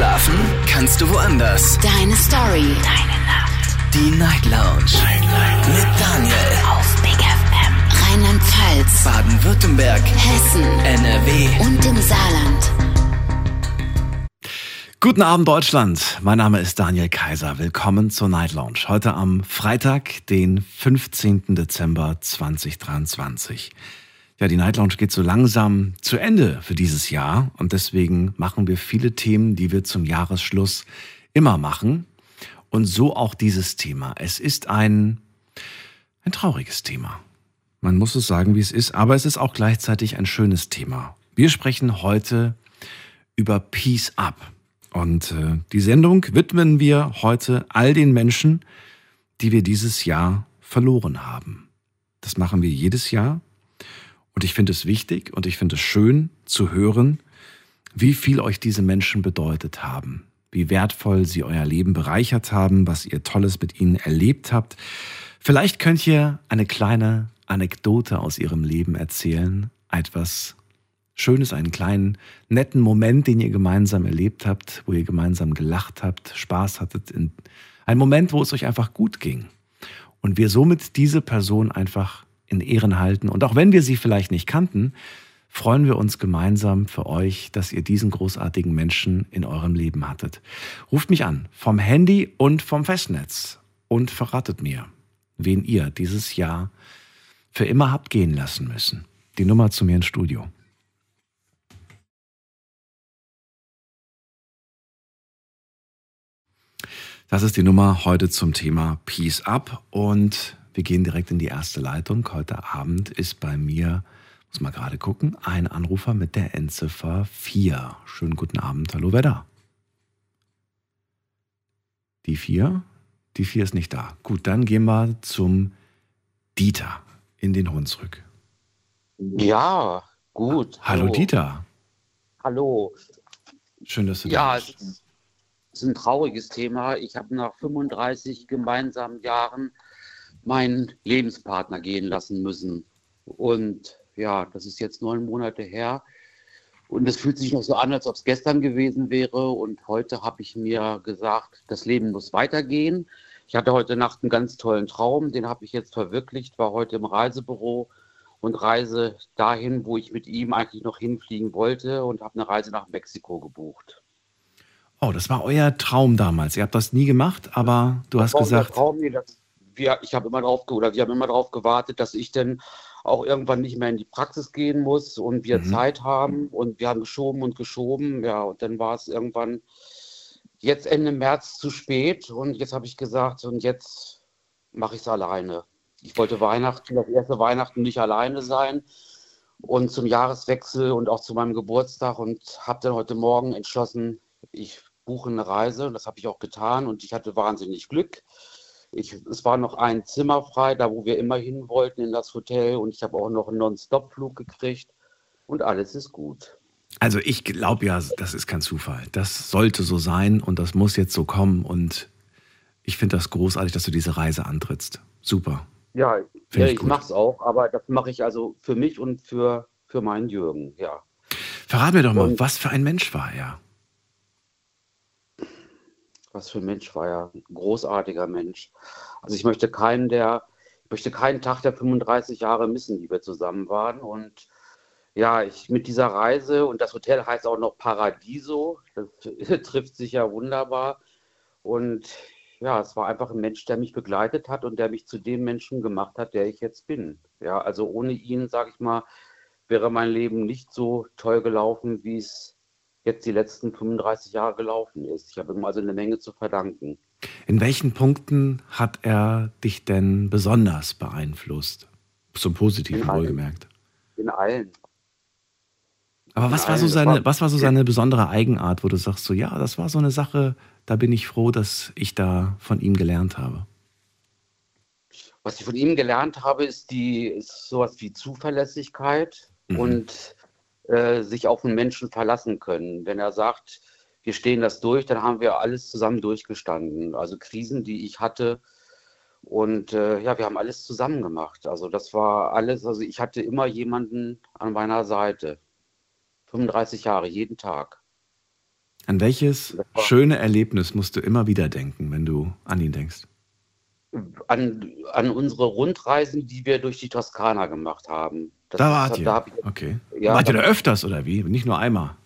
Schlafen kannst du woanders. Deine Story. Deine Nacht. Die Night Lounge. Night, Night. Mit Daniel. Auf Big FM. Rheinland-Pfalz. Baden-Württemberg. Hessen. NRW. Und im Saarland. Guten Abend Deutschland, mein Name ist Daniel Kaiser. Willkommen zur Night Lounge. Heute am Freitag, den 15. Dezember 2023. Ja, die Night Lounge geht so langsam zu Ende für dieses Jahr und deswegen machen wir viele Themen, die wir zum Jahresschluss immer machen. Und so auch dieses Thema. Es ist ein, ein trauriges Thema. Man muss es sagen, wie es ist, aber es ist auch gleichzeitig ein schönes Thema. Wir sprechen heute über Peace Up. Und äh, die Sendung widmen wir heute all den Menschen, die wir dieses Jahr verloren haben. Das machen wir jedes Jahr und ich finde es wichtig und ich finde es schön zu hören, wie viel euch diese Menschen bedeutet haben, wie wertvoll sie euer Leben bereichert haben, was ihr Tolles mit ihnen erlebt habt. Vielleicht könnt ihr eine kleine Anekdote aus ihrem Leben erzählen, etwas Schönes, einen kleinen, netten Moment, den ihr gemeinsam erlebt habt, wo ihr gemeinsam gelacht habt, Spaß hattet, in, ein Moment, wo es euch einfach gut ging. Und wir somit diese Person einfach in Ehren halten. Und auch wenn wir sie vielleicht nicht kannten, freuen wir uns gemeinsam für euch, dass ihr diesen großartigen Menschen in eurem Leben hattet. Ruft mich an vom Handy und vom Festnetz und verratet mir, wen ihr dieses Jahr für immer habt gehen lassen müssen. Die Nummer zu mir ins Studio. Das ist die Nummer heute zum Thema Peace Up und wir gehen direkt in die erste Leitung. Heute Abend ist bei mir, muss mal gerade gucken, ein Anrufer mit der Endziffer 4. Schönen guten Abend. Hallo, wer da? Die 4? Die 4 ist nicht da. Gut, dann gehen wir zum Dieter in den Hunsrück. Ja, gut. Hallo, hallo. Dieter. Hallo. Schön, dass du ja, da bist. Ja, es ist ein trauriges Thema. Ich habe nach 35 gemeinsamen Jahren meinen Lebenspartner gehen lassen müssen. Und ja, das ist jetzt neun Monate her. Und es fühlt sich noch so an, als ob es gestern gewesen wäre. Und heute habe ich mir gesagt, das Leben muss weitergehen. Ich hatte heute Nacht einen ganz tollen Traum, den habe ich jetzt verwirklicht, war heute im Reisebüro und reise dahin, wo ich mit ihm eigentlich noch hinfliegen wollte und habe eine Reise nach Mexiko gebucht. Oh, das war euer Traum damals. Ihr habt das nie gemacht, aber du das hast gesagt. Traum, nee, das, wir, ich habe immer drauf oder wir haben immer darauf gewartet, dass ich dann auch irgendwann nicht mehr in die Praxis gehen muss und wir mhm. Zeit haben und wir haben geschoben und geschoben, ja, und dann war es irgendwann jetzt Ende März zu spät und jetzt habe ich gesagt, und jetzt mache ich es alleine. Ich wollte Weihnachten, das erste Weihnachten nicht alleine sein und zum Jahreswechsel und auch zu meinem Geburtstag und habe dann heute Morgen entschlossen, ich buche eine Reise und das habe ich auch getan und ich hatte wahnsinnig Glück. Ich, es war noch ein Zimmer frei, da wo wir immer hin wollten in das Hotel und ich habe auch noch einen Non-Stop-Flug gekriegt und alles ist gut. Also ich glaube ja, das ist kein Zufall. Das sollte so sein und das muss jetzt so kommen und ich finde das großartig, dass du diese Reise antrittst. Super. Ja, ja ich, ich mache es auch, aber das mache ich also für mich und für, für meinen Jürgen, ja. Verrat mir doch mal, und, was für ein Mensch war er? Was für ein Mensch war er. Ein großartiger Mensch. Also ich möchte keinen, der, ich möchte keinen Tag der 35 Jahre missen, die wir zusammen waren. Und ja, ich mit dieser Reise und das Hotel heißt auch noch Paradiso, das trifft sich ja wunderbar. Und ja, es war einfach ein Mensch, der mich begleitet hat und der mich zu dem Menschen gemacht hat, der ich jetzt bin. Ja, also ohne ihn, sage ich mal, wäre mein Leben nicht so toll gelaufen, wie es jetzt die letzten 35 Jahre gelaufen ist. Ich habe ihm also eine Menge zu verdanken. In welchen Punkten hat er dich denn besonders beeinflusst? Zum Positiven wohlgemerkt. In allen. Aber in was allen. war so seine, was war so seine besondere Eigenart, wo du sagst, so ja, das war so eine Sache, da bin ich froh, dass ich da von ihm gelernt habe? Was ich von ihm gelernt habe, ist die ist sowas wie Zuverlässigkeit mhm. und äh, sich auf einen Menschen verlassen können. Wenn er sagt, wir stehen das durch, dann haben wir alles zusammen durchgestanden. Also Krisen, die ich hatte. Und äh, ja, wir haben alles zusammen gemacht. Also das war alles, also ich hatte immer jemanden an meiner Seite. 35 Jahre, jeden Tag. An welches schöne Erlebnis musst du immer wieder denken, wenn du an ihn denkst? An, an unsere Rundreisen, die wir durch die Toskana gemacht haben. Das da wart ihr? Da ich, okay. Ja, wart ihr da öfters oder wie? Nicht nur einmal?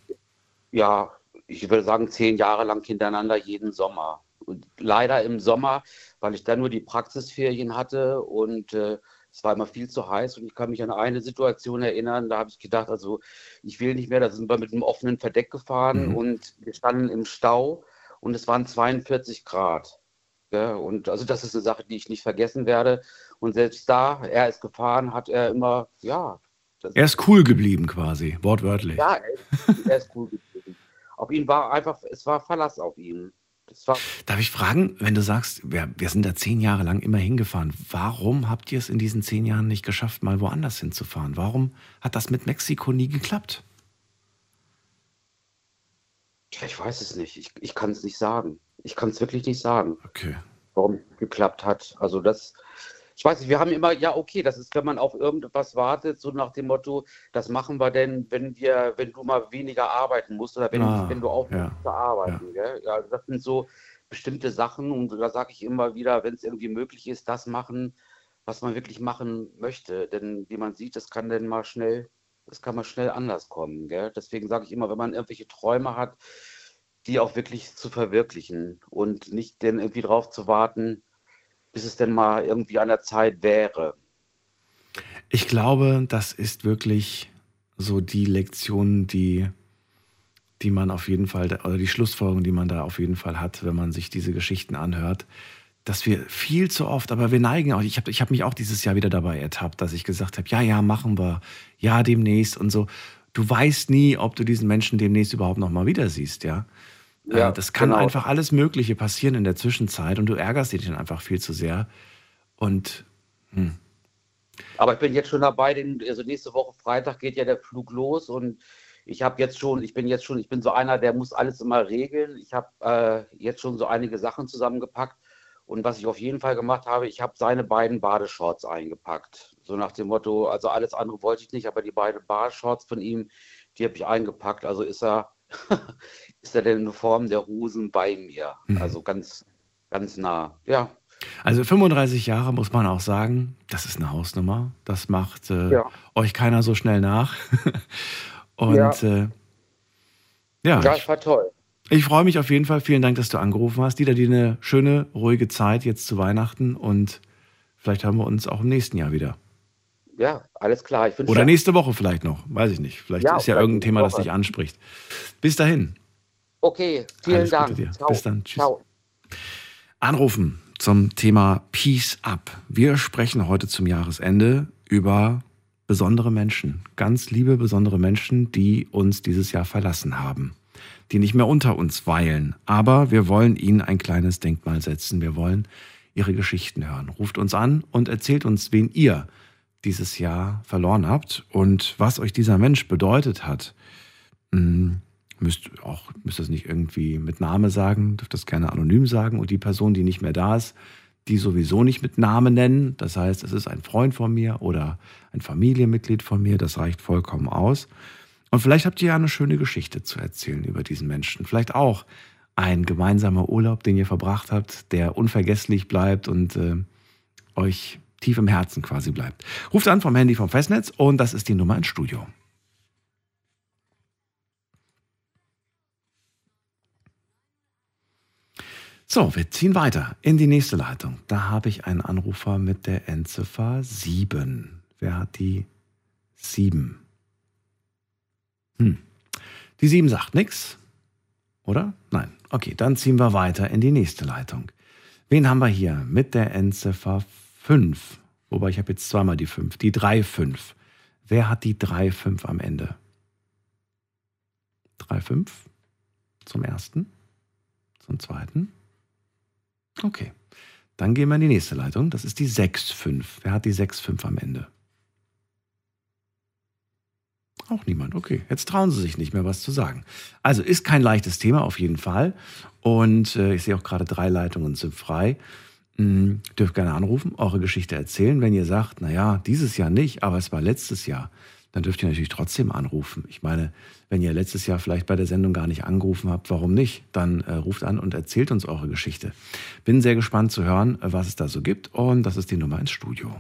Ja, ich würde sagen zehn Jahre lang hintereinander jeden Sommer. Und leider im Sommer, weil ich dann nur die Praxisferien hatte und äh, es war immer viel zu heiß und ich kann mich an eine Situation erinnern, da habe ich gedacht, also ich will nicht mehr, da sind wir mit einem offenen Verdeck gefahren mhm. und wir standen im Stau und es waren 42 Grad. Ja, und also das ist eine Sache, die ich nicht vergessen werde. Und selbst da, er ist gefahren, hat er immer, ja. Er ist cool geblieben quasi, wortwörtlich. Ja, er ist, er ist cool geblieben. Auf ihn war einfach, es war Verlass auf ihn. Darf ich fragen, wenn du sagst, wir, wir, sind da zehn Jahre lang immer hingefahren, warum habt ihr es in diesen zehn Jahren nicht geschafft, mal woanders hinzufahren? Warum hat das mit Mexiko nie geklappt? Ich weiß es nicht. Ich, ich kann es nicht sagen. Ich kann es wirklich nicht sagen. Okay. Warum es geklappt hat. Also das, ich weiß nicht, wir haben immer, ja, okay, das ist, wenn man auf irgendwas wartet, so nach dem Motto, das machen wir denn, wenn wir, wenn du mal weniger arbeiten musst oder wenn, ah, wenn du aufhörst ja, zu arbeiten. Ja. ja. das sind so bestimmte Sachen und da sage ich immer wieder, wenn es irgendwie möglich ist, das machen, was man wirklich machen möchte. Denn wie man sieht, das kann dann mal schnell, das kann mal schnell anders kommen. Gell? Deswegen sage ich immer, wenn man irgendwelche Träume hat, die auch wirklich zu verwirklichen und nicht denn irgendwie drauf zu warten, bis es denn mal irgendwie an der Zeit wäre. Ich glaube, das ist wirklich so die Lektion, die, die man auf jeden Fall, oder die Schlussfolgerung, die man da auf jeden Fall hat, wenn man sich diese Geschichten anhört, dass wir viel zu oft, aber wir neigen auch, ich habe ich hab mich auch dieses Jahr wieder dabei ertappt, dass ich gesagt habe, ja, ja, machen wir, ja, demnächst und so. Du weißt nie, ob du diesen Menschen demnächst überhaupt nochmal wieder siehst, ja. Ja, das kann genau. einfach alles Mögliche passieren in der Zwischenzeit und du ärgerst dich dann einfach viel zu sehr. Und hm. aber ich bin jetzt schon dabei, den, also nächste Woche Freitag geht ja der Flug los und ich habe jetzt schon, ich bin jetzt schon, ich bin so einer, der muss alles immer regeln. Ich habe äh, jetzt schon so einige Sachen zusammengepackt. Und was ich auf jeden Fall gemacht habe, ich habe seine beiden Badeshorts eingepackt. So nach dem Motto, also alles andere wollte ich nicht, aber die beiden Badeshorts von ihm, die habe ich eingepackt. Also ist er ist er denn in Form der Hosen bei mir. Mhm. Also ganz, ganz nah. Ja. Also 35 Jahre muss man auch sagen, das ist eine Hausnummer. Das macht äh, ja. euch keiner so schnell nach. Und ja, äh, ja, ja ich, war toll. Ich freue mich auf jeden Fall. Vielen Dank, dass du angerufen hast. Dieter, dir eine schöne, ruhige Zeit jetzt zu Weihnachten und vielleicht haben wir uns auch im nächsten Jahr wieder ja, alles klar. Oder nächste Woche vielleicht noch, weiß ich nicht. Vielleicht ja, ist ja irgendein Thema, das dich anspricht. Bis dahin. Okay, vielen alles Dank. Dir. Bis dann. Tschüss. Ciao. Anrufen zum Thema Peace Up. Wir sprechen heute zum Jahresende über besondere Menschen, ganz liebe besondere Menschen, die uns dieses Jahr verlassen haben, die nicht mehr unter uns weilen. Aber wir wollen ihnen ein kleines Denkmal setzen. Wir wollen ihre Geschichten hören. Ruft uns an und erzählt uns, wen ihr dieses Jahr verloren habt und was euch dieser Mensch bedeutet hat. Hm, müsst auch müsst das nicht irgendwie mit Name sagen, dürft das gerne anonym sagen und die Person, die nicht mehr da ist, die sowieso nicht mit Name nennen. Das heißt, es ist ein Freund von mir oder ein Familienmitglied von mir, das reicht vollkommen aus. Und vielleicht habt ihr ja eine schöne Geschichte zu erzählen über diesen Menschen. Vielleicht auch ein gemeinsamer Urlaub, den ihr verbracht habt, der unvergesslich bleibt und äh, euch tief im Herzen quasi bleibt. Ruft an vom Handy vom Festnetz und das ist die Nummer ins Studio. So, wir ziehen weiter in die nächste Leitung. Da habe ich einen Anrufer mit der Endziffer 7. Wer hat die 7? Hm. Die 7 sagt nichts, oder? Nein. Okay, dann ziehen wir weiter in die nächste Leitung. Wen haben wir hier mit der Endziffer 5. Wobei ich habe jetzt zweimal die 5. Die 3, 5. Wer hat die 3, 5 am Ende? 3, 5 zum ersten, zum zweiten. Okay, dann gehen wir in die nächste Leitung. Das ist die 6, 5. Wer hat die 6, 5 am Ende? Auch niemand. Okay, jetzt trauen Sie sich nicht mehr, was zu sagen. Also ist kein leichtes Thema auf jeden Fall. Und äh, ich sehe auch gerade drei Leitungen sind frei. Mhm. Dürft gerne anrufen, eure Geschichte erzählen. Wenn ihr sagt, naja, dieses Jahr nicht, aber es war letztes Jahr, dann dürft ihr natürlich trotzdem anrufen. Ich meine, wenn ihr letztes Jahr vielleicht bei der Sendung gar nicht angerufen habt, warum nicht? Dann äh, ruft an und erzählt uns eure Geschichte. Bin sehr gespannt zu hören, äh, was es da so gibt. Und das ist die Nummer ins Studio.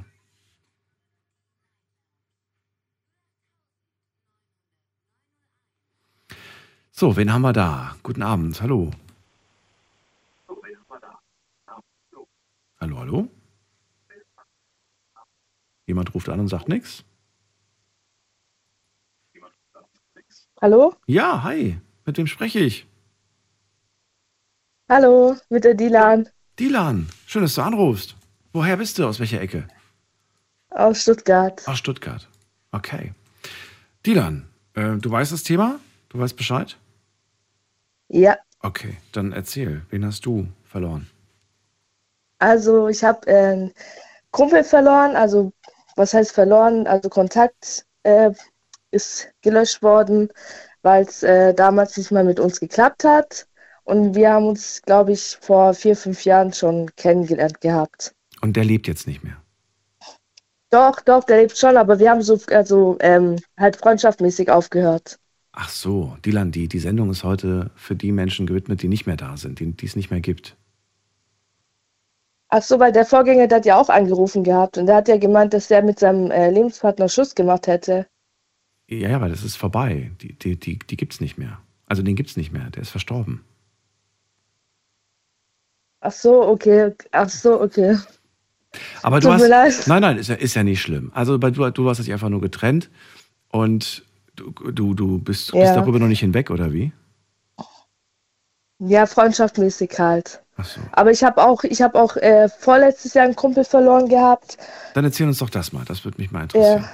So, wen haben wir da? Guten Abend, hallo. Hallo, hallo? Jemand ruft an und sagt nichts? Hallo? Ja, hi. Mit wem spreche ich? Hallo, mit der Dilan Dilan, schön, dass du anrufst. Woher bist du? Aus welcher Ecke? aus Stuttgart. Aus Stuttgart. Okay. Dilan, äh, du weißt das Thema? Du weißt Bescheid? Ja, Okay, dann erzähl. Wen hast du verloren? Also ich habe äh, einen Kumpel verloren. Also, was heißt verloren? Also, Kontakt äh, ist gelöscht worden, weil es äh, damals nicht mal mit uns geklappt hat. Und wir haben uns, glaube ich, vor vier, fünf Jahren schon kennengelernt gehabt. Und der lebt jetzt nicht mehr. Doch, doch, der lebt schon, aber wir haben so also, ähm, halt freundschaftmäßig aufgehört. Ach so, Dilan, die, die Sendung ist heute für die Menschen gewidmet, die nicht mehr da sind, die, die es nicht mehr gibt. Ach so, weil der Vorgänger, der hat ja auch angerufen gehabt und der hat ja gemeint, dass der mit seinem äh, Lebenspartner Schluss gemacht hätte. Ja, ja, weil das ist vorbei. Die, die, die, die gibt es nicht mehr. Also den gibt es nicht mehr, der ist verstorben. Ach so, okay. Ach so, okay. Aber du Tut hast. mir leid. Nein, nein, ist ja, ist ja nicht schlimm. Also du, du hast dich einfach nur getrennt und du, du, du bist, bist Ja. darüber noch nicht hinweg, oder wie? Ja, freundschaftmäßig halt. So. Aber ich habe auch, ich habe auch äh, vorletztes Jahr einen Kumpel verloren gehabt. Dann erzähl uns doch das mal, das würde mich mal interessieren. Ja.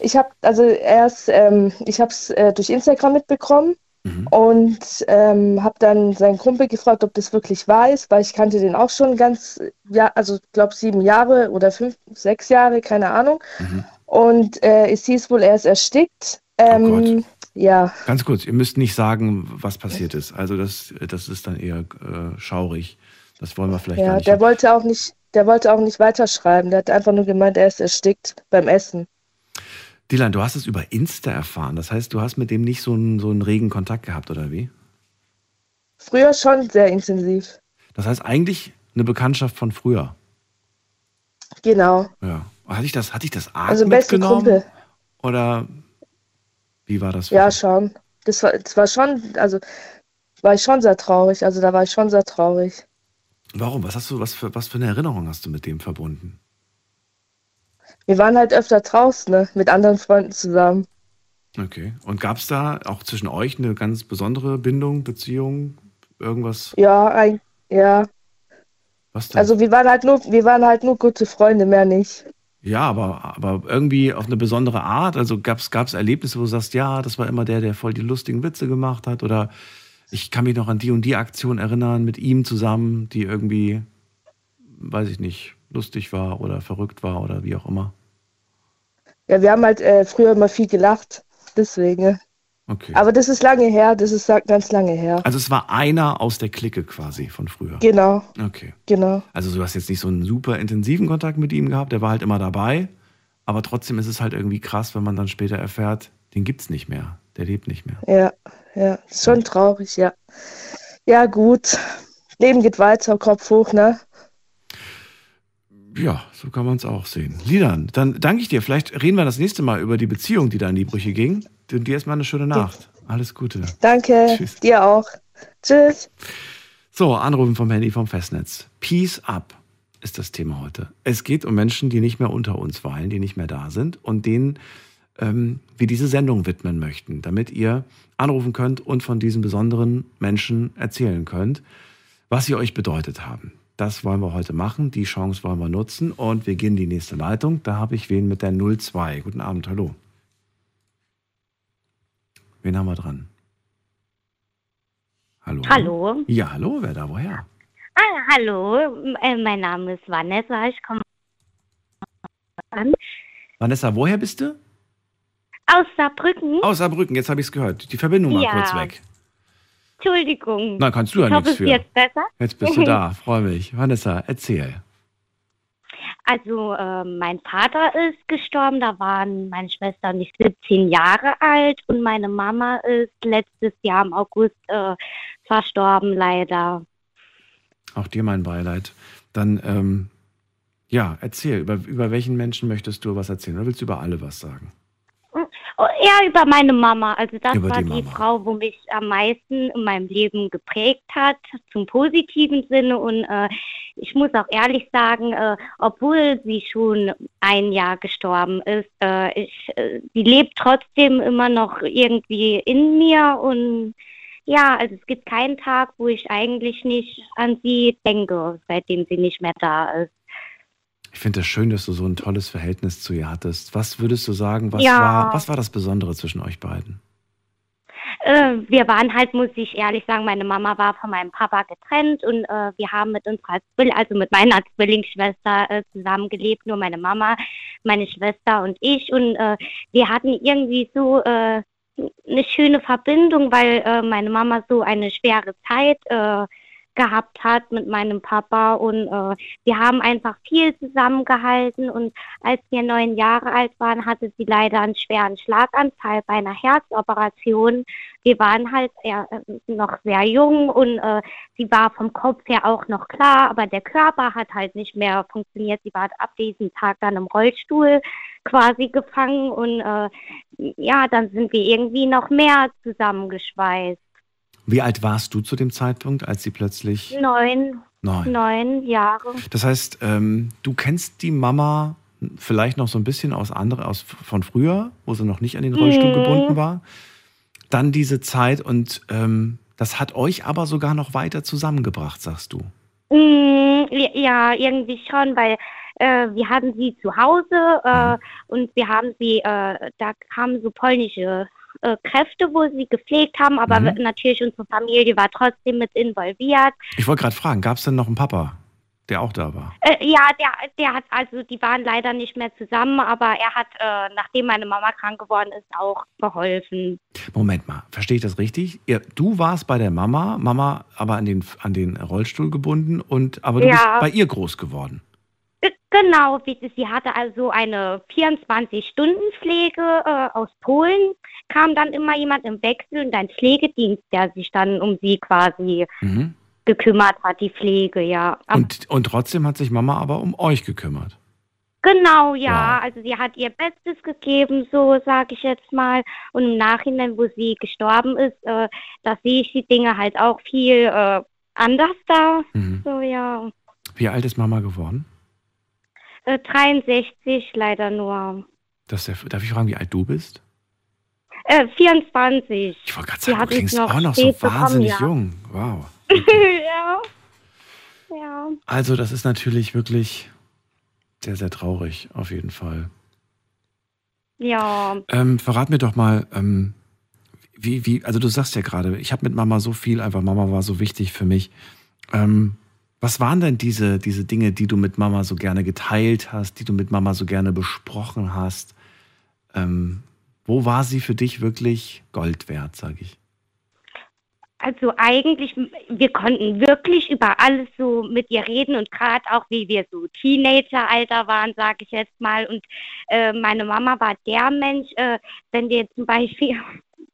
Ich habe, also erst, ähm, ich habe es äh, durch Instagram mitbekommen Mhm. und ähm, habe dann seinen Kumpel gefragt, ob das wirklich wahr ist, weil ich kannte den auch schon ganz, ja, also ich glaube sieben Jahre oder fünf, sechs Jahre, keine Ahnung. Mhm. Und äh, es hieß wohl, er ist erstickt. Oh Ähm, ja, Ganz kurz, ihr müsst nicht sagen, was passiert ist. Also das, das ist dann eher äh, schaurig. Das wollen wir vielleicht ja, nicht. der wollte auch nicht, der wollte auch nicht weiterschreiben. Der hat einfach nur gemeint, er ist erstickt beim Essen. Dylan, du hast es über Insta erfahren. Das heißt, du hast mit dem nicht so einen, so einen regen Kontakt gehabt, oder wie? Früher schon sehr intensiv. Das heißt eigentlich eine Bekanntschaft von früher. Genau. Ja. Hatte ich das, hatte ich das arg Also beste mitgenommen? Kumpel. Oder wie war das? Ja, schon. Das war, das war schon, also war ich schon sehr traurig. Also da war ich schon sehr traurig. Warum? Was hast du, was für, was für eine Erinnerung hast du mit dem verbunden? Wir waren halt öfter draußen, ne, mit anderen Freunden zusammen. Okay. Und gab es da auch zwischen euch eine ganz besondere Bindung, Beziehung, irgendwas? Ja, ein, ja. Was denn? Also wir waren halt nur, wir waren halt nur gute Freunde, mehr nicht. Ja, aber, aber irgendwie auf eine besondere Art. Also gab es Erlebnisse, wo du sagst, ja, das war immer der, der voll die lustigen Witze gemacht hat. Oder ich kann mich noch an die und die Aktion erinnern mit ihm zusammen, die irgendwie, weiß ich nicht, lustig war oder verrückt war oder wie auch immer. Ja, wir haben halt äh, früher immer viel gelacht. Deswegen. Okay. Aber das ist lange her, das ist ganz lange her. also es war einer aus der Clique quasi von früher. Genau, Okay. genau. Also du hast jetzt nicht so einen super intensiven Kontakt mit ihm gehabt, der war halt immer dabei, aber trotzdem ist es halt irgendwie krass, wenn man dann später erfährt, den gibt's nicht mehr, der lebt nicht mehr. Ja, ja. Schon traurig, ja. Ja, gut. Leben geht weiter, Kopf hoch, ne? Ja, so kann man es auch sehen. Lidan, dann danke ich dir. Vielleicht reden wir das nächste Mal über die Beziehung, die da in die Brüche ging. Und dir erstmal eine schöne Nacht. Alles Gute. Danke, Tschüss. dir auch. Tschüss. So, Anrufen vom Handy vom Festnetz. Peace up ist das Thema heute. Es geht um Menschen, die nicht mehr unter uns weilen, die nicht mehr da sind und denen ähm, wir diese Sendung widmen möchten, damit ihr anrufen könnt und von diesen besonderen Menschen erzählen könnt, was sie euch bedeutet haben. Das wollen wir heute machen. Die Chance wollen wir nutzen und wir gehen in die nächste Leitung. Da habe ich wen mit der 02. Guten Abend, hallo. Wen haben wir dran? Hallo. Hallo. Ja, hallo, wer da, woher? Ah, hallo, äh, mein Name ist Vanessa. Ich komme an Vanessa, woher bist du? aus Saarbrücken. Aus Saarbrücken, jetzt habe ich es gehört. Die Verbindung war Ja. kurz weg. Entschuldigung. Na, kannst du ja ich hoffe, nichts es für. jetzt besser. Jetzt bist du da, freue mich. Vanessa, erzähl. Also äh, mein Vater ist gestorben, da waren meine Schwester und ich 17 Jahre alt und meine Mama ist letztes Jahr im August äh, verstorben, leider. Auch dir mein Beileid. Dann, ähm, ja, erzähl, über, über welchen Menschen möchtest du was erzählen oder willst du über alle was sagen? Oh, eher über meine Mama. Also das Über war die die. Frau, wo mich am meisten in meinem Leben geprägt hat, zum positiven Sinne. Und äh, ich muss auch ehrlich sagen, äh, obwohl sie schon ein Jahr gestorben ist, äh, ich, äh, sie lebt trotzdem immer noch irgendwie in mir. Und ja, also es gibt keinen Tag, wo ich eigentlich nicht an sie denke, seitdem sie nicht mehr da ist. Ich finde es schön, dass du so ein tolles Verhältnis zu ihr hattest. Was würdest du sagen, was, Ja. war, was war das Besondere zwischen euch beiden? Äh, wir waren halt, muss ich ehrlich sagen, meine Mama war von meinem Papa getrennt und äh, wir haben mit unserer Zwill also mit meiner Zwillingsschwester äh, zusammengelebt, nur meine Mama, meine Schwester und ich und äh, wir hatten irgendwie so äh, eine schöne Verbindung, weil äh, meine Mama so eine schwere Zeit gehabt hat mit meinem Papa und äh, wir haben einfach viel zusammengehalten und als wir neun Jahre alt waren, hatte sie leider einen schweren Schlaganfall bei einer Herzoperation. Wir waren halt eher, äh, noch sehr jung und äh, sie war vom Kopf her auch noch klar, aber der Körper hat halt nicht mehr funktioniert. Sie war ab diesem Tag dann im Rollstuhl quasi gefangen und äh, ja, dann sind wir irgendwie noch mehr zusammengeschweißt. Wie alt warst du zu dem Zeitpunkt, als sie plötzlich Neun, neun? neun Jahre. Das heißt, ähm, du kennst die Mama vielleicht noch so ein bisschen aus andere, aus von früher, wo sie noch nicht an den Rollstuhl Mhm. gebunden war. Dann diese Zeit und ähm, das hat euch aber sogar noch weiter zusammengebracht, sagst du. Mm, Ja, irgendwie schon, weil äh, wir hatten sie zu Hause äh, Mhm. und wir haben sie, äh, da kamen so polnische äh, Kräfte, wo sie gepflegt haben, aber Mhm. natürlich unsere Familie war trotzdem mit involviert. Ich wollte gerade fragen, gab es denn noch einen Papa, der auch da war? Äh, ja, der, der hat, also die waren leider nicht mehr zusammen, aber er hat, äh, nachdem meine Mama krank geworden ist, auch geholfen. Moment mal, verstehe ich das richtig? Ihr, du warst bei der Mama, Mama aber an den, an den Rollstuhl gebunden und aber du Ja. bist bei ihr groß geworden. Genau, wie- sie hatte also eine 24-Stunden-Pflege äh, aus Polen, kam dann immer jemand im Wechsel und ein Pflegedienst, der sich dann um sie quasi Mhm. gekümmert hat, die Pflege, ja. Und, und trotzdem hat sich Mama aber um euch gekümmert. genau, ja, Wow. also sie hat ihr Bestes gegeben, so sage ich jetzt mal. Und im Nachhinein, wo sie gestorben ist, äh, da sehe ich die Dinge halt auch viel äh, anders da. Mhm. So, ja. Wie alt ist Mama geworden? Äh, 63 leider nur. Das ja, darf ich fragen, wie alt du bist? Äh, 24. Ich wollte gerade sagen, du klingst noch auch noch so spät bekommen, wahnsinnig ja. jung. Wow. ja. Ja. Also das ist natürlich wirklich sehr, sehr traurig, auf jeden Fall. Ja. Ähm, verrat mir doch mal, ähm, wie, wie, also du sagst ja gerade, ich habe mit Mama so viel, einfach Mama war so wichtig für mich. Ähm, was waren denn diese, diese Dinge, die du mit Mama so gerne geteilt hast, die du mit Mama so gerne besprochen hast? Ähm, wo war sie für dich wirklich Gold wert, sage ich? Also eigentlich, wir konnten wirklich über alles so mit ihr reden und gerade auch, wie wir so Teenageralter waren, sage ich jetzt mal. Und äh, meine Mama war der Mensch, äh, wenn wir zum Beispiel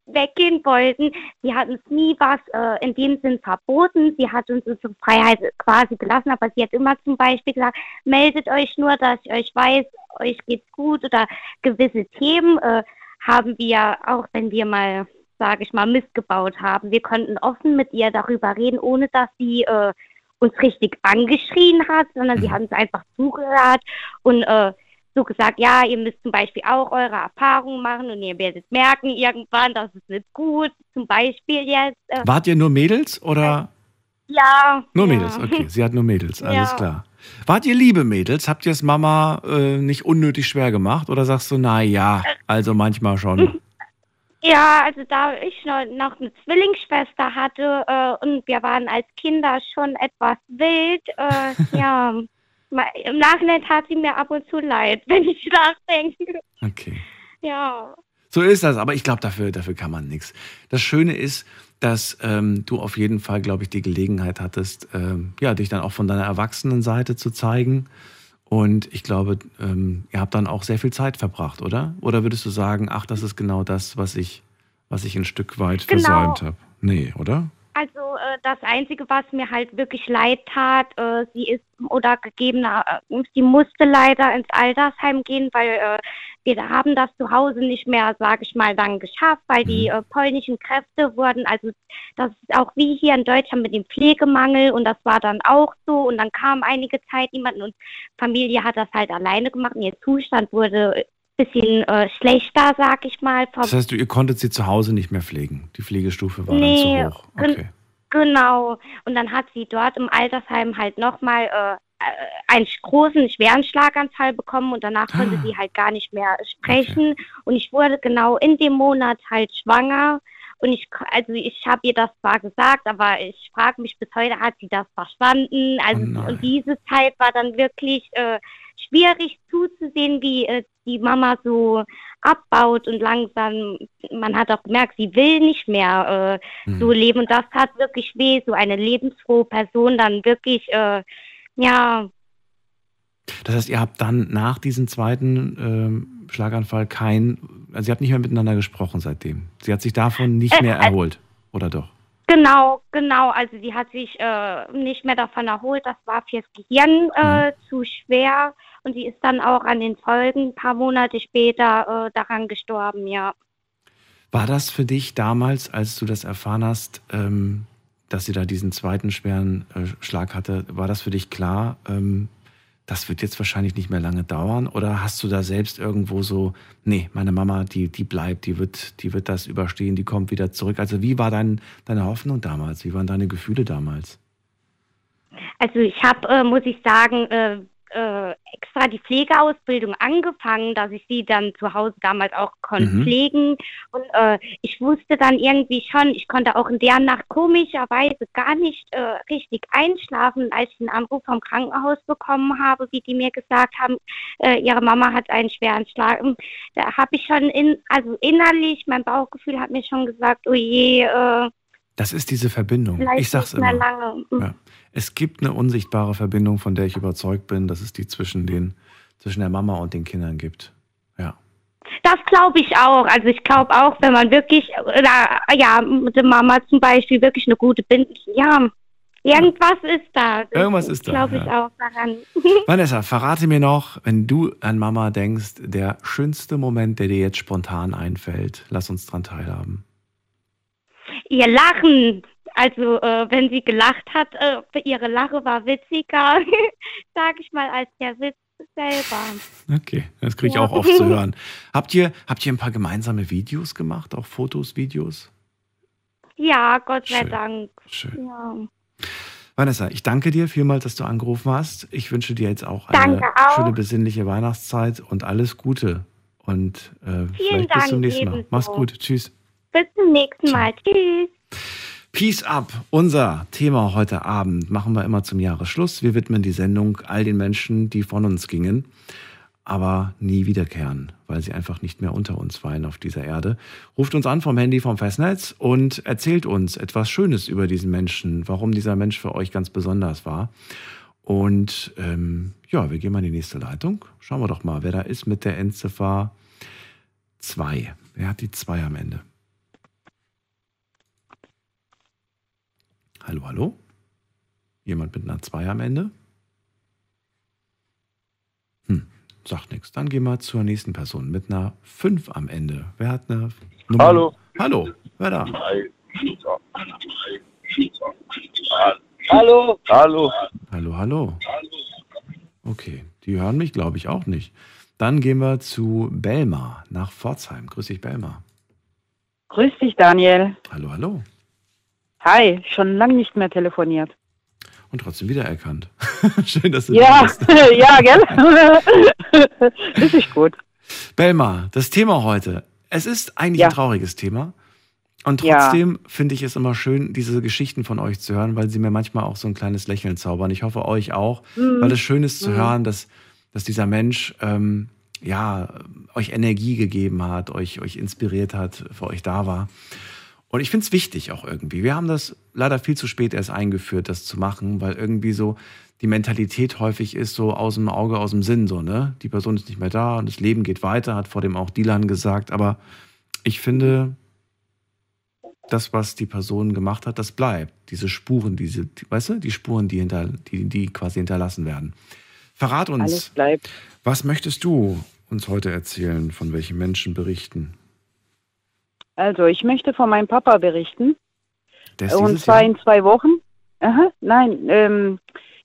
weggehen wollten, sie hat uns nie was äh, in dem Sinn verboten. Sie hat uns unsere Freiheit quasi gelassen, aber sie hat immer zum Beispiel gesagt, meldet euch nur, dass ich euch weiß, euch geht's gut oder gewisse Themen äh, haben wir, auch wenn wir mal sage ich mal, missgebaut haben. Wir konnten offen mit ihr darüber reden, ohne dass sie äh, uns richtig angeschrien hat, sondern sie Mhm. hat uns einfach zugehört und äh, so gesagt, ja, ihr müsst zum Beispiel auch eure Erfahrungen machen und ihr werdet merken irgendwann, das ist nicht gut. Zum Beispiel jetzt. Äh, Wart ihr nur Mädels oder? ja. Nur ja. Mädels, okay. Sie hat nur Mädels, alles Ja. klar. Wart ihr liebe Mädels? Habt ihr es Mama äh, nicht unnötig schwer gemacht? Oder sagst du, na ja, also manchmal schon? Ja, also da ich noch, eine Zwillingsschwester hatte äh, und wir waren als Kinder schon etwas wild, äh, ja, im Nachhinein tat sie mir ab und zu leid, wenn ich nachdenke. Okay. Ja. So ist das, aber ich glaube, dafür, dafür kann man nichts. Das Schöne ist, dass ähm, du auf jeden Fall, glaube ich, die Gelegenheit hattest, ähm, ja, dich dann auch von deiner Erwachsenenseite zu zeigen Und ich glaube, ähm, ihr habt dann auch sehr viel Zeit verbracht, oder? Oder würdest du sagen, ach, das ist genau das, was ich, was ich ein Stück weit Genau. versäumt habe? Nee, oder? Also äh, das Einzige, was mir halt wirklich leid tat, äh, sie ist oder gegebener, äh, sie musste leider ins Altersheim gehen, weil äh, wir haben das zu Hause nicht mehr, sage ich mal, dann geschafft, weil die äh, polnischen Kräfte wurden, also das ist auch wie hier in Deutschland mit dem Pflegemangel und das war dann auch so und dann kam einige Zeit niemand und Familie hat das halt alleine gemacht und ihr Zustand wurde bisschen äh, schlechter, sag ich mal, Das heißt, du, ihr konntet sie zu Hause nicht mehr pflegen. Die Pflegestufe war Nee, dann zu hoch. Okay. Genau. Und dann hat sie dort im Altersheim halt nochmal äh, äh, einen großen, schweren Schlaganfall bekommen und danach konnte sie halt gar nicht mehr sprechen. Und ich wurde genau in dem Monat halt schwanger. Und ich, also ich habe ihr das zwar gesagt, aber ich frage mich bis heute, hat sie das verstanden? Also Oh und diese Zeit war dann wirklich äh, schwierig zuzusehen, wie äh, die Mama so abbaut und langsam, man hat auch gemerkt, sie will nicht mehr äh, Hm. so leben und das tat wirklich weh, so eine lebensfrohe Person dann wirklich, äh, ja, Das heißt, ihr habt dann nach diesem zweiten ähm, Schlaganfall kein, also ihr habt nicht mehr miteinander gesprochen seitdem. Sie hat sich davon nicht Äh, mehr äh, erholt, oder doch? genau, genau, also sie hat sich äh, nicht mehr davon erholt, das war fürs Gehirn äh, zu schwer und sie ist dann auch an den Folgen ein paar Monate später äh, daran gestorben, ja. War das für dich damals, als du das erfahren hast, ähm, dass sie da diesen zweiten schweren äh, Schlag hatte, war das für dich klar, ähm, das wird jetzt wahrscheinlich nicht mehr lange dauern? Oder hast du da selbst irgendwo so, nee, meine Mama, die, die bleibt, die wird, die wird das überstehen, die kommt wieder zurück? Also wie war dein, deine Hoffnung damals? Wie waren deine Gefühle damals? Also ich habe, äh, muss ich sagen, äh, äh, extra die Pflegeausbildung angefangen, dass ich sie dann zu Hause damals auch konnte Mhm. pflegen. Und äh, ich wusste dann irgendwie schon, ich konnte auch in der Nacht komischerweise gar nicht äh, richtig einschlafen, als ich einen Anruf vom Krankenhaus bekommen habe, wie die mir gesagt haben, äh, ihre Mama hat einen schweren Schlag. Und Da habe ich schon in, also innerlich, mein Bauchgefühl hat mir schon gesagt, oh je, äh, Das ist diese Verbindung. vielleicht Ich sag's immer. lange. Mhm. Ja. Es gibt eine unsichtbare Verbindung, von der ich überzeugt bin, dass es die zwischen, den, zwischen der Mama und den Kindern gibt. Ja. Das glaube ich auch. Also ich glaube auch, wenn man wirklich, oder, ja, mit der Mama zum Beispiel wirklich eine gute Bindung, ja, irgendwas ist da. Das Irgendwas ist da, Glaube ich ja. auch daran. Vanessa, verrate mir noch, wenn du an Mama denkst, der schönste Moment, der dir jetzt spontan einfällt. Lass uns dran teilhaben. Ihr Lachen, also äh, wenn sie gelacht hat, äh, ihre Lache war witziger, sag ich mal, als der Witz selber. Okay, das kriege ich Ja. auch oft zu hören. Habt ihr, habt ihr ein paar gemeinsame Videos gemacht? Auch Fotos, Videos? Ja, Gott sei Schön. Dank. Schön. Ja. Vanessa, ich danke dir vielmals, dass du angerufen hast. Ich wünsche dir jetzt auch eine auch. schöne besinnliche Weihnachtszeit und alles Gute. Und äh, vielleicht bis Dank, zum nächsten Mal. ebenso. Mach's gut. Tschüss. Bis zum nächsten Mal. Tschüss. Peace up. Unser Thema heute Abend machen wir immer zum Jahresschluss. Wir widmen die Sendung all den Menschen, die von uns gingen, aber nie wiederkehren, weil sie einfach nicht mehr unter uns weilen auf dieser Erde. Ruft uns an vom Handy vom Festnetz und erzählt uns etwas Schönes über diesen Menschen, warum dieser Mensch für euch ganz besonders war. Und ähm, ja, wir gehen mal in die nächste Leitung. Schauen wir doch mal, wer da ist mit der Endziffer 2. Wer hat die 2 am Ende? Hallo, hallo? Jemand mit einer 2 am Ende? Hm, sagt nichts. Dann gehen wir zur nächsten Person mit einer 5 am Ende. Wer hat eine Nummer? Hallo. Hallo, wer da? Hallo. Hallo. Hallo, hallo. Okay, die hören mich, glaube ich, auch nicht. Dann gehen wir zu Belmar nach Pforzheim. Grüß dich, Belmar. Grüß dich, Daniel. Hallo, hallo. Hi, schon lange nicht mehr telefoniert. Und trotzdem wiedererkannt. Schön, dass du Ja, da bist. ja, gell? das ist gut. Belmar, das Thema heute. Es ist eigentlich Ja. ein trauriges Thema. Und Ja. trotzdem finde ich es immer schön, diese Geschichten von euch zu hören, weil sie mir manchmal auch so ein kleines Lächeln zaubern. Ich hoffe euch auch, Mhm. weil es schön ist zu hören, dass, dass dieser Mensch ähm, ja, euch Energie gegeben hat, euch, euch inspiriert hat, für euch da war. Und ich finde es wichtig auch irgendwie. Wir haben das leider viel zu spät erst eingeführt, das zu machen, weil irgendwie so die Mentalität häufig ist so aus dem Auge, aus dem Sinn, so, ne? Die Person ist nicht mehr da und das Leben geht weiter, hat vor dem auch Dylan gesagt. Aber ich finde, das, was die Person gemacht hat, das bleibt. Diese Spuren, diese, weißt du, die Spuren, die, hinter, die, die quasi hinterlassen werden. Verrat uns, was möchtest du uns heute erzählen, von welchen Menschen berichten? Also, ich möchte von meinem Papa berichten. Und zwar Jahr? in zwei Wochen. Aha, nein, ähm,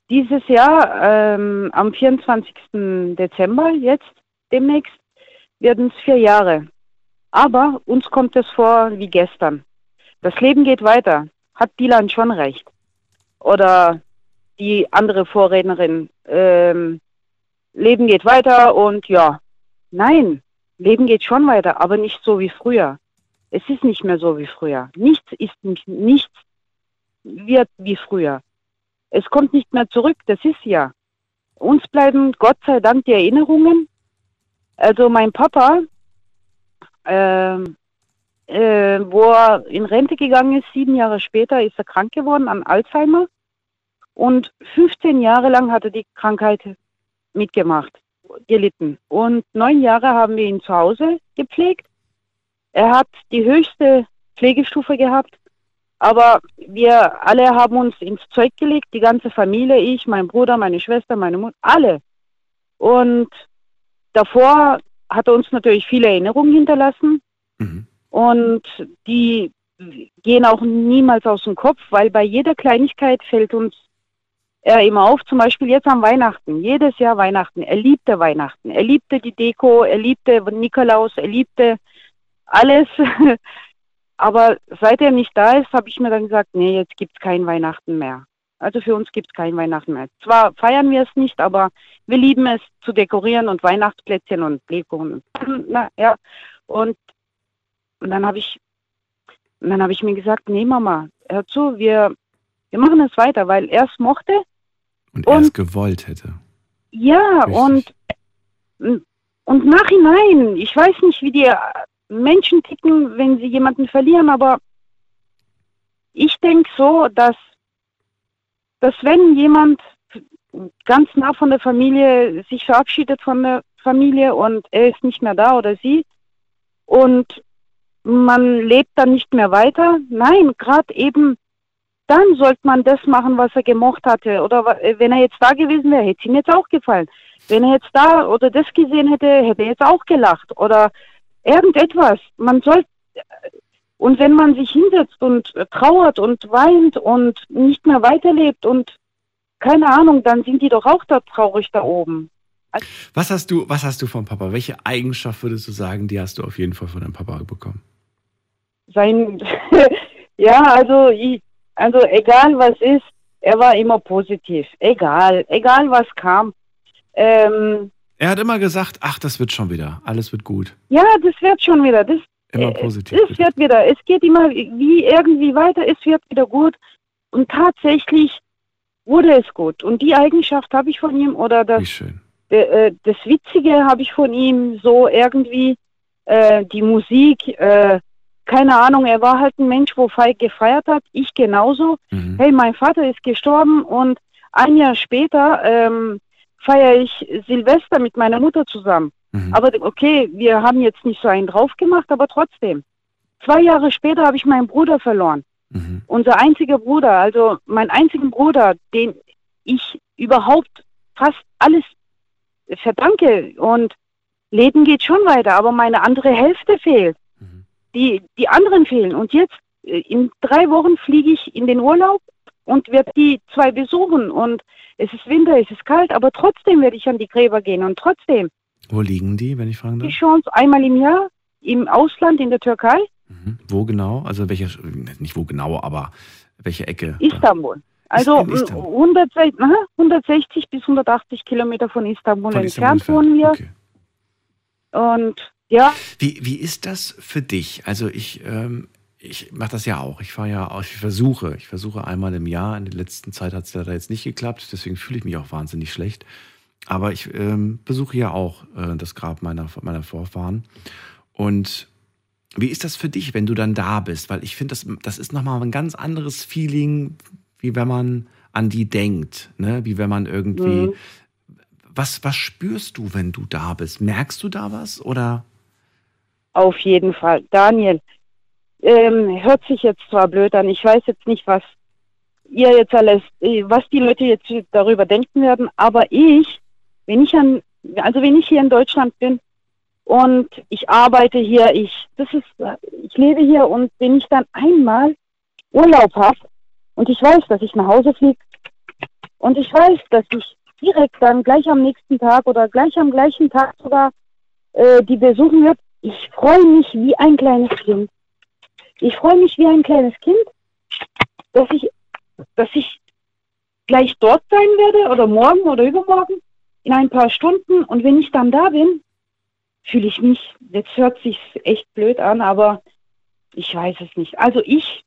dieses Jahr ähm, am 24. Dezember, jetzt demnächst, werden es vier Jahre. Aber uns kommt es vor wie gestern. Das Leben geht weiter. Hat Dylan schon recht? Oder die andere Vorrednerin, ähm, Leben geht weiter und ja, nein, Leben geht schon weiter, aber nicht so wie früher. Es ist nicht mehr so wie früher. Nichts ist nichts wird wie früher. Es kommt nicht mehr zurück, das ist ja. Uns bleiben Gott sei Dank die Erinnerungen. Also mein Papa, äh, äh, wo er in Rente gegangen ist, sieben Jahre später ist er krank geworden an Alzheimer. Und 15 Jahre lang hat er die Krankheit mitgemacht, gelitten. Und neun Jahre haben wir ihn zu Hause gepflegt. Er hat die höchste Pflegestufe gehabt. Aber wir alle haben uns ins Zeug gelegt, die ganze Familie, ich, mein Bruder, meine Schwester, meine Mutter, alle. Und davor hat er uns natürlich viele Erinnerungen hinterlassen. Mhm. Und die gehen auch niemals aus dem Kopf, weil bei jeder Kleinigkeit fällt uns er immer auf, zum Beispiel jetzt am Weihnachten, jedes Jahr Weihnachten. Er liebte Weihnachten, er liebte die Deko, er liebte Nikolaus, er liebte alles. Aber seit er nicht da ist, habe ich mir dann gesagt, nee, jetzt gibt es kein Weihnachten mehr. Also für uns gibt es kein Weihnachten mehr. Zwar feiern wir es nicht, aber wir lieben es zu dekorieren und Weihnachtsplätzchen und Lebkuchen. Na, ja. Und, und dann habe ich, dann habe ich mir gesagt, nee Mama, hör zu, wir, wir machen es weiter, weil er es mochte. Und er es gewollt hätte. Ja, Richtig. und, und nachhinein, ich weiß nicht, wie die Menschen ticken, wenn sie jemanden verlieren, aber ich denke so, dass, dass wenn jemand ganz nah von der Familie sich verabschiedet von der Familie und er ist nicht mehr da oder sie und man lebt dann nicht mehr weiter. Nein, gerade eben dann sollte man das machen, was er gemocht hatte. Oder wenn er jetzt da gewesen wäre, hätte es ihm jetzt auch gefallen. Wenn er jetzt da oder das gesehen hätte, hätte er jetzt auch gelacht. Oder irgendetwas. Man soll, und wenn man sich hinsetzt und trauert und weint und nicht mehr weiterlebt und keine Ahnung, dann sind die doch auch da traurig da oben. Was hast du, was hast du vom Papa? Welche Eigenschaft würdest du sagen, die hast du auf jeden Fall von deinem Papa bekommen? Sein, ja, also, ich, also egal was ist, er war immer positiv. Egal, egal was kam. Ähm, er hat immer gesagt, ach, das wird schon wieder, alles wird gut. Ja, das wird schon wieder. Das, immer äh, positiv. Es wird wieder. Es geht immer wie irgendwie weiter, es wird wieder gut. Und tatsächlich wurde es gut. Und die Eigenschaft habe ich von ihm oder das, wie schön. Äh, das Witzige habe ich von ihm so irgendwie äh, die Musik. Äh, keine Ahnung, er war halt ein Mensch, wo Feig gefeiert hat. Ich genauso. Mhm. Hey, mein Vater ist gestorben und ein Jahr später ähm, feiere ich Silvester mit meiner Mutter zusammen. Mhm. Aber okay, wir haben jetzt nicht so einen drauf gemacht, aber trotzdem. Zwei Jahre später habe ich meinen Bruder verloren. Mhm. Unser einziger Bruder, also mein einzigen Bruder, den ich überhaupt fast alles verdanke. Und Leben geht schon weiter, aber meine andere Hälfte fehlt. Mhm. Die, die anderen fehlen. Und jetzt, äh, in drei Wochen fliege ich in den Urlaub und werde die zwei besuchen. Und es ist Winter, es ist kalt, aber trotzdem werde ich an die Gräber gehen und trotzdem. Wo liegen die, wenn ich fragen darf? Die Chance einmal im Jahr im Ausland, in der Türkei. Mhm. Wo genau? Also welche, nicht wo genau, aber welche Ecke? Istanbul. Also Istanbul. 160, 160 bis 180 Kilometer von Istanbul von entfernt wohnen wir. Okay. Und ja. Wie, wie ist das für dich? Also ich, ähm, ich mache das ja auch. Ich fahre ja auch, ich versuche, ich versuche einmal im Jahr. In der letzten Zeit hat es leider jetzt nicht geklappt, deswegen fühle ich mich auch wahnsinnig schlecht. Aber ich ähm, besuche ja auch äh, das Grab meiner, meiner Vorfahren. Und wie ist das für dich, wenn du dann da bist? Weil ich finde, das, das ist nochmal ein ganz anderes Feeling, wie wenn man an die denkt, ne? wie wenn man irgendwie. Mhm. Was, was spürst du, wenn du da bist? Merkst du da was oder? Auf jeden Fall. Daniel, ähm, hört sich jetzt zwar blöd an, ich weiß jetzt nicht, was ihr jetzt alles, äh, was die Leute jetzt darüber denken werden, aber ich, wenn ich an, also wenn ich hier in Deutschland bin und ich arbeite hier, ich, das ist, ich lebe hier und wenn ich dann einmal Urlaub habe und ich weiß, dass ich nach Hause fliege und ich weiß, dass ich direkt dann gleich am nächsten Tag oder gleich am gleichen Tag sogar äh, die besuchen wird, ich freue mich wie ein kleines Kind. Ich freue mich wie ein kleines Kind, dass ich, dass ich gleich dort sein werde oder morgen oder übermorgen in ein paar Stunden. Und wenn ich dann da bin, fühle ich mich, jetzt hört sich echt blöd an, aber ich weiß es nicht. Also ich,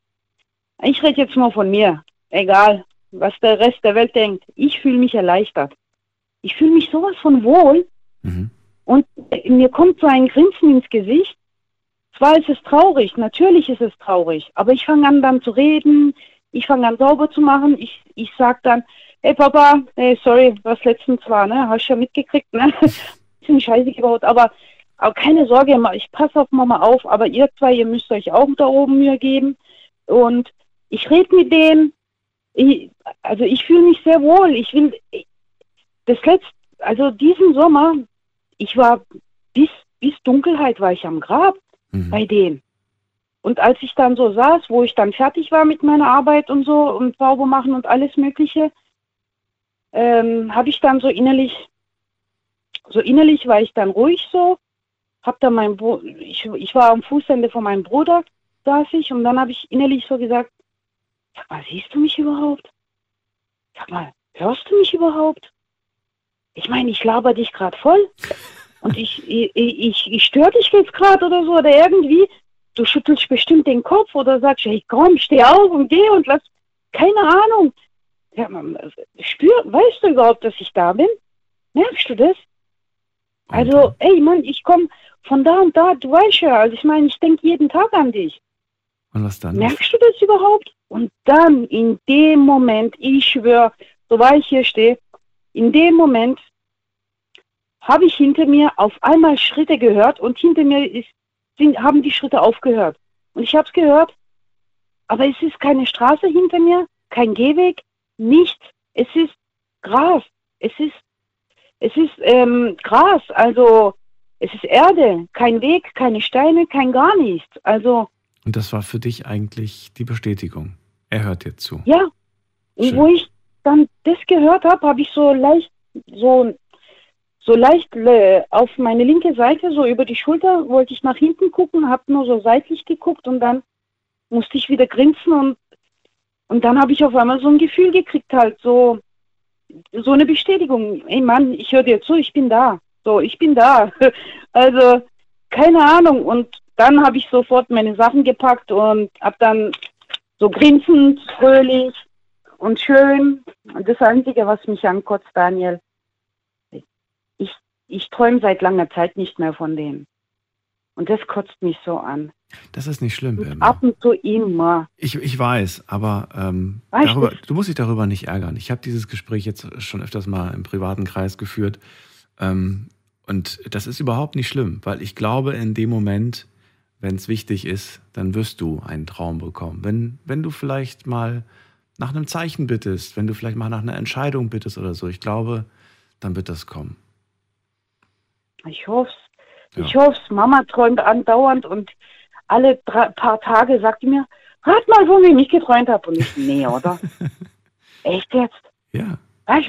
ich rede jetzt mal von mir. Egal, was der Rest der Welt denkt. Ich fühle mich erleichtert. Ich fühle mich sowas von wohl. Mhm. Und mir kommt so ein Grinsen ins Gesicht. Zwar ist es traurig, natürlich ist es traurig, aber ich fange an dann zu reden, ich fange an sauber zu machen, ich, ich sage dann, hey Papa, hey, sorry, was letztens war, ne, hast du ja mitgekriegt, ne, bisschen scheiße gebaut, aber, aber keine Sorge, ich passe auf Mama auf, aber ihr zwei, ihr müsst euch auch da oben Mühe geben. Und ich rede mit denen, ich, also ich fühle mich sehr wohl, ich will, das letzte, also diesen Sommer, ich war bis, bis Dunkelheit war ich am Grab mhm. bei denen. Und als ich dann so saß, wo ich dann fertig war mit meiner Arbeit und so und sauber machen und alles Mögliche, ähm, habe ich dann so innerlich, so innerlich war ich dann ruhig so, hab dann mein Bro ich, ich war am Fußende von meinem Bruder, saß ich und dann habe ich innerlich so gesagt, sag mal, siehst du mich überhaupt? Sag mal, hörst du mich überhaupt? Ich meine, ich laber dich gerade voll und ich, ich, ich, ich störe dich jetzt gerade oder so oder irgendwie. Du schüttelst bestimmt den Kopf oder sagst, hey komm, steh auf und geh und lass, keine Ahnung. Ja, man, spür, weißt du überhaupt, dass ich da bin? Merkst du das? Also, ey Mann, ich komme von da und da, du weißt ja, also ich meine, ich denke jeden Tag an dich. Und was dann? Merkst du das überhaupt? Und dann in dem Moment, ich schwöre, so weil ich hier stehe, in dem Moment habe ich hinter mir auf einmal Schritte gehört und hinter mir ist, sind, haben die Schritte aufgehört. Und ich habe es gehört, aber es ist keine Straße hinter mir, kein Gehweg, nichts. Es ist Gras. Es ist, es ist ähm, Gras, also es ist Erde, kein Weg, keine Steine, kein gar nichts. Also. Und das war für dich eigentlich die Bestätigung. Er hört dir zu. Ja. Und wo ich dann das gehört habe, habe ich so leicht so so leicht äh, auf meine linke Seite, so über die Schulter, wollte ich nach hinten gucken, habe nur so seitlich geguckt und dann musste ich wieder grinsen und, und dann habe ich auf einmal so ein Gefühl gekriegt, halt so, so eine Bestätigung. Ey Mann, ich höre dir zu, ich bin da. So, ich bin da. also, keine Ahnung. Und dann habe ich sofort meine Sachen gepackt und habe dann so grinsend, fröhlich und schön. Und das Einzige, was mich ankotzt, Daniel, ich träume seit langer Zeit nicht mehr von dem. Und das kotzt mich so an. Das ist nicht schlimm, Wilma. Ab und zu immer. Ich, ich weiß, aber ähm, darüber, du musst dich darüber nicht ärgern. Ich habe dieses Gespräch jetzt schon öfters mal im privaten Kreis geführt. Ähm, und das ist überhaupt nicht schlimm, weil ich glaube, in dem Moment, wenn es wichtig ist, dann wirst du einen Traum bekommen. Wenn, wenn du vielleicht mal nach einem Zeichen bittest, wenn du vielleicht mal nach einer Entscheidung bittest oder so, ich glaube, dann wird das kommen. Ich hoffe ja. Ich hoffe Mama träumt andauernd und alle drei, paar Tage sagt die mir, rat mal, wo ich nicht geträumt habe. Und ich, nee, oder? Echt jetzt? Ja.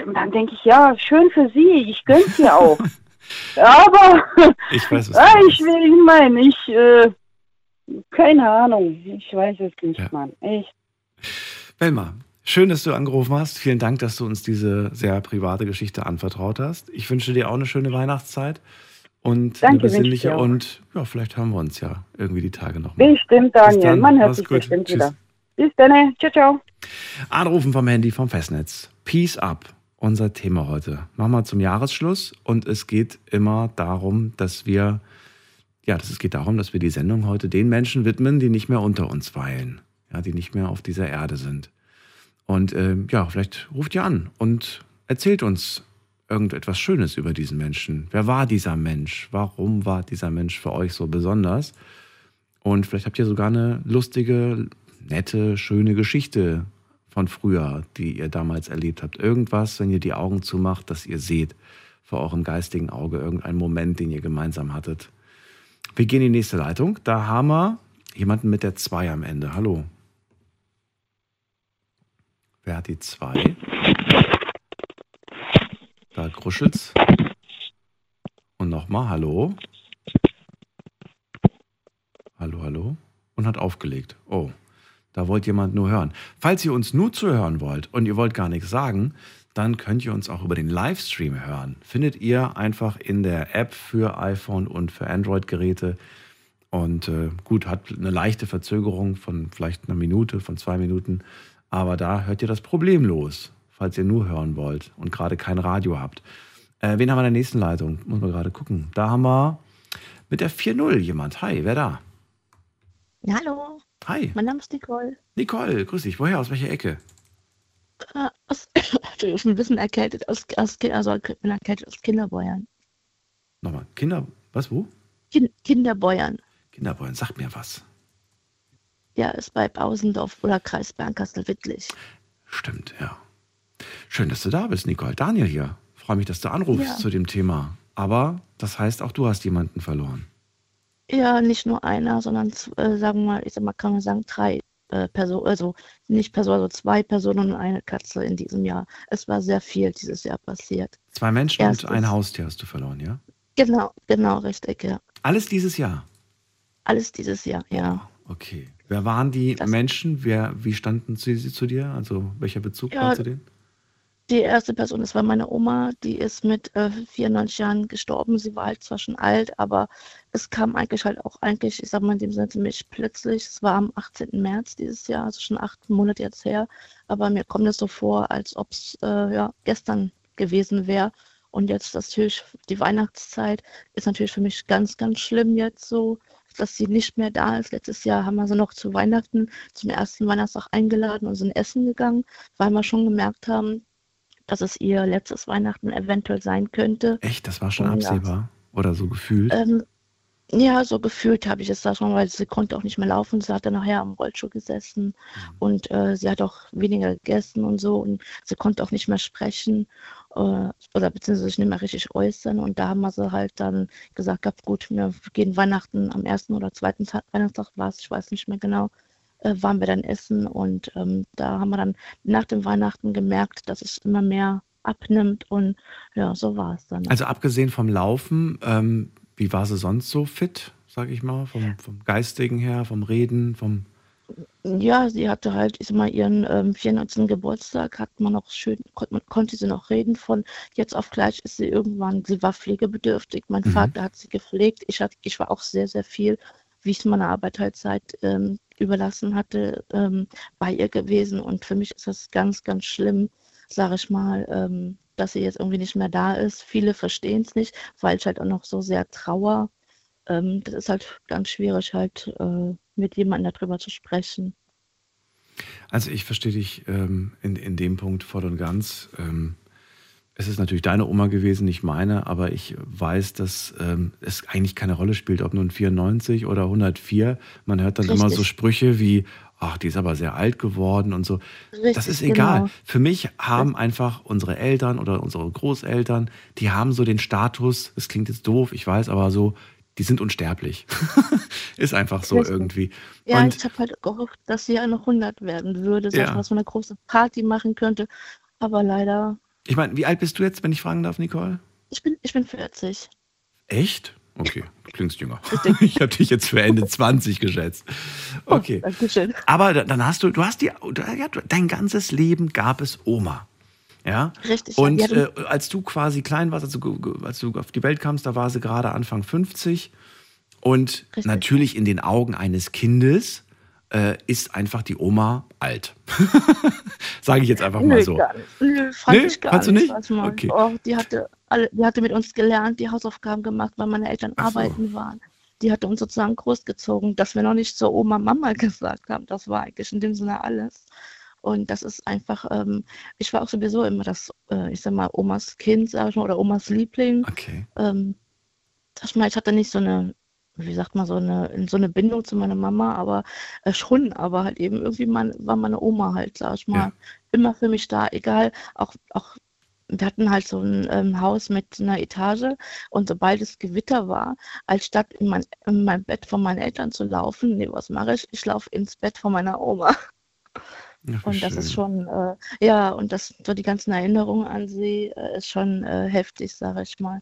Und dann denke ich, ja, schön für sie, ich gönn's ihr auch. Aber ich weiß, was ich will, ich meine, ich, äh, keine Ahnung, ich weiß es nicht, ja. Mann, echt. Velma, schön, dass du angerufen hast. Vielen Dank, dass du uns diese sehr private Geschichte anvertraut hast. Ich wünsche dir auch eine schöne Weihnachtszeit und Danke, eine besinnliche und ja, vielleicht haben wir uns ja irgendwie die Tage noch mal. Bestimmt, Daniel. Man hört sich gut. bestimmt Tschüss. wieder. Bis dann. Ciao, ciao. Anrufen vom Handy vom Festnetz. Peace up. Unser Thema heute. Machen wir zum Jahresschluss und es geht immer darum, dass wir ja, das geht darum, dass wir die Sendung heute den Menschen widmen, die nicht mehr unter uns weilen, ja, die nicht mehr auf dieser Erde sind. Und äh, ja, vielleicht ruft ihr an und erzählt uns irgendetwas Schönes über diesen Menschen. Wer war dieser Mensch? Warum war dieser Mensch für euch so besonders? Und vielleicht habt ihr sogar eine lustige, nette, schöne Geschichte von früher, die ihr damals erlebt habt. Irgendwas, wenn ihr die Augen zumacht, dass ihr seht vor eurem geistigen Auge, irgendeinen Moment, den ihr gemeinsam hattet. Wir gehen in die nächste Leitung. Da haben wir jemanden mit der 2 am Ende. Hallo. Wer hat die 2? Da gruschelt's. Und nochmal, hallo. Hallo, hallo. Und hat aufgelegt. Oh, da wollt jemand nur hören. Falls ihr uns nur zuhören wollt und ihr wollt gar nichts sagen, dann könnt ihr uns auch über den Livestream hören. Findet ihr einfach in der App für iPhone und für Android-Geräte. Und äh, gut, hat eine leichte Verzögerung von vielleicht einer Minute, von zwei Minuten. Aber da hört ihr das problemlos falls ihr nur hören wollt und gerade kein Radio habt. Äh, wen haben wir in der nächsten Leitung? Muss man gerade gucken. Da haben wir mit der 4.0 jemand. Hi, wer da? Hallo. Hi. Mein Name ist Nicole. Nicole, grüß dich. Woher? Aus welcher Ecke? Äh, aus, ich bin ein bisschen erkältet. Aus, aus, also bin erkältet aus Kinderbeuern. Nochmal. Kinder. Was, wo? Kind, Kinderbeuern. Kinderbeuern, sagt mir was. Ja, ist bei Bausendorf oder Kreis Bernkastel-Wittlich. Stimmt, ja. Schön, dass du da bist, Nicole. Daniel hier. Freue mich, dass du anrufst ja. zu dem Thema. Aber das heißt, auch du hast jemanden verloren. Ja, nicht nur einer, sondern äh, sagen wir mal, ich sag mal, kann man sagen, drei äh, Personen, also nicht Personen, also zwei Personen und eine Katze in diesem Jahr. Es war sehr viel dieses Jahr passiert. Zwei Menschen Erstes. und ein Haustier hast du verloren, ja? Genau, genau, richtig, ja. Alles dieses Jahr? Alles dieses Jahr, ja. Okay. Wer waren die das Menschen? Wer, wie standen sie, sie zu dir? Also welcher Bezug ja, war zu denen? Die erste Person, das war meine Oma, die ist mit äh, 94 Jahren gestorben. Sie war halt zwar schon alt, aber es kam eigentlich halt auch eigentlich, ich sag mal in dem Sinne ziemlich plötzlich. Es war am 18. März dieses Jahr, also schon acht Monate jetzt her. Aber mir kommt es so vor, als ob es äh, ja, gestern gewesen wäre. Und jetzt natürlich die Weihnachtszeit ist natürlich für mich ganz, ganz schlimm jetzt so, dass sie nicht mehr da ist. Letztes Jahr haben wir sie noch zu Weihnachten, zum ersten Weihnachtstag eingeladen und sind essen gegangen, weil wir schon gemerkt haben, dass es ihr letztes Weihnachten eventuell sein könnte. Echt? Das war schon und absehbar? Ja. Oder so gefühlt? Ähm, ja, so gefühlt habe ich es da schon, weil sie konnte auch nicht mehr laufen. Sie hatte nachher am Rollstuhl gesessen mhm. und äh, sie hat auch weniger gegessen und so und sie konnte auch nicht mehr sprechen äh, oder beziehungsweise sich nicht mehr richtig äußern. Und da haben wir sie halt dann gesagt, gut, wir gehen Weihnachten am ersten oder zweiten Tag, Weihnachtstag war es, ich weiß nicht mehr genau, äh, waren wir dann essen und ähm, da haben wir dann nach dem Weihnachten gemerkt, dass es immer mehr abnimmt und ja, so war es dann. Also abgesehen vom Laufen, ähm, wie war sie sonst so fit, sage ich mal, vom, vom Geistigen her, vom Reden, vom ja, sie hatte halt, ich sag mal, ihren ähm, 94. Geburtstag, hat man noch schön, kon konnte sie noch reden. Von jetzt auf gleich ist sie irgendwann, sie war pflegebedürftig. Mein mhm. Vater hat sie gepflegt. Ich, hat, ich war auch sehr, sehr viel, wie ich meine Arbeit halt Zeit ähm, überlassen hatte, ähm, bei ihr gewesen. Und für mich ist das ganz, ganz schlimm, sage ich mal, ähm, dass sie jetzt irgendwie nicht mehr da ist. Viele verstehen es nicht, weil ich halt auch noch so sehr trauer. Ähm, das ist halt ganz schwierig, halt äh, mit jemandem darüber zu sprechen. Also ich verstehe dich ähm, in, in dem Punkt voll und ganz. Ähm, es ist natürlich deine Oma gewesen, nicht meine, aber ich weiß, dass ähm, es eigentlich keine Rolle spielt, ob nun 94 oder 104. Man hört dann Richtig. immer so Sprüche wie, ach, die ist aber sehr alt geworden und so. Richtig, das ist egal. Genau. Für mich haben einfach unsere Eltern oder unsere Großeltern, die haben so den Status, es klingt jetzt doof, ich weiß, aber so, die sind unsterblich. ist einfach so Richtig. irgendwie. Ja, und, ich habe halt gehofft, dass sie ja noch 100 werden würde, dass ja. man so eine große Party machen könnte. Aber leider ich meine, wie alt bist du jetzt, wenn ich fragen darf, Nicole? Ich bin, ich bin 40. Echt? Okay, du klingst jünger. Ich habe dich jetzt für Ende 20 geschätzt. Oh, okay. Oh, Dankeschön. Aber dann hast du, du hast die, dein ganzes Leben gab es Oma. Ja. Richtig. Und ja, äh, als du quasi klein warst, als du, als du auf die Welt kamst, da war sie gerade Anfang 50. Und Richtig. natürlich in den Augen eines Kindes äh, ist einfach die Oma alt. Sage ich jetzt einfach mal so. Gar nicht. Nö, fand nee, ich gar nicht. Du nicht? Okay. Oh, die, hatte alle, die hatte mit uns gelernt, die Hausaufgaben gemacht, weil meine Eltern Ach arbeiten so. waren. die hat uns sozusagen großgezogen, dass wir noch nicht so Oma, Mama gesagt haben. Das war eigentlich in dem Sinne alles. Und das ist einfach, ähm, ich war auch sowieso immer das, äh, ich sag mal, Omas Kind, sag ich mal, oder Omas Liebling. Okay. Ähm, ich mal, ich hatte nicht so eine, wie sagt man, so eine, so eine Bindung zu meiner Mama, aber äh, schon, aber halt eben irgendwie mein, war meine Oma halt, sag ich mal, ja. immer für mich da, egal, auch, auch wir hatten halt so ein ähm, Haus mit einer Etage und sobald es Gewitter war, als statt in mein, in mein Bett von meinen Eltern zu laufen, nee, was mache ich? Ich laufe ins Bett von meiner Oma. Ach, und das schön. ist schon, äh, ja, und das, so die ganzen Erinnerungen an sie äh, ist schon äh, heftig, sage ich mal.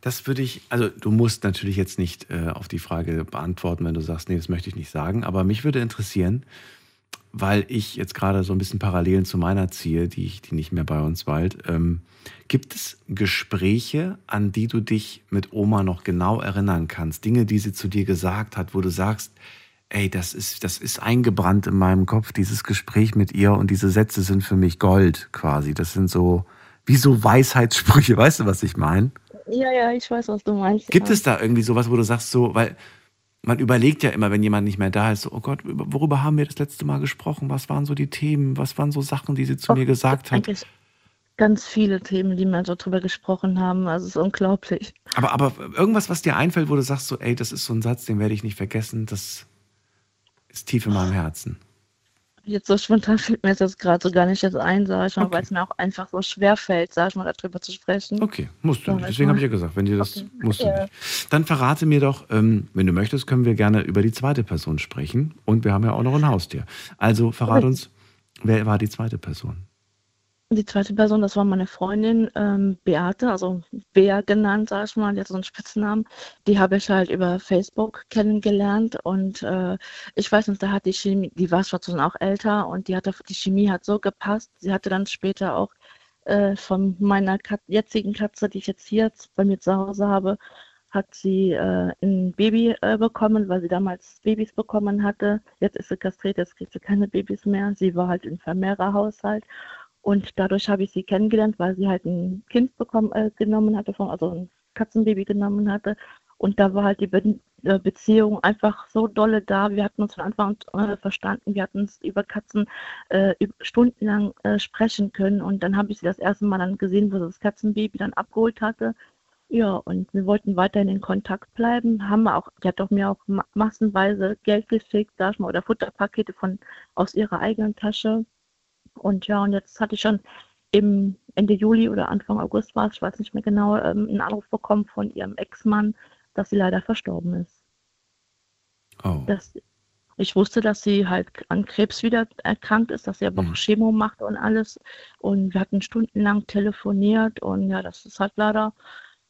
Das würde ich, also du musst natürlich jetzt nicht äh, auf die Frage beantworten, wenn du sagst, nee, das möchte ich nicht sagen, aber mich würde interessieren, weil ich jetzt gerade so ein bisschen Parallelen zu meiner ziehe, die, ich, die nicht mehr bei uns weilt. Ähm, gibt es Gespräche, an die du dich mit Oma noch genau erinnern kannst? Dinge, die sie zu dir gesagt hat, wo du sagst, ey, das ist, das ist eingebrannt in meinem Kopf, dieses Gespräch mit ihr und diese Sätze sind für mich Gold quasi. Das sind so, wie so Weisheitssprüche, weißt du, was ich meine? Ja, ja, ich weiß, was du meinst. Gibt ja. es da irgendwie sowas, wo du sagst, so, weil man überlegt ja immer, wenn jemand nicht mehr da ist, so, oh Gott, worüber haben wir das letzte Mal gesprochen? Was waren so die Themen? Was waren so Sachen, die sie zu Och, mir gesagt hat? Ganz viele Themen, die wir so drüber gesprochen haben. Also es ist unglaublich. Aber, aber irgendwas, was dir einfällt, wo du sagst, so, ey, das ist so ein Satz, den werde ich nicht vergessen, das ist tief in meinem Herzen. Jetzt so spontan fällt mir jetzt gerade so gar nicht jetzt ein, sag ich mal, okay. weil es mir auch einfach so schwer fällt, sag ich mal, darüber zu sprechen. Okay, musst du nicht. Deswegen habe ich ja gesagt, wenn dir das okay. musst du ja. nicht. Dann verrate mir doch, ähm, wenn du möchtest, können wir gerne über die zweite Person sprechen. Und wir haben ja auch noch ein Haustier. Also verrate uns, wer war die zweite Person? Die zweite Person, das war meine Freundin ähm, Beate, also Bea genannt, sag ich mal, die hat so einen Spitznamen. Die habe ich halt über Facebook kennengelernt und äh, ich weiß nicht, da hat die Chemie, die war schon auch älter und die hatte, die Chemie hat so gepasst. Sie hatte dann später auch äh, von meiner Kat jetzigen Katze, die ich jetzt hier bei mir zu Hause habe, hat sie äh, ein Baby äh, bekommen, weil sie damals Babys bekommen hatte. Jetzt ist sie kastriert, jetzt kriegt sie keine Babys mehr. Sie war halt im Vermehrerhaushalt und dadurch habe ich sie kennengelernt, weil sie halt ein Kind bekommen, äh, genommen hatte, von, also ein Katzenbaby genommen hatte. Und da war halt die Be äh, Beziehung einfach so dolle da. Wir hatten uns von Anfang an äh, verstanden. Wir hatten uns über Katzen äh, stundenlang äh, sprechen können. Und dann habe ich sie das erste Mal dann gesehen, wo sie das Katzenbaby dann abgeholt hatte. Ja, und wir wollten weiterhin in Kontakt bleiben. Haben wir auch, die hat doch mir auch massenweise Geld geschickt, sag ich mal, oder Futterpakete von aus ihrer eigenen Tasche. Und ja, und jetzt hatte ich schon im Ende Juli oder Anfang August war es, ich weiß nicht mehr genau, ähm, einen Anruf bekommen von ihrem Ex-Mann, dass sie leider verstorben ist. Oh. Das, ich wusste, dass sie halt an Krebs wieder erkrankt ist, dass sie aber mhm. auch Chemo macht und alles. Und wir hatten stundenlang telefoniert und ja, das ist halt leider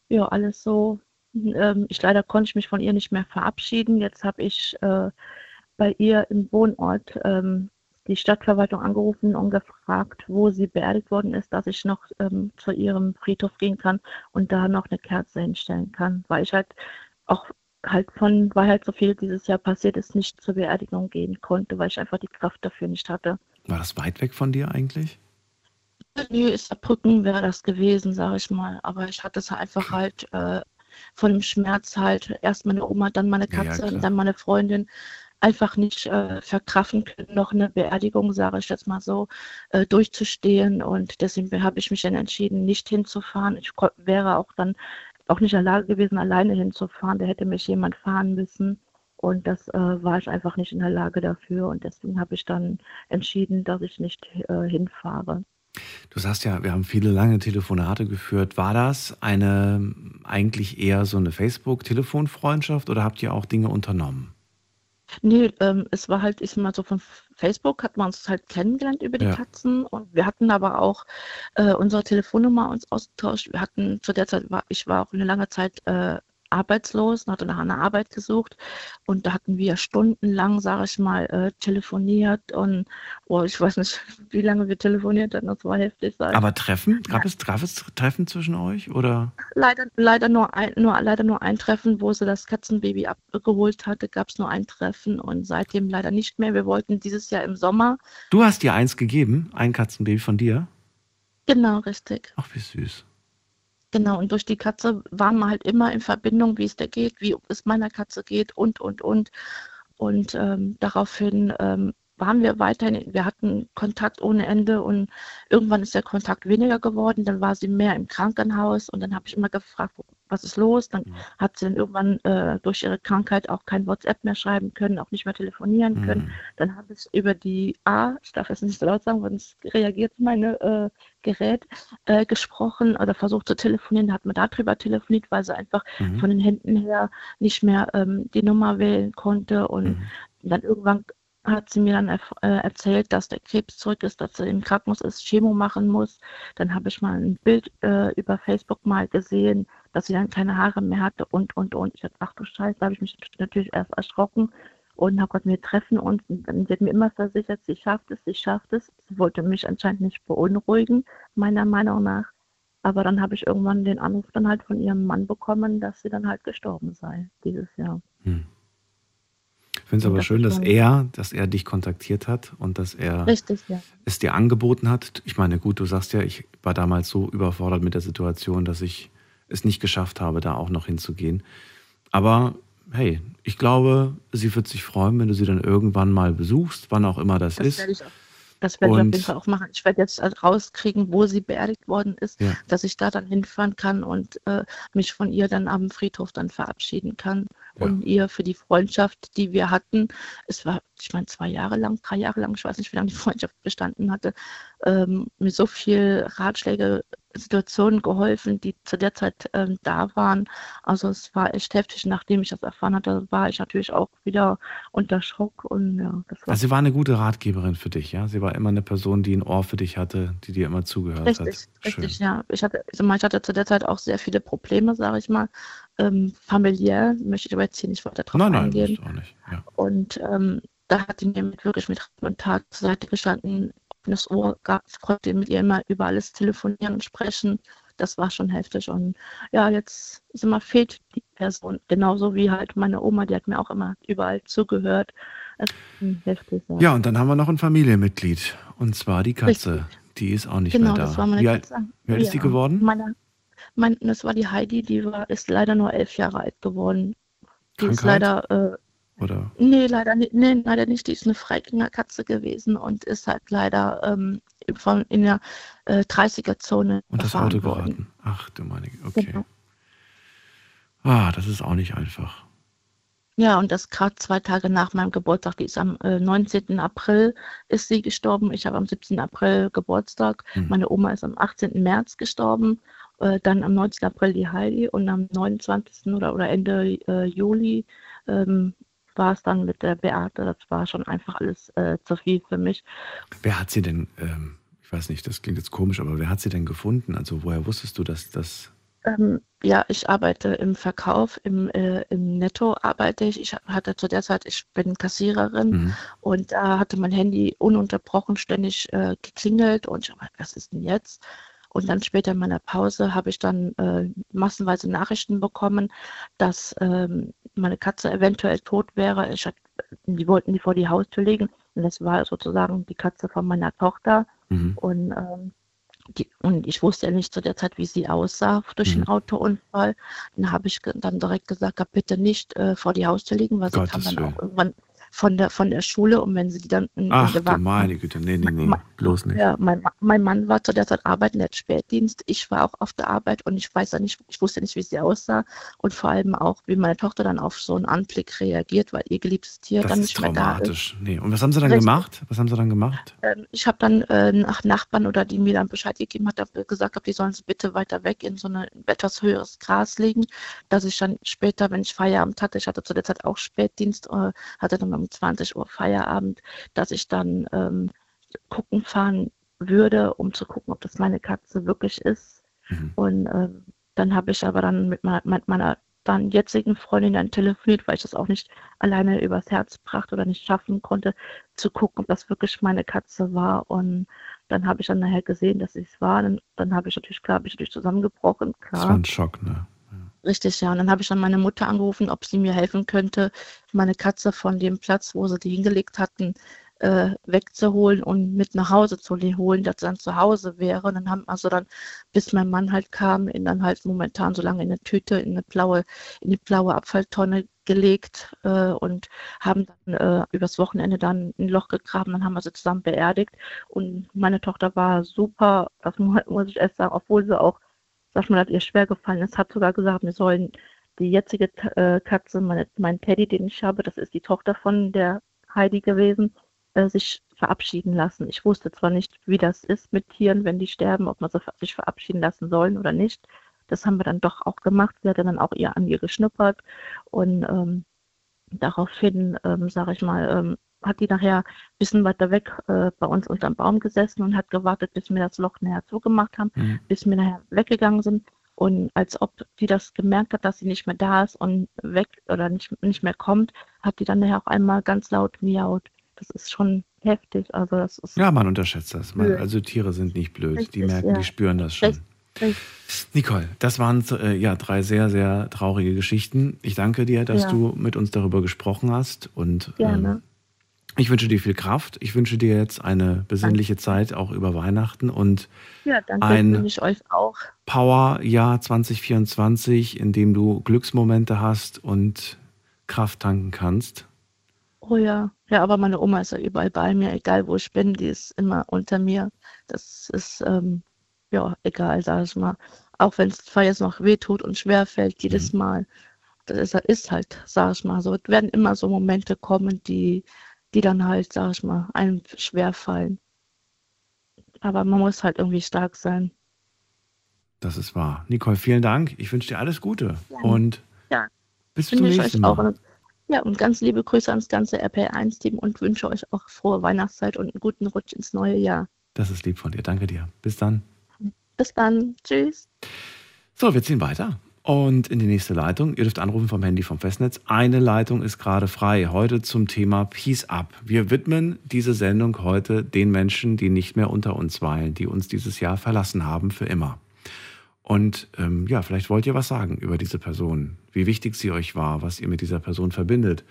ja alles so. Ähm, ich leider konnte ich mich von ihr nicht mehr verabschieden. Jetzt habe ich äh, bei ihr im Wohnort ähm, die Stadtverwaltung angerufen und gefragt, wo sie beerdigt worden ist, dass ich noch ähm, zu ihrem Friedhof gehen kann und da noch eine Kerze hinstellen kann, weil ich halt auch halt von, weil halt so viel dieses Jahr passiert ist, nicht zur Beerdigung gehen konnte, weil ich einfach die Kraft dafür nicht hatte. War das weit weg von dir eigentlich? Nö, ist Brücken wäre das gewesen, sage ich mal. Aber ich hatte es einfach halt äh, von dem Schmerz halt erst meine Oma, dann meine Katze, ja, ja, dann meine Freundin einfach nicht äh, verkraffen können, noch eine Beerdigung, sage ich jetzt mal so, äh, durchzustehen. Und deswegen habe ich mich dann entschieden, nicht hinzufahren. Ich wäre auch dann auch nicht in der Lage gewesen, alleine hinzufahren. Da hätte mich jemand fahren müssen. Und das äh, war ich einfach nicht in der Lage dafür. Und deswegen habe ich dann entschieden, dass ich nicht äh, hinfahre. Du sagst ja, wir haben viele lange Telefonate geführt. War das eine eigentlich eher so eine Facebook-Telefonfreundschaft oder habt ihr auch Dinge unternommen? Nee, ähm, es war halt, ich sag mal so von Facebook hat man uns halt kennengelernt über die Ja. Katzen und wir hatten aber auch äh, unsere Telefonnummer uns ausgetauscht. Wir hatten zu der Zeit war ich war auch eine lange Zeit äh, arbeitslos und hatte nach einer Arbeit gesucht. Und da hatten wir stundenlang, sage ich mal, äh, telefoniert und oh, ich weiß nicht, wie lange wir telefoniert hatten, das war heftig. Aber Treffen? Gab, ja. es, gab es Treffen zwischen euch? Oder? Leider, leider, nur ein, nur, leider nur ein Treffen, wo sie das Katzenbaby abgeholt hatte, gab es nur ein Treffen und seitdem leider nicht mehr. Wir wollten dieses Jahr im Sommer. Du hast dir eins gegeben, ein Katzenbaby von dir? Genau, richtig. Ach, wie süß. Genau, und durch die Katze waren wir halt immer in Verbindung, wie es der geht, wie es meiner Katze geht und, und, und. Und ähm, daraufhin ähm, waren wir weiterhin, wir hatten Kontakt ohne Ende und irgendwann ist der Kontakt weniger geworden. Dann war sie mehr im Krankenhaus und dann habe ich immer gefragt, was ist los? Dann mhm. hat sie dann irgendwann äh, durch ihre Krankheit auch kein WhatsApp mehr schreiben können, auch nicht mehr telefonieren mhm. können. Dann habe ich über die A, ich darf jetzt nicht so laut sagen, sonst reagiert meine äh, Gerät, äh, gesprochen oder versucht zu telefonieren. Da hat man darüber telefoniert, weil sie einfach mhm. von den Händen her nicht mehr ähm, die Nummer wählen konnte und mhm. dann irgendwann hat sie mir dann äh, erzählt, dass der Krebs zurück ist, dass sie im Krankenhaus ist, Chemo machen muss. Dann habe ich mal ein Bild äh, über Facebook mal gesehen, dass sie dann keine Haare mehr hatte und, und, und. Ich dachte, ach du Scheiße, da habe ich mich natürlich erst erschrocken und habe gesagt, wir treffen uns. Und dann wird mir immer versichert, sie schafft es, sie schafft es. Sie wollte mich anscheinend nicht beunruhigen, meiner Meinung nach. Aber dann habe ich irgendwann den Anruf dann halt von ihrem Mann bekommen, dass sie dann halt gestorben sei dieses Jahr. Hm. Ich finde es aber schön, dass er, dass er dich kontaktiert hat und dass er Richtig, ja. es dir angeboten hat. Ich meine, gut, du sagst ja, ich war damals so überfordert mit der Situation, dass ich es nicht geschafft habe, da auch noch hinzugehen. Aber hey, ich glaube, sie wird sich freuen, wenn du sie dann irgendwann mal besuchst, wann auch immer das, das ist. Werde ich auch das werde ich auf jeden Fall auch machen. Ich werde jetzt rauskriegen, wo sie beerdigt worden ist, ja. dass ich da dann hinfahren kann und äh, mich von ihr dann am Friedhof dann verabschieden kann. Und ihr für die Freundschaft, die wir hatten, es war, ich meine, zwei Jahre lang, drei Jahre lang, ich weiß nicht, wie lange die Freundschaft bestanden hatte, ähm, mir so viel Ratschläge Situationen geholfen, die zu der Zeit ähm, da waren. Also es war echt heftig. Nachdem ich das erfahren hatte, war ich natürlich auch wieder unter Schock und ja, war. Also sie war eine gute Ratgeberin für dich, ja? Sie war immer eine Person, die ein Ohr für dich hatte, die dir immer zugehört richtig, hat. Richtig, Schön. ja. Ich hatte, ich hatte zu der Zeit auch sehr viele Probleme, sage ich mal. Ähm, familiär möchte ich aber jetzt hier nicht weiter drauf nein, eingehen. Nein, auch nicht. Ja. Und ähm, da hat sie mir wirklich mit Rat und Tat zur Seite gestanden, offenes Ohr gab. Ich konnte mit ihr immer über alles telefonieren und sprechen. Das war schon heftig. Und ja, jetzt ist immer fehlt die Person. Genauso wie halt meine Oma, die hat mir auch immer überall zugehört. Heftig. Ja. ja, und dann haben wir noch ein Familienmitglied. Und zwar die Katze. Richtig. Die ist auch nicht genau, mehr da. Das war meine wie, alt, wie alt ist die geworden? Meine, mein, das war die Heidi, die war, ist leider nur elf Jahre alt geworden. Die Krankheit? ist leider äh, oder? Nee, leider nicht. Nee, leider nicht. Die ist eine Freigängerkatze gewesen und ist halt leider ähm, von, in der äh, 30er-Zone. Und das Auto geraten. Worden. Ach du meine, okay. Genau. Ah, das ist auch nicht einfach. Ja, und das gerade zwei Tage nach meinem Geburtstag, die ist am äh, 19. April, ist sie gestorben. Ich habe am 17. April Geburtstag. Hm. Meine Oma ist am 18. März gestorben. Äh, dann am 19. April die Heidi und am 29. oder, oder Ende äh, Juli ähm, war es dann mit der Beate. Das war schon einfach alles äh, zu viel für mich. Wer hat sie denn, ähm, ich weiß nicht, das klingt jetzt komisch, aber wer hat sie denn gefunden? Also woher wusstest du, dass das... Ähm, ja, ich arbeite im Verkauf, im, äh, im Netto arbeite ich. Ich hatte zu der Zeit, ich bin Kassiererin mhm. und da hatte mein Handy ununterbrochen ständig äh, geklingelt und ich habe was ist denn jetzt? Und dann später in meiner Pause habe ich dann äh, massenweise Nachrichten bekommen, dass ähm, meine Katze eventuell tot wäre. Ich, die wollten die vor die Haustür legen. Und das war sozusagen die Katze von meiner Tochter. Mhm. Und, ähm, die, und ich wusste ja nicht zu der Zeit, wie sie aussah durch mhm. den Autounfall. Dann habe ich dann direkt gesagt, bitte nicht äh, vor die Haustür legen, weil Gottes sie kam dann auch irgendwann von der, von der Schule und wenn sie die dann Ach du meine Güte, nee, nee, nee, mein, bloß nicht. Ja, mein, mein Mann war zu der Zeit arbeiten, der hat Spätdienst, ich war auch auf der Arbeit und ich weiß ja nicht, ich wusste nicht, wie sie aussah und vor allem auch, wie meine Tochter dann auf so einen Anblick reagiert, weil ihr geliebtes Tier das dann nicht mehr da ist. Nee. Und was haben sie dann Richtig. gemacht? Was haben sie dann gemacht? Ähm, ich habe dann äh, nach Nachbarn oder die mir dann Bescheid gegeben hat, gesagt habe, die sollen sie bitte weiter weg in so ein etwas höheres Gras legen, dass ich dann später, wenn ich Feierabend hatte, ich hatte zu der Zeit auch Spätdienst, äh, hatte dann um 20 Uhr Feierabend, dass ich dann ähm, gucken fahren würde, um zu gucken, ob das meine Katze wirklich ist. Mhm. Und äh, dann habe ich aber dann mit meiner, mit meiner dann jetzigen Freundin dann telefoniert, weil ich das auch nicht alleine übers Herz brachte oder nicht schaffen konnte, zu gucken, ob das wirklich meine Katze war. Und dann habe ich dann nachher gesehen, dass es war. Dann, dann habe ich natürlich, klar, habe ich natürlich zusammengebrochen. Klar. Das war ein Schock, ne? Richtig, ja. Und dann habe ich dann meine Mutter angerufen, ob sie mir helfen könnte, meine Katze von dem Platz, wo sie die hingelegt hatten, äh, wegzuholen und mit nach Hause zu holen, dass dann zu Hause wäre. Und dann haben also dann, bis mein Mann halt kam, ihn dann halt momentan so lange in eine Tüte, in eine blaue, in die blaue Abfalltonne gelegt äh, und haben dann äh, übers Wochenende dann ein Loch gegraben, dann haben wir sie zusammen beerdigt. Und meine Tochter war super, das muss ich erst sagen, obwohl sie auch, sag mal, dass ihr schwer gefallen ist, hat sogar gesagt, wir sollen die jetzige äh, Katze, meine, mein Teddy, den ich habe, das ist die Tochter von der Heidi gewesen, äh, sich verabschieden lassen. Ich wusste zwar nicht, wie das ist mit Tieren, wenn die sterben, ob man sich verabschieden lassen sollen oder nicht. Das haben wir dann doch auch gemacht. Sie hat dann auch ihr an ihr geschnuppert und ähm, daraufhin, ähm, sage ich mal, ähm, hat die nachher ein bisschen weiter weg äh, bei uns unterm Baum gesessen und hat gewartet, bis wir das Loch näher zugemacht haben, mhm. bis wir nachher weggegangen sind. Und als ob die das gemerkt hat, dass sie nicht mehr da ist und weg oder nicht, nicht mehr kommt, hat die dann nachher auch einmal ganz laut miaut. Das ist schon heftig. Also das ist ja, man unterschätzt das. Man, also Tiere sind nicht blöd. Richtig, die merken, ja. die spüren das schon. Nicole, das waren äh, ja drei sehr, sehr traurige Geschichten. Ich danke dir, dass ja. du mit uns darüber gesprochen hast und ähm, ich wünsche dir viel Kraft. Ich wünsche dir jetzt eine besinnliche danke. Zeit auch über Weihnachten und ja, danke, ein ich euch auch. Power-Jahr 2024, in dem du Glücksmomente hast und Kraft tanken kannst. Oh ja, ja, aber meine Oma ist ja überall bei mir, egal wo ich bin, die ist immer unter mir. Das ist ähm, ja, egal, sag ich mal. Auch wenn es zwar jetzt noch wehtut und schwer fällt, jedes mhm. Mal. Das ist, ist, halt, sag ich mal so. Es werden immer so Momente kommen, die, die dann halt, sag ich mal, einem schwer fallen. Aber man muss halt irgendwie stark sein. Das ist wahr. Nicole, vielen Dank. Ich wünsche dir alles Gute. Ja. Und ja. bis zum nächsten Mal. Auch. Ja, und ganz liebe Grüße ans ganze RP1-Team und wünsche euch auch frohe Weihnachtszeit und einen guten Rutsch ins neue Jahr. Das ist lieb von dir. Danke dir. Bis dann. Bis dann. Tschüss. So, wir ziehen weiter. Und in die nächste Leitung. Ihr dürft anrufen vom Handy vom Festnetz. Eine Leitung ist gerade frei. Heute zum Thema Peace Up. Wir widmen diese Sendung heute den Menschen, die nicht mehr unter uns weilen, die uns dieses Jahr verlassen haben für immer. Und ähm, ja, vielleicht wollt ihr was sagen über diese Person, wie wichtig sie euch war, was ihr mit dieser Person verbindet.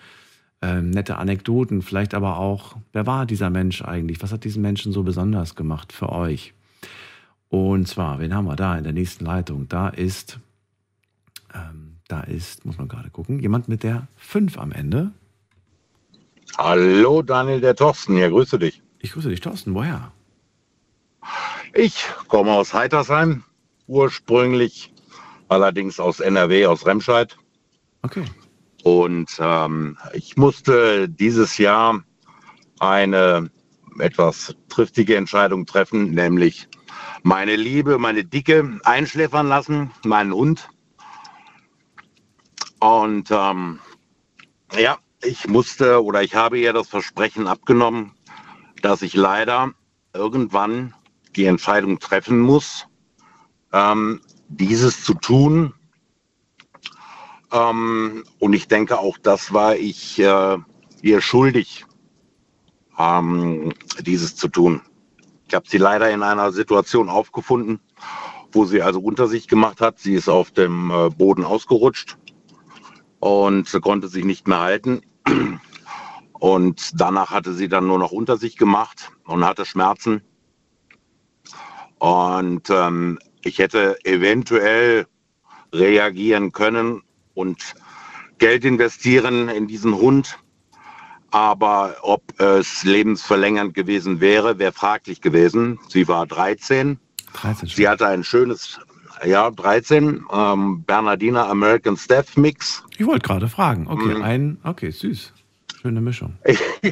Ähm, nette Anekdoten, vielleicht aber auch, wer war dieser Mensch eigentlich? Was hat diesen Menschen so besonders gemacht für euch? Und zwar, wen haben wir da in der nächsten Leitung? Da ist, ähm, da ist, muss man gerade gucken, jemand mit der 5 am Ende. Hallo Daniel, der Thorsten hier, grüße dich. Ich grüße dich, Thorsten, woher? Ich komme aus Heitersheim, ursprünglich allerdings aus NRW, aus Remscheid. Okay. Und ähm, ich musste dieses Jahr eine etwas triftige Entscheidung treffen, nämlich meine Liebe, meine Dicke einschläfern lassen, meinen Hund. Und ähm, ja, ich musste oder ich habe ihr das Versprechen abgenommen, dass ich leider irgendwann die Entscheidung treffen muss, ähm, dieses zu tun. Ähm, und ich denke, auch das war ich äh, ihr schuldig, ähm, dieses zu tun. Ich habe sie leider in einer Situation aufgefunden, wo sie also unter sich gemacht hat. Sie ist auf dem äh, Boden ausgerutscht und konnte sich nicht mehr halten. Und danach hatte sie dann nur noch unter sich gemacht und hatte Schmerzen. Und ähm, ich hätte eventuell reagieren können und Geld investieren in diesen Hund. Aber ob es lebensverlängernd gewesen wäre, wäre fraglich gewesen. Sie war 13. 13 Sie hatte ein schönes, ja, 13, ähm, Bernardiner American Staff Mix. Ich wollte gerade fragen. Okay, mhm. ein, okay, süß. Schöne Mischung.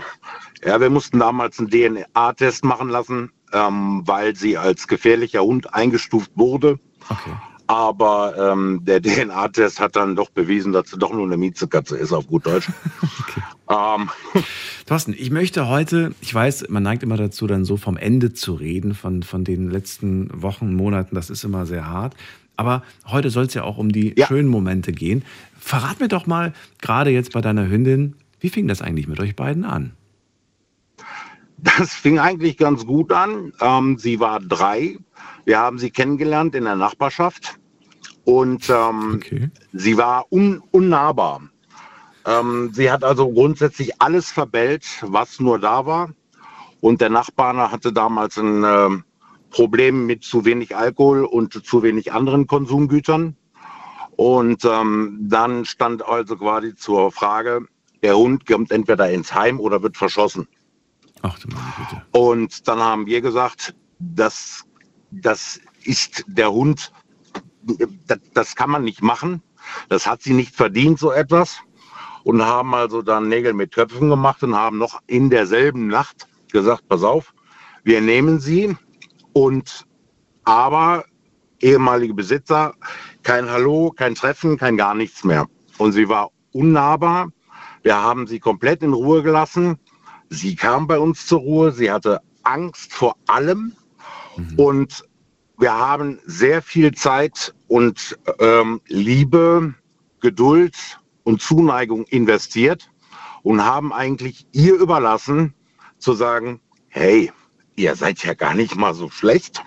ja, wir mussten damals einen DNA-Test machen lassen, ähm, weil sie als gefährlicher Hund eingestuft wurde. Okay. Aber ähm, der DNA-Test hat dann doch bewiesen, dass sie doch nur eine Miezekatze ist, auf gut Deutsch. okay. ähm. Thorsten, ich möchte heute, ich weiß, man neigt immer dazu, dann so vom Ende zu reden, von, von den letzten Wochen, Monaten, das ist immer sehr hart. Aber heute soll es ja auch um die ja. schönen Momente gehen. Verrat mir doch mal, gerade jetzt bei deiner Hündin, wie fing das eigentlich mit euch beiden an? Das fing eigentlich ganz gut an. Ähm, sie war drei wir haben sie kennengelernt in der Nachbarschaft und ähm, okay. sie war un unnahbar. Ähm, sie hat also grundsätzlich alles verbellt, was nur da war. Und der Nachbar hatte damals ein äh, Problem mit zu wenig Alkohol und zu wenig anderen Konsumgütern. Und ähm, dann stand also quasi zur Frage, der Hund kommt entweder ins Heim oder wird verschossen. Ach du meine Güte. Und dann haben wir gesagt, das, das ist der Hund, das, das kann man nicht machen. Das hat sie nicht verdient, so etwas. Und haben also dann Nägel mit Köpfen gemacht und haben noch in derselben Nacht gesagt, pass auf, wir nehmen sie und aber ehemalige Besitzer, kein Hallo, kein Treffen, kein gar nichts mehr. Und sie war unnahbar. Wir haben sie komplett in Ruhe gelassen. Sie kam bei uns zur Ruhe. Sie hatte Angst vor allem. Mhm. Und wir haben sehr viel Zeit und ähm, Liebe, Geduld und Zuneigung investiert und haben eigentlich ihr überlassen zu sagen, hey, ihr seid ja gar nicht mal so schlecht.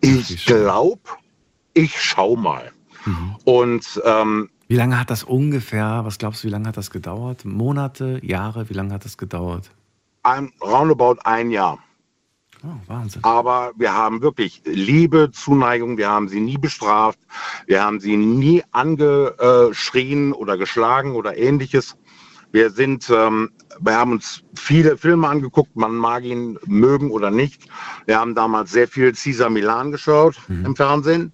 Ich glaube, ich schau mal. Mhm. Und ähm, wie lange hat das ungefähr, was glaubst du, wie lange hat das gedauert? Monate, Jahre, wie lange hat das gedauert? Ein, roundabout ein Jahr. Oh, Wahnsinn. Aber wir haben wirklich Liebe, Zuneigung, wir haben sie nie bestraft, wir haben sie nie angeschrien oder geschlagen oder ähnliches. Wir sind, ähm, wir haben uns viele Filme angeguckt, man mag ihn mögen oder nicht. Wir haben damals sehr viel Caesar Milan geschaut mhm. im Fernsehen.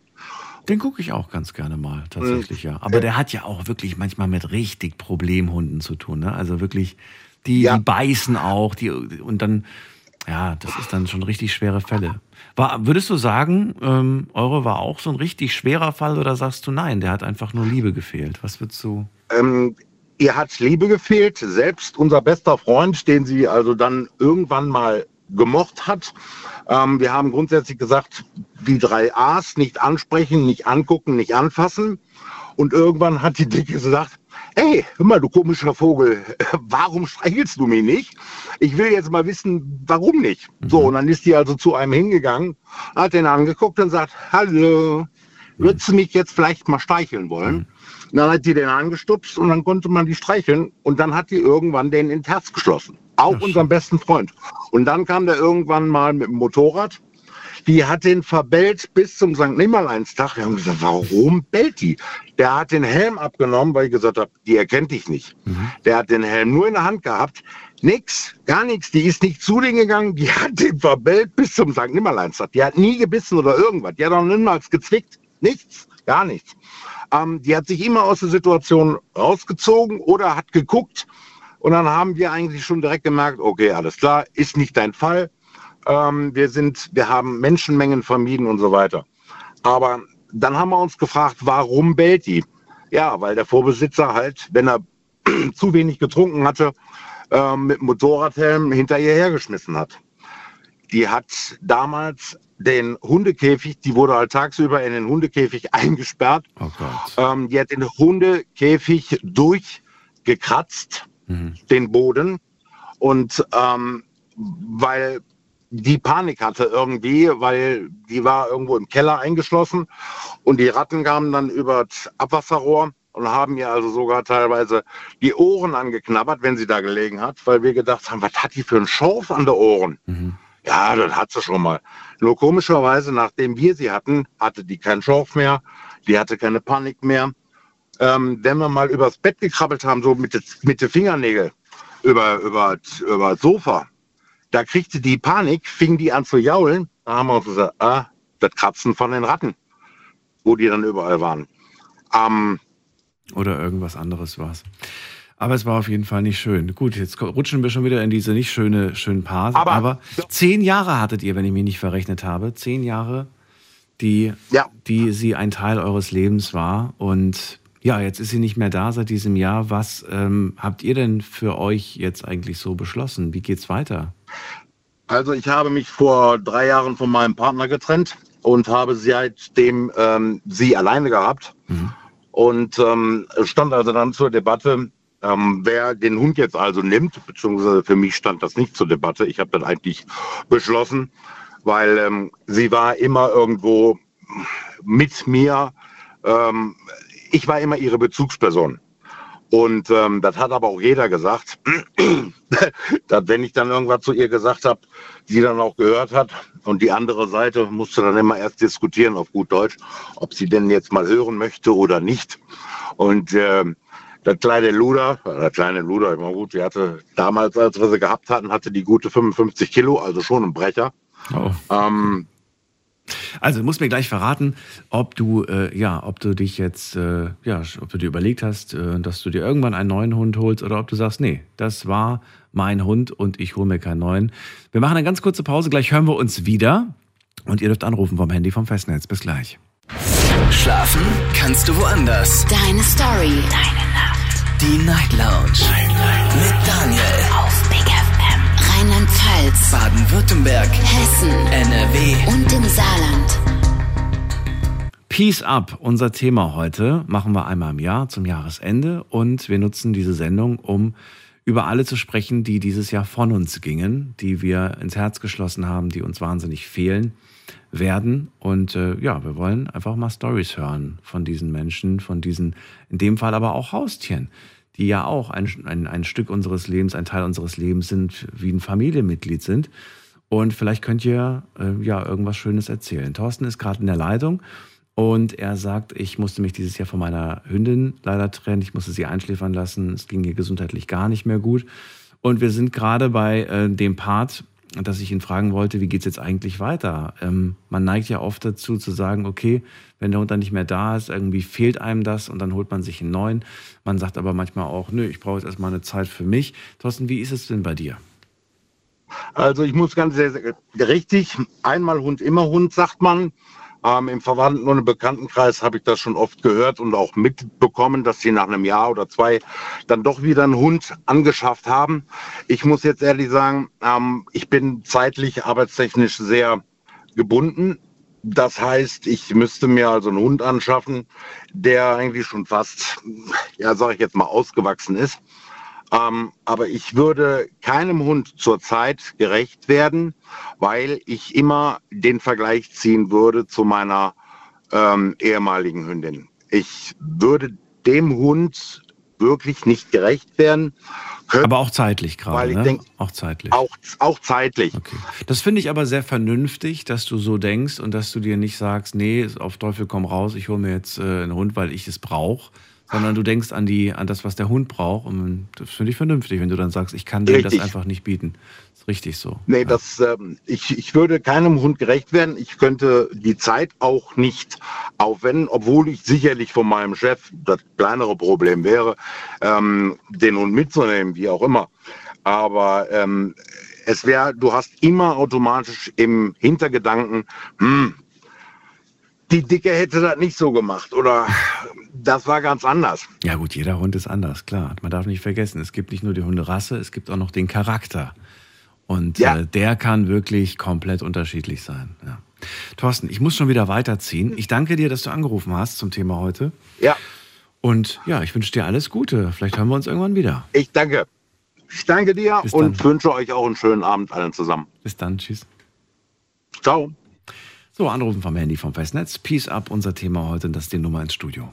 Den gucke ich auch ganz gerne mal, tatsächlich, mhm. ja. Aber der hat ja auch wirklich manchmal mit richtig Problemhunden zu tun, ne? Also wirklich, die, ja. die beißen auch, die, und dann, ja, das ist dann schon richtig schwere Fälle. War, würdest du sagen, ähm, eure war auch so ein richtig schwerer Fall oder sagst du nein, der hat einfach nur Liebe gefehlt? Was würdest du? Ähm, ihr hat Liebe gefehlt. Selbst unser bester Freund, den sie also dann irgendwann mal gemocht hat. Ähm, wir haben grundsätzlich gesagt, die drei A's nicht ansprechen, nicht angucken, nicht anfassen. Und irgendwann hat die Dicke gesagt, hey, hör mal, du komischer Vogel, warum streichelst du mich nicht? Ich will jetzt mal wissen, warum nicht. Mhm. So, und dann ist die also zu einem hingegangen, hat den angeguckt und sagt, hallo, würdest du mich jetzt vielleicht mal streicheln wollen? Mhm. Dann hat die den angestupst und dann konnte man die streicheln und dann hat die irgendwann den ins Herz geschlossen. Auch unseren besten Freund. Und dann kam der irgendwann mal mit dem Motorrad die hat den verbellt bis zum St. Nimmerleinstag. Wir haben gesagt, warum bellt die? Der hat den Helm abgenommen, weil ich gesagt habe, die erkennt dich nicht. Mhm. Der hat den Helm nur in der Hand gehabt. Nix, gar nichts. Die ist nicht zu denen gegangen. Die hat den verbellt bis zum St. Nimmerleinstag. Die hat nie gebissen oder irgendwas. Die hat auch niemals gezwickt. Nichts, gar nichts. Ähm, die hat sich immer aus der Situation rausgezogen oder hat geguckt. Und dann haben wir eigentlich schon direkt gemerkt, okay, alles klar, ist nicht dein Fall. Ähm, wir sind, wir haben Menschenmengen vermieden und so weiter. Aber dann haben wir uns gefragt, warum bellt die? Ja, weil der Vorbesitzer halt, wenn er zu wenig getrunken hatte, ähm, mit Motorradhelm hinter ihr hergeschmissen hat. Die hat damals den Hundekäfig, die wurde halt tagsüber in den Hundekäfig eingesperrt. Oh ähm, die hat den Hundekäfig durchgekratzt, mhm. den Boden. Und ähm, weil die Panik hatte irgendwie, weil die war irgendwo im Keller eingeschlossen und die Ratten kamen dann über das Abwasserrohr und haben ihr also sogar teilweise die Ohren angeknabbert, wenn sie da gelegen hat, weil wir gedacht haben, was hat die für einen Schorf an der Ohren? Mhm. Ja, das hat sie schon mal. Nur komischerweise, nachdem wir sie hatten, hatte die keinen Schorf mehr, die hatte keine Panik mehr. Ähm, wenn wir mal übers Bett gekrabbelt haben, so mit den mit Fingernägeln, über, über, über das Sofa, da kriegte die Panik, fing die an zu jaulen. Da haben wir uns gesagt, ah, das Kratzen von den Ratten, wo die dann überall waren. Ähm, Oder irgendwas anderes war es. Aber es war auf jeden Fall nicht schön. Gut, jetzt rutschen wir schon wieder in diese nicht schöne, schönen Paar. Aber, aber zehn Jahre hattet ihr, wenn ich mich nicht verrechnet habe. Zehn Jahre, die, ja. die sie ein Teil eures Lebens war. Und ja, jetzt ist sie nicht mehr da seit diesem Jahr. Was ähm, habt ihr denn für euch jetzt eigentlich so beschlossen? Wie geht's weiter? Also ich habe mich vor drei Jahren von meinem Partner getrennt und habe seitdem ähm, sie alleine gehabt. Mhm. Und ähm, stand also dann zur Debatte, ähm, wer den Hund jetzt also nimmt, beziehungsweise für mich stand das nicht zur Debatte. Ich habe das eigentlich beschlossen, weil ähm, sie war immer irgendwo mit mir ähm, ich war immer ihre Bezugsperson. Und ähm, das hat aber auch jeder gesagt, dass wenn ich dann irgendwas zu ihr gesagt habe, sie dann auch gehört hat und die andere Seite musste dann immer erst diskutieren auf gut Deutsch, ob sie denn jetzt mal hören möchte oder nicht. Und äh, der kleine Luder, der kleine Luder, immer gut, die hatte damals, als wir sie gehabt hatten, hatte die gute 55 Kilo, also schon ein Brecher. Oh. Ähm, also du musst mir gleich verraten, ob du äh, ja, ob du dich jetzt äh, ja, ob du dir überlegt hast, äh, dass du dir irgendwann einen neuen Hund holst oder ob du sagst, nee, das war mein Hund und ich hole mir keinen neuen. Wir machen eine ganz kurze Pause, gleich hören wir uns wieder und ihr dürft anrufen vom Handy vom Festnetz. Bis gleich. Schlafen kannst du woanders. Deine Story. Deine Nacht. Die Night Lounge. Night, Night. Mit Daniel. Auf. Rheinland-Pfalz. Baden-Württemberg. Hessen. NRW. Und im Saarland. Peace Up, unser Thema heute, machen wir einmal im Jahr zum Jahresende und wir nutzen diese Sendung, um über alle zu sprechen, die dieses Jahr von uns gingen, die wir ins Herz geschlossen haben, die uns wahnsinnig fehlen werden. Und äh, ja, wir wollen einfach mal Stories hören von diesen Menschen, von diesen, in dem Fall aber auch Haustieren, die ja auch ein, ein, ein Stück unseres Lebens, ein Teil unseres Lebens sind, wie ein Familienmitglied sind. Und vielleicht könnt ihr äh, ja irgendwas Schönes erzählen. Thorsten ist gerade in der Leitung und er sagt, ich musste mich dieses Jahr von meiner Hündin leider trennen. Ich musste sie einschläfern lassen. Es ging ihr gesundheitlich gar nicht mehr gut. Und wir sind gerade bei äh, dem Part, dass ich ihn fragen wollte, wie geht es jetzt eigentlich weiter? Ähm, man neigt ja oft dazu zu sagen, okay, wenn der Hund dann nicht mehr da ist, irgendwie fehlt einem das und dann holt man sich einen neuen. Man sagt aber manchmal auch, nö, ich brauche jetzt erstmal eine Zeit für mich. Thorsten, wie ist es denn bei dir? Also ich muss ganz sehr, sehr richtig, einmal Hund, immer Hund, sagt man. Ähm, Im Verwandten- und im Bekanntenkreis habe ich das schon oft gehört und auch mitbekommen, dass sie nach einem Jahr oder zwei dann doch wieder einen Hund angeschafft haben. Ich muss jetzt ehrlich sagen, ähm, ich bin zeitlich, arbeitstechnisch sehr gebunden. Das heißt, ich müsste mir also einen Hund anschaffen, der eigentlich schon fast, ja, sage ich jetzt mal, ausgewachsen ist. Ähm, aber ich würde keinem Hund zurzeit gerecht werden, weil ich immer den Vergleich ziehen würde zu meiner ähm, ehemaligen Hündin. Ich würde dem Hund wirklich nicht gerecht werden. Können, aber auch zeitlich gerade. Weil ich ne? denke, auch zeitlich. Auch, auch zeitlich. Okay. Das finde ich aber sehr vernünftig, dass du so denkst und dass du dir nicht sagst, nee, auf Teufel komm raus, ich hole mir jetzt äh, einen Hund, weil ich es brauche, sondern du denkst an, die, an das, was der Hund braucht. Und das finde ich vernünftig, wenn du dann sagst, ich kann dem das einfach nicht bieten. Das ist richtig so. Nee, ja. das, ähm, ich, ich würde keinem Hund gerecht werden. Ich könnte die Zeit auch nicht aufwenden, obwohl ich sicherlich von meinem Chef das kleinere Problem wäre, ähm, den Hund mitzunehmen, wie auch immer. Aber ähm, es wäre, du hast immer automatisch im Hintergedanken, hm, die Dicke hätte das nicht so gemacht oder das war ganz anders. Ja gut, jeder Hund ist anders, klar. Man darf nicht vergessen, es gibt nicht nur die Hunderasse, es gibt auch noch den Charakter. Und ja. äh, der kann wirklich komplett unterschiedlich sein. Ja. Thorsten, ich muss schon wieder weiterziehen. Ich danke dir, dass du angerufen hast zum Thema heute. Ja. Und ja, ich wünsche dir alles Gute. Vielleicht hören wir uns irgendwann wieder. Ich danke. Ich danke dir und wünsche euch auch einen schönen Abend allen zusammen. Bis dann. Tschüss. Ciao. So, anrufen vom Handy vom Festnetz. Peace up, unser Thema heute und das ist die Nummer ins Studio.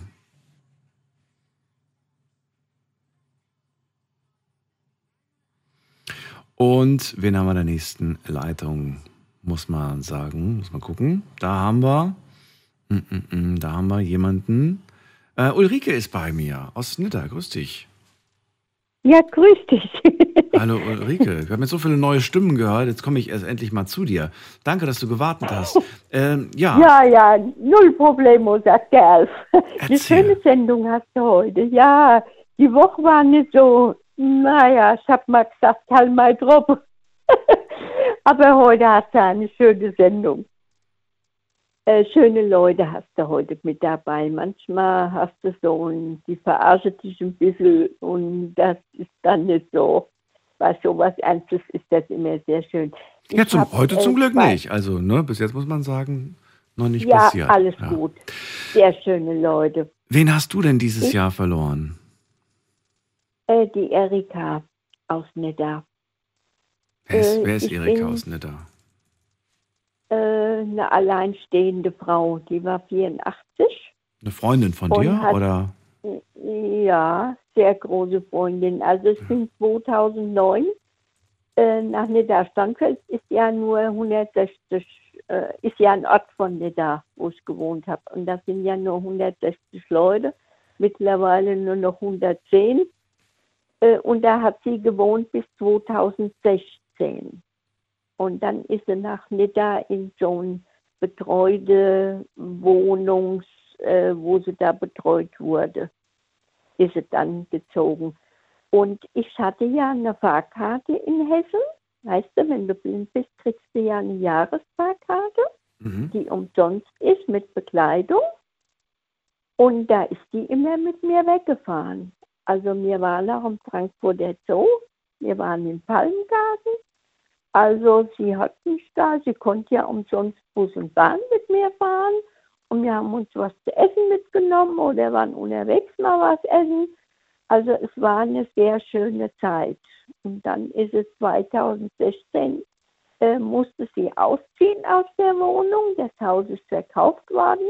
Und wen haben wir in der nächsten Leitung? Muss man sagen, muss man gucken. Da haben wir, mm, mm, mm, da haben wir jemanden. Äh, Ulrike ist bei mir aus Nidda. Grüß dich. Ja, grüß dich. Hallo Ulrike, wir haben jetzt so viele neue Stimmen gehört. Jetzt komme ich erst endlich mal zu dir. Danke, dass du gewartet hast. Ähm, ja. Ja, ja, null Problemo, sagt Gerl. Eine schöne Sendung hast du heute. Ja, die Woche war nicht so, naja, ich habe mal gesagt, halt mal drauf. Aber heute hast du eine schöne Sendung. Äh, schöne Leute hast du heute mit dabei. Manchmal hast du so, und die verarschen dich ein bisschen und das ist dann nicht so. Bei sowas Ernstes ist das immer sehr schön. Ich ja, zum, heute zum Glück nicht. Also, ne, bis jetzt muss man sagen, noch nicht ja, passiert. Alles ja, alles gut. Sehr schöne Leute. Wen hast du denn dieses ich? Jahr verloren? Äh, die Erika aus Nidda. Wer ist, äh, wer ist Erika aus Nidda? Äh, eine alleinstehende Frau, die war 84. Eine Freundin von dir hat, oder? Ja, sehr große Freundin. Also ich bin 2009 äh, nach Nidda Standfeld, ist ja nur 160, äh, ist ja ein Ort von Nidda, wo ich gewohnt habe. Und das sind ja nur 160 Leute, mittlerweile nur noch 110. Äh, und da hat sie gewohnt bis 2016. Und dann ist sie nach Nidda in so ein betreute Wohnungs, äh, wo sie da betreut wurde, ist sie dann gezogen. Und ich hatte ja eine Fahrkarte in Hessen. Weißt du, wenn du blind bist, kriegst du ja eine Jahresfahrkarte, mhm. die umsonst ist mit Bekleidung. Und da ist die immer mit mir weggefahren. Also wir waren auch im Frankfurter Zoo, wir waren im Palmgarten. Also sie hat mich da, sie konnte ja umsonst Bus und Bahn mit mir fahren. Und wir haben uns was zu essen mitgenommen oder waren unterwegs mal was essen. Also es war eine sehr schöne Zeit. Und dann ist es 2016, äh, musste sie ausziehen aus der Wohnung. Das Haus ist verkauft worden.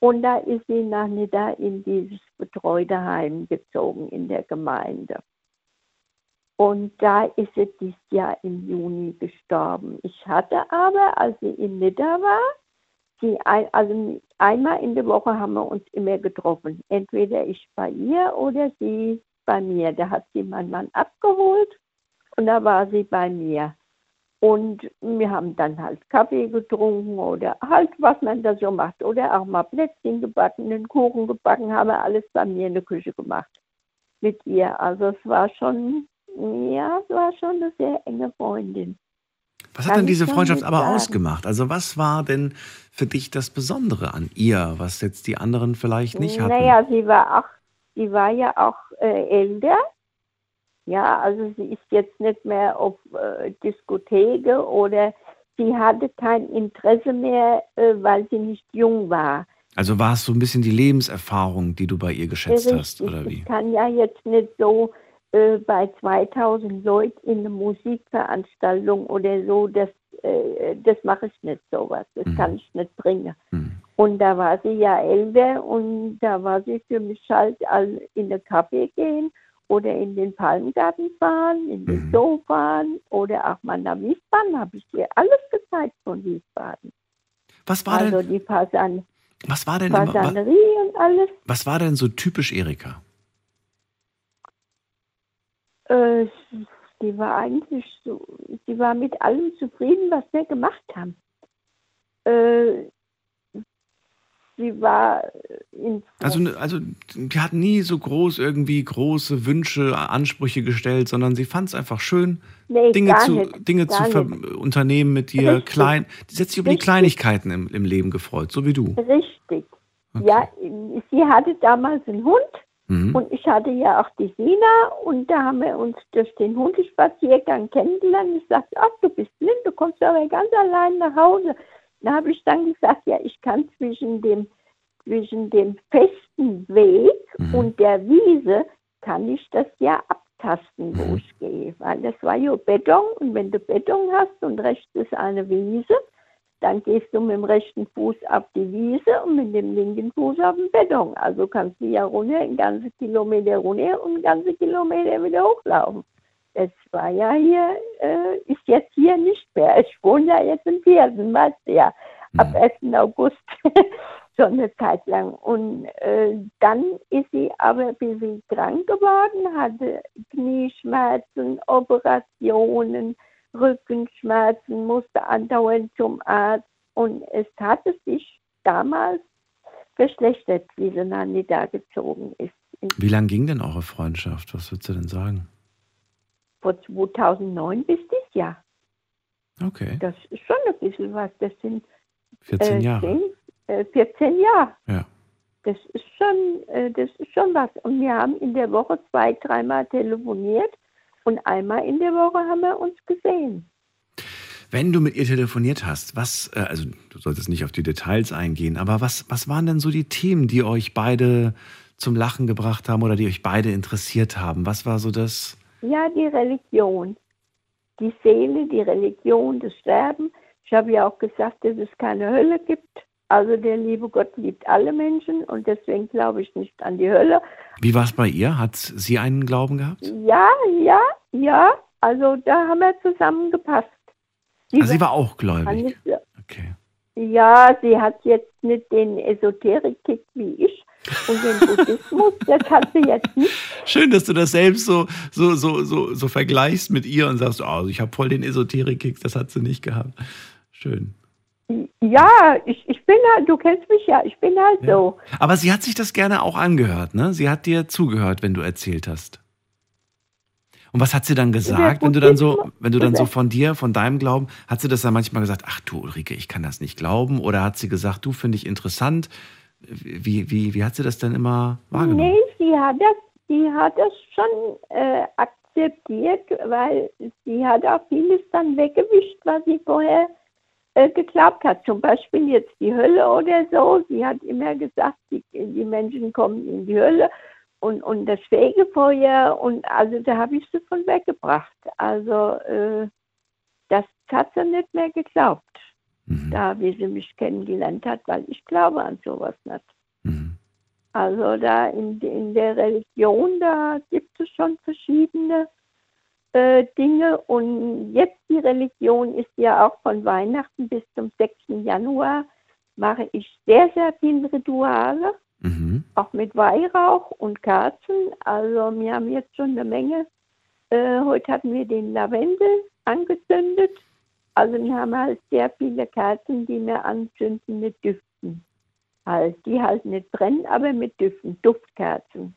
Und da ist sie nach Nidda in dieses betreute Heim gezogen in der Gemeinde. Und da ist sie dieses Jahr im Juni gestorben. Ich hatte aber, als sie in Nidda war, sie ein, also einmal in der Woche haben wir uns immer getroffen. Entweder ich bei ihr oder sie bei mir. Da hat sie mein Mann abgeholt und da war sie bei mir. Und wir haben dann halt Kaffee getrunken oder halt, was man da so macht. Oder auch mal Plätzchen gebacken, einen Kuchen gebacken, haben wir alles bei mir in der Küche gemacht. Mit ihr. Also es war schon, ja, es war schon eine sehr enge Freundin. Was hat denn diese Freundschaft aber sagen. ausgemacht? Also was war denn für dich das Besondere an ihr, was jetzt die anderen vielleicht nicht hatten? Naja, sie war auch, sie war ja auch äh, älter ja, also sie ist jetzt nicht mehr auf äh, Diskotheke oder sie hatte kein Interesse mehr, äh, weil sie nicht jung war. Also war es so ein bisschen die Lebenserfahrung, die du bei ihr geschätzt Richtig. hast, oder wie? Ich kann ja jetzt nicht so äh, bei 2000 Leuten in eine Musikveranstaltung oder so, das, äh, das mache ich nicht sowas, das mhm. kann ich nicht bringen. Mhm. Und da war sie ja älter und da war sie für mich halt in den Kaffee gehen oder in den Palmgarten fahren, in den mhm. Zoo fahren oder auch mal nach Wiesbaden, habe ich dir alles gezeigt von Wiesbaden. Was war also denn? die Fasan was war denn Fasanerie immer, und alles. Was war denn so typisch Erika? Äh, die war eigentlich so, sie war mit allem zufrieden, was wir gemacht haben. Äh, sie war in. Also, also, die hat nie so groß irgendwie große Wünsche, Ansprüche gestellt, sondern sie fand es einfach schön, nee, Dinge zu, nicht, Dinge zu unternehmen mit dir. Richtig. Klein, die hat sich über Richtig. die Kleinigkeiten im, im Leben gefreut, so wie du. Richtig. Okay. Ja, sie hatte damals einen Hund. Mhm. Und ich hatte ja auch die Sina und da haben wir uns durch den Hundespaziergang kennengelernt. Ich sagte, ach, du bist blind, du kommst aber ganz allein nach Hause. Da habe ich dann gesagt, ja, ich kann zwischen dem, zwischen dem festen Weg mhm. und der Wiese, kann ich das ja abtasten, wo mhm. ich gehe. Weil das war ja Beton und wenn du Beton hast und rechts ist eine Wiese, dann gehst du mit dem rechten Fuß auf die Wiese und mit dem linken Fuß auf den Beton. Also kannst du ja runter, einen ganzen Kilometer runter und einen ganzen Kilometer wieder hochlaufen. Es war ja hier, äh, ist jetzt hier nicht mehr. Ich wohne ja jetzt in Viersen, weißt du ja, ab 1. Mhm. August schon eine Zeit lang. Und äh, dann ist sie aber ein bisschen krank geworden, hatte Knieschmerzen, Operationen, Rückenschmerzen, musste andauernd zum Arzt. Und es hatte sich damals verschlechtert, wie nach da gezogen ist. Wie lange ging denn eure Freundschaft? Was würdest du denn sagen? von 2009 bis dieses Jahr. Okay. Das ist schon ein bisschen was. Das sind 14 äh, Jahre. 10, äh, 14 Jahre. Ja. Das ist schon, äh, das ist schon was. Und wir haben in der Woche zwei, dreimal telefoniert und einmal in der Woche haben wir uns gesehen. Wenn du mit ihr telefoniert hast, was, äh, also du solltest nicht auf die Details eingehen, aber was, was waren denn so die Themen, die euch beide zum Lachen gebracht haben oder die euch beide interessiert haben? Was war so das? Ja, die Religion. Die Seele, die Religion, das Sterben. Ich habe ja auch gesagt, dass es keine Hölle gibt. Also der liebe Gott liebt alle Menschen und deswegen glaube ich nicht an die Hölle. Wie war es bei ihr? Hat sie einen Glauben gehabt? Ja, ja, ja. Also da haben wir zusammengepasst. Sie, also sie war auch gläubig. Okay. Ja, sie hat jetzt nicht den Esoterik-Kick wie ich und den Buddhismus, das hat sie jetzt nicht. Schön, dass du das selbst so, so, so, so, so vergleichst mit ihr und sagst, oh, ich habe voll den Esoterik-Kick, das hat sie nicht gehabt. Schön. Ja, ich, ich bin halt, du kennst mich ja, ich bin halt ja. so. Aber sie hat sich das gerne auch angehört, ne? Sie hat dir zugehört, wenn du erzählt hast. Und was hat sie dann gesagt, wenn du dann so, wenn du dann so von dir, von deinem Glauben, hat sie das dann manchmal gesagt, ach du Ulrike, ich kann das nicht glauben? Oder hat sie gesagt, du finde ich interessant? Wie, wie, wie hat sie das denn immer wahrgenommen? Nee, sie hat das, sie hat das schon äh, akzeptiert, weil sie hat auch vieles dann weggewischt, was sie vorher äh, geklappt hat. Zum Beispiel jetzt die Hölle oder so. Sie hat immer gesagt, die, die Menschen kommen in die Hölle und, und das Fegefeuer und also da habe ich sie von weggebracht. Also äh, das hat sie nicht mehr geglaubt, mhm. da wie sie mich kennengelernt hat, weil ich glaube an sowas nicht. Mhm. Also da in, in der Religion, da gibt es schon verschiedene äh, Dinge. Und jetzt die Religion ist ja auch von Weihnachten bis zum 6. Januar, mache ich sehr, sehr viele Rituale, mhm. auch mit Weihrauch und Kerzen. Also wir haben jetzt schon eine Menge. Äh, heute hatten wir den Lavendel angezündet. Also wir haben halt sehr viele Kerzen, die wir anzünden mit Düften halt, die halt nicht brennen, aber mit Düften, Duftkerzen.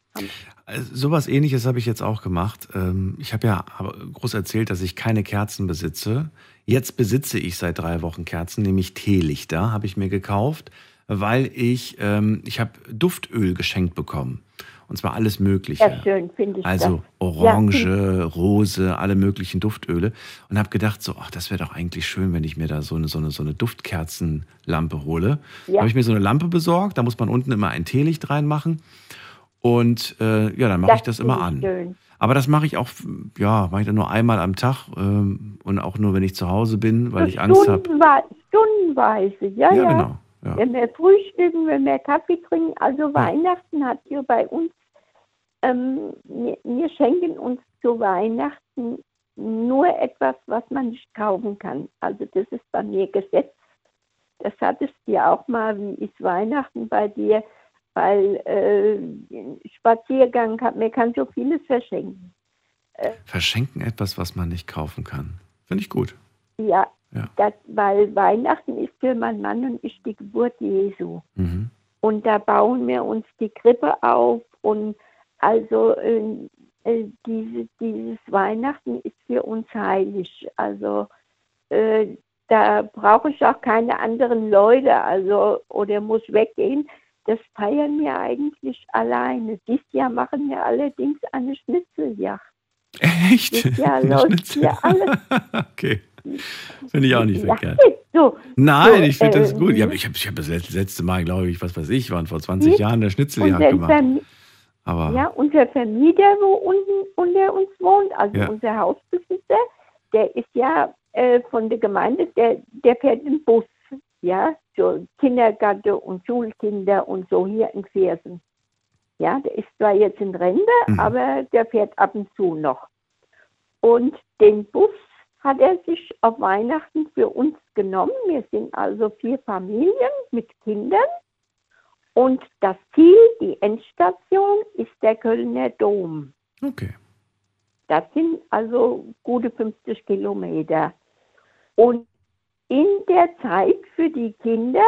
Also, sowas ähnliches habe ich jetzt auch gemacht. Ähm, ich habe ja groß erzählt, dass ich keine Kerzen besitze. Jetzt besitze ich seit drei Wochen Kerzen, nämlich Teelichter, habe ich mir gekauft, weil ich, ähm, ich habe Duftöl geschenkt bekommen. Und zwar alles Mögliche. Ja, schön, finde ich. Also das. Orange, ja, Rose, alle möglichen Duftöle. Und habe gedacht, so, ach, das wäre doch eigentlich schön, wenn ich mir da so eine, so eine, so eine Duftkerzenlampe hole. Ja. habe ich mir so eine Lampe besorgt. Da muss man unten immer ein Teelicht reinmachen. Und äh, ja, dann mache ich das immer an. Schön. Aber das mache ich auch, ja, mache ich dann nur einmal am Tag ähm, und auch nur, wenn ich zu Hause bin, weil so ich Angst habe. Stundenweise, ja, ja. ja. Genau, ja. Wenn wir frühstücken, wenn wir Kaffee trinken, also. Weihnachten hat hier bei uns ähm, wir, wir schenken uns zu Weihnachten nur etwas, was man nicht kaufen kann. Also das ist bei mir Gesetz. Das hattest du ja auch mal, wie ist Weihnachten bei dir? Weil äh, Spaziergang, kann, man kann so vieles verschenken. Äh, verschenken etwas, was man nicht kaufen kann. Finde ich gut. Ja, ja. Das, weil Weihnachten ist für meinen Mann und ich die Geburt Jesu. Mhm. Und da bauen wir uns die Krippe auf und also äh, äh, diese, dieses Weihnachten ist für uns heilig. Also äh, da brauche ich auch keine anderen Leute, also oder muss weggehen. Das feiern wir eigentlich alleine. Dieses Jahr machen wir allerdings eine Schnitzeljacht. Echt? Dieses Jahr läuft hier alles. okay. Finde ich auch nicht verkehrt. So, Nein, so, ich finde das gut. Ähm, ich habe ich hab das letzte Mal, glaube ich, was weiß ich, waren vor 20 Jahren eine Schnitzeljagd gemacht. Aber ja, unser Vermieter, wo unten unter uns wohnt, also ja. unser Hausbesitzer, der ist ja äh, von der Gemeinde, der, der fährt im Bus, ja, so Kindergarten und Schulkinder und so hier in Viersen. Ja, der ist zwar jetzt in Rente, mhm. aber der fährt ab und zu noch. Und den Bus hat er sich auf Weihnachten für uns genommen. Wir sind also vier Familien mit Kindern und das Ziel, die Endstation, ist der Kölner Dom. Okay. Das sind also gute 50 Kilometer. Und in der Zeit für die Kinder,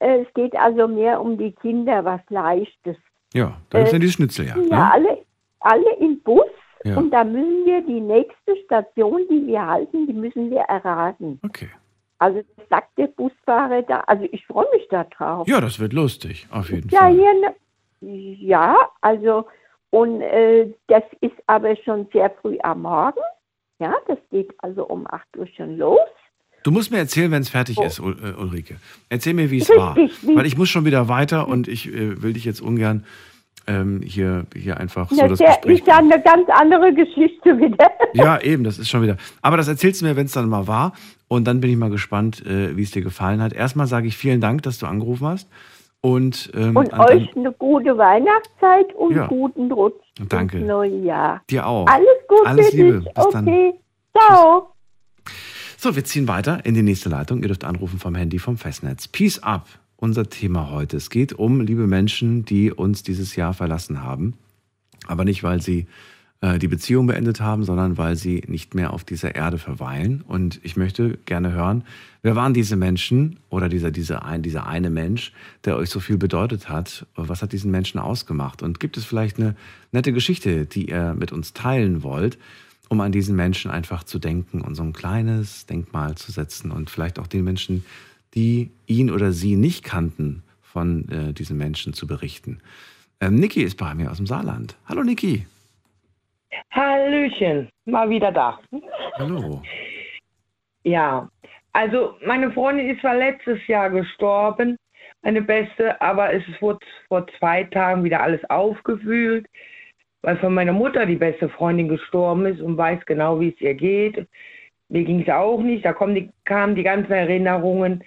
äh, es geht also mehr um die Kinder, was Leichtes. Ja, da ist ja die Schnitzeljagd. Ja, ne? alle, alle im Bus ja. und da müssen wir die nächste Station, die wir halten, die müssen wir erraten. Okay. Also das sagt der Busfahrer da. Also ich freue mich da drauf. Ja, das wird lustig, auf jeden ja, Fall. Hier ne, ja, also und äh, das ist aber schon sehr früh am Morgen. Ja, das geht also um 8 Uhr schon los. Du musst mir erzählen, wenn es fertig oh. ist, äh, Ulrike. Erzähl mir, wie es war. Weil ich muss schon wieder weiter und ich äh, will dich jetzt ungern ähm, hier, hier einfach so das, das Gespräch. ist ja eine ganz andere Geschichte wieder. Ja, eben, das ist schon wieder. Aber das erzählst du mir, wenn es dann mal war. Und dann bin ich mal gespannt, äh, wie es dir gefallen hat. Erstmal sage ich vielen Dank, dass du angerufen hast. Und, ähm, und euch eine gute Weihnachtszeit und ja. guten Rutsch Danke. ins neue Jahr. Dir auch. Alles Gute. Alles Liebe. Bis okay. Dann. Ciao. So, wir ziehen weiter in die nächste Leitung. Ihr dürft anrufen vom Handy vom Festnetz. Peace up unser Thema heute. Es geht um liebe Menschen, die uns dieses Jahr verlassen haben. Aber nicht, weil sie äh, die Beziehung beendet haben, sondern weil sie nicht mehr auf dieser Erde verweilen. Und ich möchte gerne hören, wer waren diese Menschen oder dieser, dieser, ein, dieser eine Mensch, der euch so viel bedeutet hat? Was hat diesen Menschen ausgemacht? Und gibt es vielleicht eine nette Geschichte, die ihr mit uns teilen wollt? um an diesen Menschen einfach zu denken und so ein kleines Denkmal zu setzen und vielleicht auch den Menschen, die ihn oder sie nicht kannten, von äh, diesen Menschen zu berichten. Ähm, Niki ist bei mir aus dem Saarland. Hallo Niki. Hallöchen, mal wieder da. Hallo. Ja, also meine Freundin ist zwar letztes Jahr gestorben, meine beste, aber es wurde vor zwei Tagen wieder alles aufgewühlt, weil von meiner Mutter die beste Freundin gestorben ist und weiß genau, wie es ihr geht. Mir ging es auch nicht. Da die, kamen die ganzen Erinnerungen,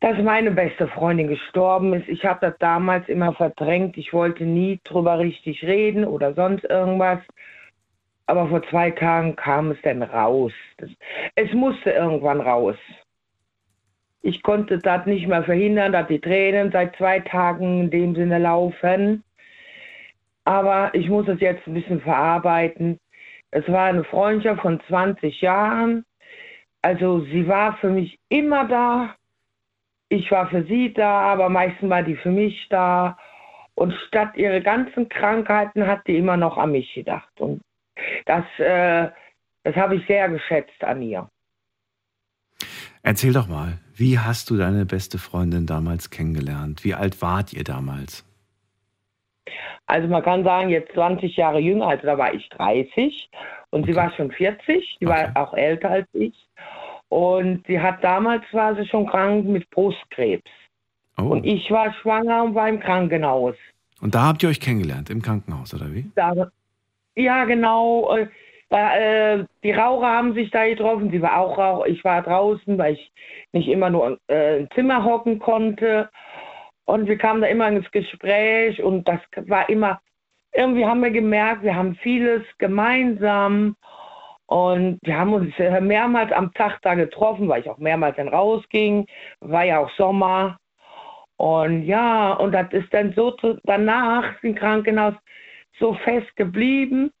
dass meine beste Freundin gestorben ist. Ich habe das damals immer verdrängt. Ich wollte nie drüber richtig reden oder sonst irgendwas. Aber vor zwei Tagen kam es dann raus. Das, es musste irgendwann raus. Ich konnte das nicht mehr verhindern, dass die Tränen seit zwei Tagen in dem Sinne laufen. Aber ich muss es jetzt ein bisschen verarbeiten. Es war eine Freundschaft von 20 Jahren. Also sie war für mich immer da. Ich war für sie da, aber meistens war die für mich da. Und statt ihre ganzen Krankheiten hat die immer noch an mich gedacht. Und das, äh, das habe ich sehr geschätzt an ihr. Erzähl doch mal, wie hast du deine beste Freundin damals kennengelernt? Wie alt wart ihr damals? Also man kann sagen, jetzt 20 Jahre jünger, also da war ich 30 und okay. sie war schon 40, sie okay. war auch älter als ich. Und sie hat damals war sie schon krank mit Brustkrebs. Oh. Und ich war schwanger und war im Krankenhaus. Und da habt ihr euch kennengelernt, im Krankenhaus, oder wie? Da, ja, genau. Da, äh, die Raucher haben sich da getroffen. Sie war auch Raucher. Ich war draußen, weil ich nicht immer nur äh, im Zimmer hocken konnte. Und wir kamen da immer ins Gespräch und das war immer, irgendwie haben wir gemerkt, wir haben vieles gemeinsam und wir haben uns mehrmals am Tag da getroffen, weil ich auch mehrmals dann rausging, war ja auch Sommer. Und ja, und das ist dann so danach im Krankenhaus so fest geblieben.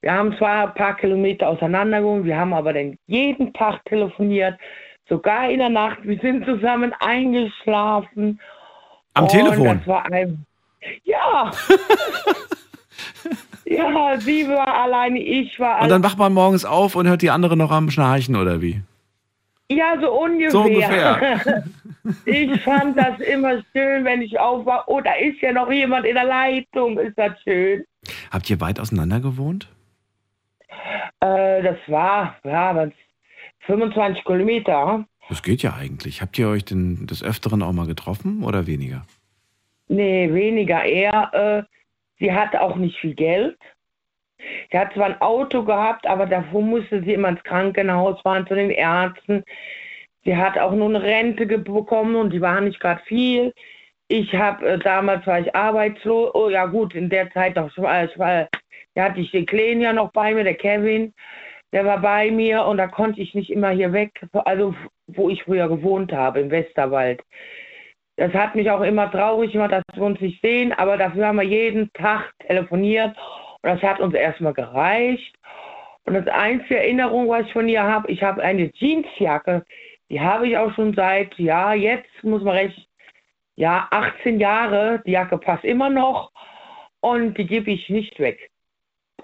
Wir haben zwar ein paar Kilometer auseinandergegangen, wir haben aber dann jeden Tag telefoniert, sogar in der Nacht. Wir sind zusammen eingeschlafen am und Telefon? Das war ein, ja. ja, sie war alleine, ich war Und dann wacht man morgens auf und hört die andere noch am Schnarchen, oder wie? Ja, so ungefähr. So ungefähr. ich fand das immer schön, wenn ich aufwache. Oh, da ist ja noch jemand in der Leitung. Ist das schön? Habt ihr weit auseinander gewohnt? Äh, das war, ja, 25 Kilometer. Das geht ja eigentlich. Habt ihr euch denn des Öfteren auch mal getroffen oder weniger? Nee, weniger. Eher, äh, sie hatte auch nicht viel Geld. Sie hat zwar ein Auto gehabt, aber davor musste sie immer ins Krankenhaus fahren zu den Ärzten. Sie hat auch nur eine Rente bekommen und die war nicht gerade viel. Ich habe äh, damals war ich arbeitslos. Oh ja gut, in der Zeit noch. Ich war, ich war, da hatte ich den Kleinen ja noch bei mir, der Kevin der war bei mir und da konnte ich nicht immer hier weg, also wo ich früher gewohnt habe, im Westerwald. Das hat mich auch immer traurig gemacht, dass wir uns nicht sehen, aber dafür haben wir jeden Tag telefoniert und das hat uns erstmal gereicht. Und das einzige Erinnerung, was ich von ihr habe, ich habe eine Jeansjacke, die habe ich auch schon seit, ja, jetzt muss man recht, ja, 18 Jahre, die Jacke passt immer noch und die gebe ich nicht weg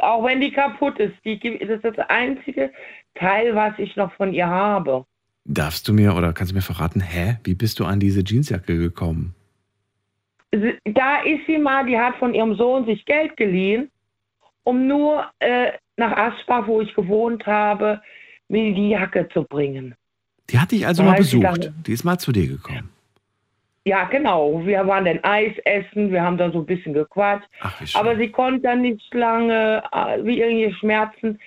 auch wenn die kaputt ist. Die, das ist das einzige Teil, was ich noch von ihr habe. Darfst du mir oder kannst du mir verraten, hä, wie bist du an diese Jeansjacke gekommen? Da ist sie mal, die hat von ihrem Sohn sich Geld geliehen, um nur äh, nach Aspach, wo ich gewohnt habe, mir die Jacke zu bringen. Die hat dich also da mal besucht. Die ist mal zu dir gekommen. Ja, genau. Wir waren dann Eis essen, wir haben da so ein bisschen gequatscht. Ach, aber sie konnte dann nicht lange, äh, wie irgendwelche Schmerzen.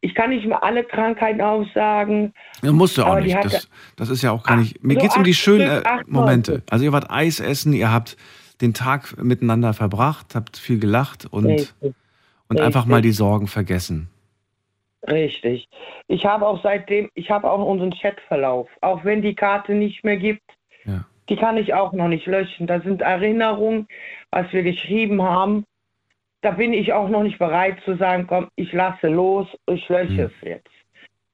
Ich kann nicht mehr alle Krankheiten aufsagen. Ja, musst du auch nicht. Das, das, ist ja auch gar nicht. Mir so geht es um die schönen äh, Momente. Also ihr wart Eis essen, ihr habt den Tag miteinander verbracht, habt viel gelacht und, Richtig. und einfach mal die Sorgen vergessen. Richtig. Ich habe auch seitdem, ich habe auch unseren Chatverlauf, auch wenn die Karte nicht mehr gibt, ja. die kann ich auch noch nicht löschen. Da sind Erinnerungen, was wir geschrieben haben. Da bin ich auch noch nicht bereit zu sagen, komm, ich lasse los, ich lösche hm. es jetzt.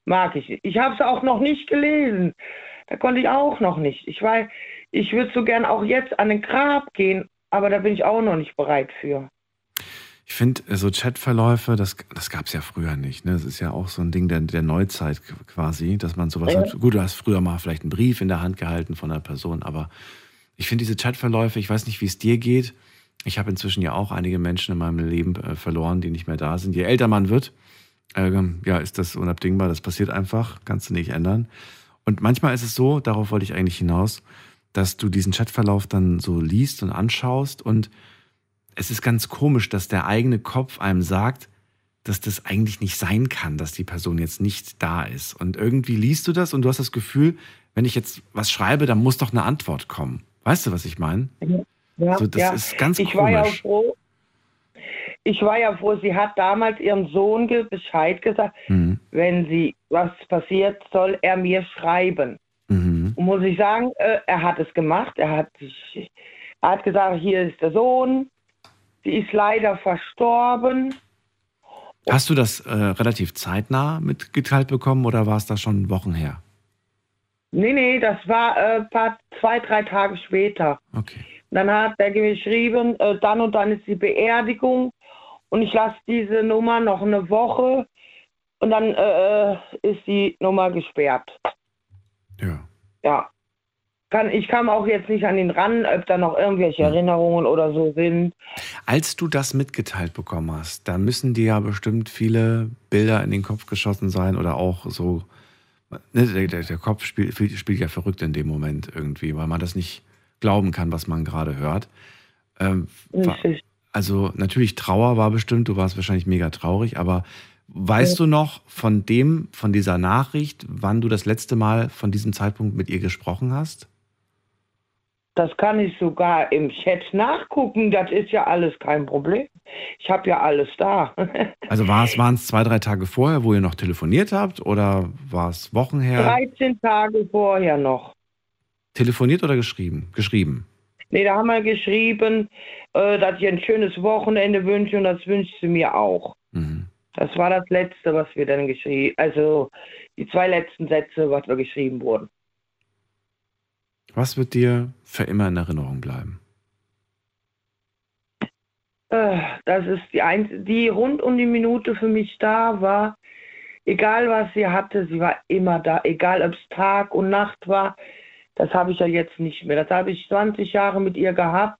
Mag ich nicht. Ich habe es auch noch nicht gelesen. Da konnte ich auch noch nicht. Ich weiß, ich würde so gern auch jetzt an den Grab gehen, aber da bin ich auch noch nicht bereit für. Ich finde, so Chatverläufe, das, das gab es ja früher nicht. Ne? Das ist ja auch so ein Ding der, der Neuzeit quasi, dass man sowas ja. hat. Gut, du hast früher mal vielleicht einen Brief in der Hand gehalten von einer Person, aber ich finde diese Chatverläufe, ich weiß nicht, wie es dir geht. Ich habe inzwischen ja auch einige Menschen in meinem Leben äh, verloren, die nicht mehr da sind. Je älter man wird, äh, ja, ist das unabdingbar. Das passiert einfach, kannst du nicht ändern. Und manchmal ist es so, darauf wollte ich eigentlich hinaus, dass du diesen Chatverlauf dann so liest und anschaust und es ist ganz komisch, dass der eigene Kopf einem sagt, dass das eigentlich nicht sein kann, dass die Person jetzt nicht da ist. Und irgendwie liest du das und du hast das Gefühl, wenn ich jetzt was schreibe, dann muss doch eine Antwort kommen. Weißt du, was ich meine? Ja, so, das ja. ist ganz ich komisch. War ja froh, ich war ja froh, sie hat damals ihrem Sohn Bescheid gesagt, mhm. wenn sie was passiert, soll er mir schreiben. Mhm. Und muss ich sagen, äh, er hat es gemacht. Er hat, er hat gesagt, hier ist der Sohn, Sie ist leider verstorben. Hast du das äh, relativ zeitnah mitgeteilt bekommen oder war es da schon Wochen her? Nee, nee, das war äh, paar, zwei, drei Tage später. Okay. Dann hat er geschrieben, äh, dann und dann ist die Beerdigung und ich lasse diese Nummer noch eine Woche und dann äh, äh ist die Nummer gesperrt. Ja. Ja kann, ich kam auch jetzt nicht an ihn ran, ob da noch irgendwelche Erinnerungen oder so sind. Als du das mitgeteilt bekommen hast, da müssen dir ja bestimmt viele Bilder in den Kopf geschossen sein oder auch so. Ne, der, der, der, Kopf spielt, spielt, ja verrückt in dem Moment irgendwie, weil man das nicht glauben kann, was man gerade hört. Ähm, war, also natürlich Trauer war bestimmt, du warst wahrscheinlich mega traurig, aber weißt ja. du noch von dem, von dieser Nachricht, wann du das letzte Mal von diesem Zeitpunkt mit ihr gesprochen hast? Das kann ich sogar im Chat nachgucken. Das ist ja alles kein Problem. Ich habe ja alles da. also waren es zwei, drei Tage vorher, wo ihr noch telefoniert habt oder war es Wochen her? 13 Tage vorher noch. Telefoniert oder geschrieben? Geschrieben. Nee, da haben wir geschrieben, äh, dass ich ein schönes Wochenende wünsche und das wünscht sie mir auch. Mhm. Das war das Letzte, was wir dann geschrieben, also die zwei letzten Sätze, was wir geschrieben wurden. Was wird dir für immer in Erinnerung bleiben? Äh, das ist die, ein die rund um die Minute für mich da war. Egal was sie hatte, sie war immer da. Egal ob es Tag und Nacht war, das habe ich ja jetzt nicht mehr. Das habe ich 20 Jahre mit ihr gehabt.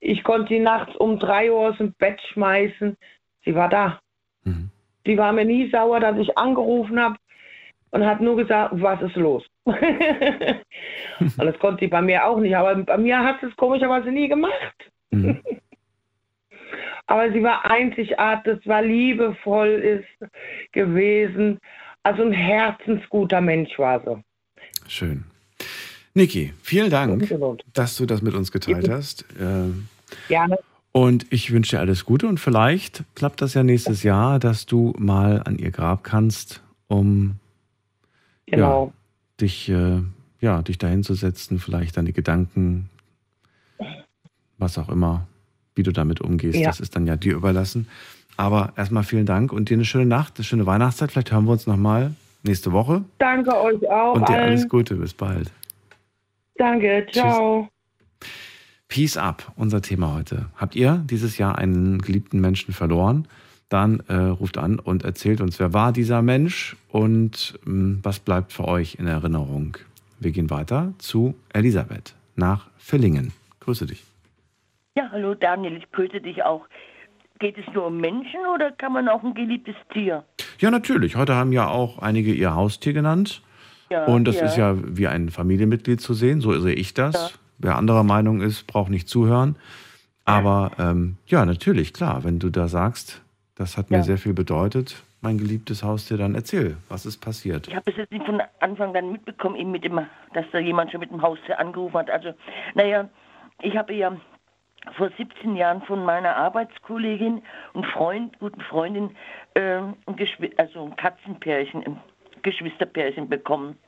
Ich konnte sie nachts um drei Uhr aus dem Bett schmeißen. Sie war da. Mhm. Sie war mir nie sauer, dass ich angerufen habe und hat nur gesagt, was ist los? und das konnte sie bei mir auch nicht, aber bei mir hat sie es komischerweise nie gemacht. Mhm. aber sie war einzigartig, es war liebevoll ist gewesen. Also ein herzensguter Mensch war sie. Schön. Niki, vielen Dank, dass du das mit uns geteilt hast. Ähm, Gerne. Und ich wünsche dir alles Gute und vielleicht klappt das ja nächstes Jahr, dass du mal an ihr Grab kannst, um genau. ja, dich, äh, ja, dich dahin zu setzen, vielleicht deine Gedanken, was auch immer, wie du damit umgehst, ja. das ist dann ja dir überlassen. Aber erstmal vielen Dank und dir eine schöne Nacht, eine schöne Weihnachtszeit. Vielleicht hören wir uns nochmal nächste Woche. Danke euch auch. Und dir allen. alles Gute, bis bald. Danke, ciao. Tschüss. Peace up, unser Thema heute. Habt ihr dieses Jahr einen geliebten Menschen verloren? dann äh, ruft an und erzählt uns, wer war dieser Mensch und mh, hm, was bleibt für euch in Erinnerung. Wir gehen weiter zu Elisabeth nach Villingen. Grüße dich. Ja, hallo Daniel, ich grüße dich auch. Geht es nur um Menschen oder kann man auch ein geliebtes Tier? Ja, natürlich. Heute haben ja auch einige ihr Haustier genannt. Ja, und das ja. ist ja wie ein Familienmitglied zu sehen, so sehe ich das. Ja. Wer anderer Meinung ist, braucht nicht zuhören. Aber ähm, ja, natürlich, klar, wenn du da sagst, das hat mir sehr viel bedeutet, mein geliebtes Haustier, dann erzähl, was ist passiert? Ich habe es jetzt nicht von Anfang an mitbekommen, eben mit dem, dass da jemand schon mit dem Haustier angerufen hat. Also, naja, ich habe ja vor 17 Jahren von meiner Arbeitskollegin und Freund, guten Freundin, äh, ein also ein Katzenpärchen, Geschwisterpärchen bekommen.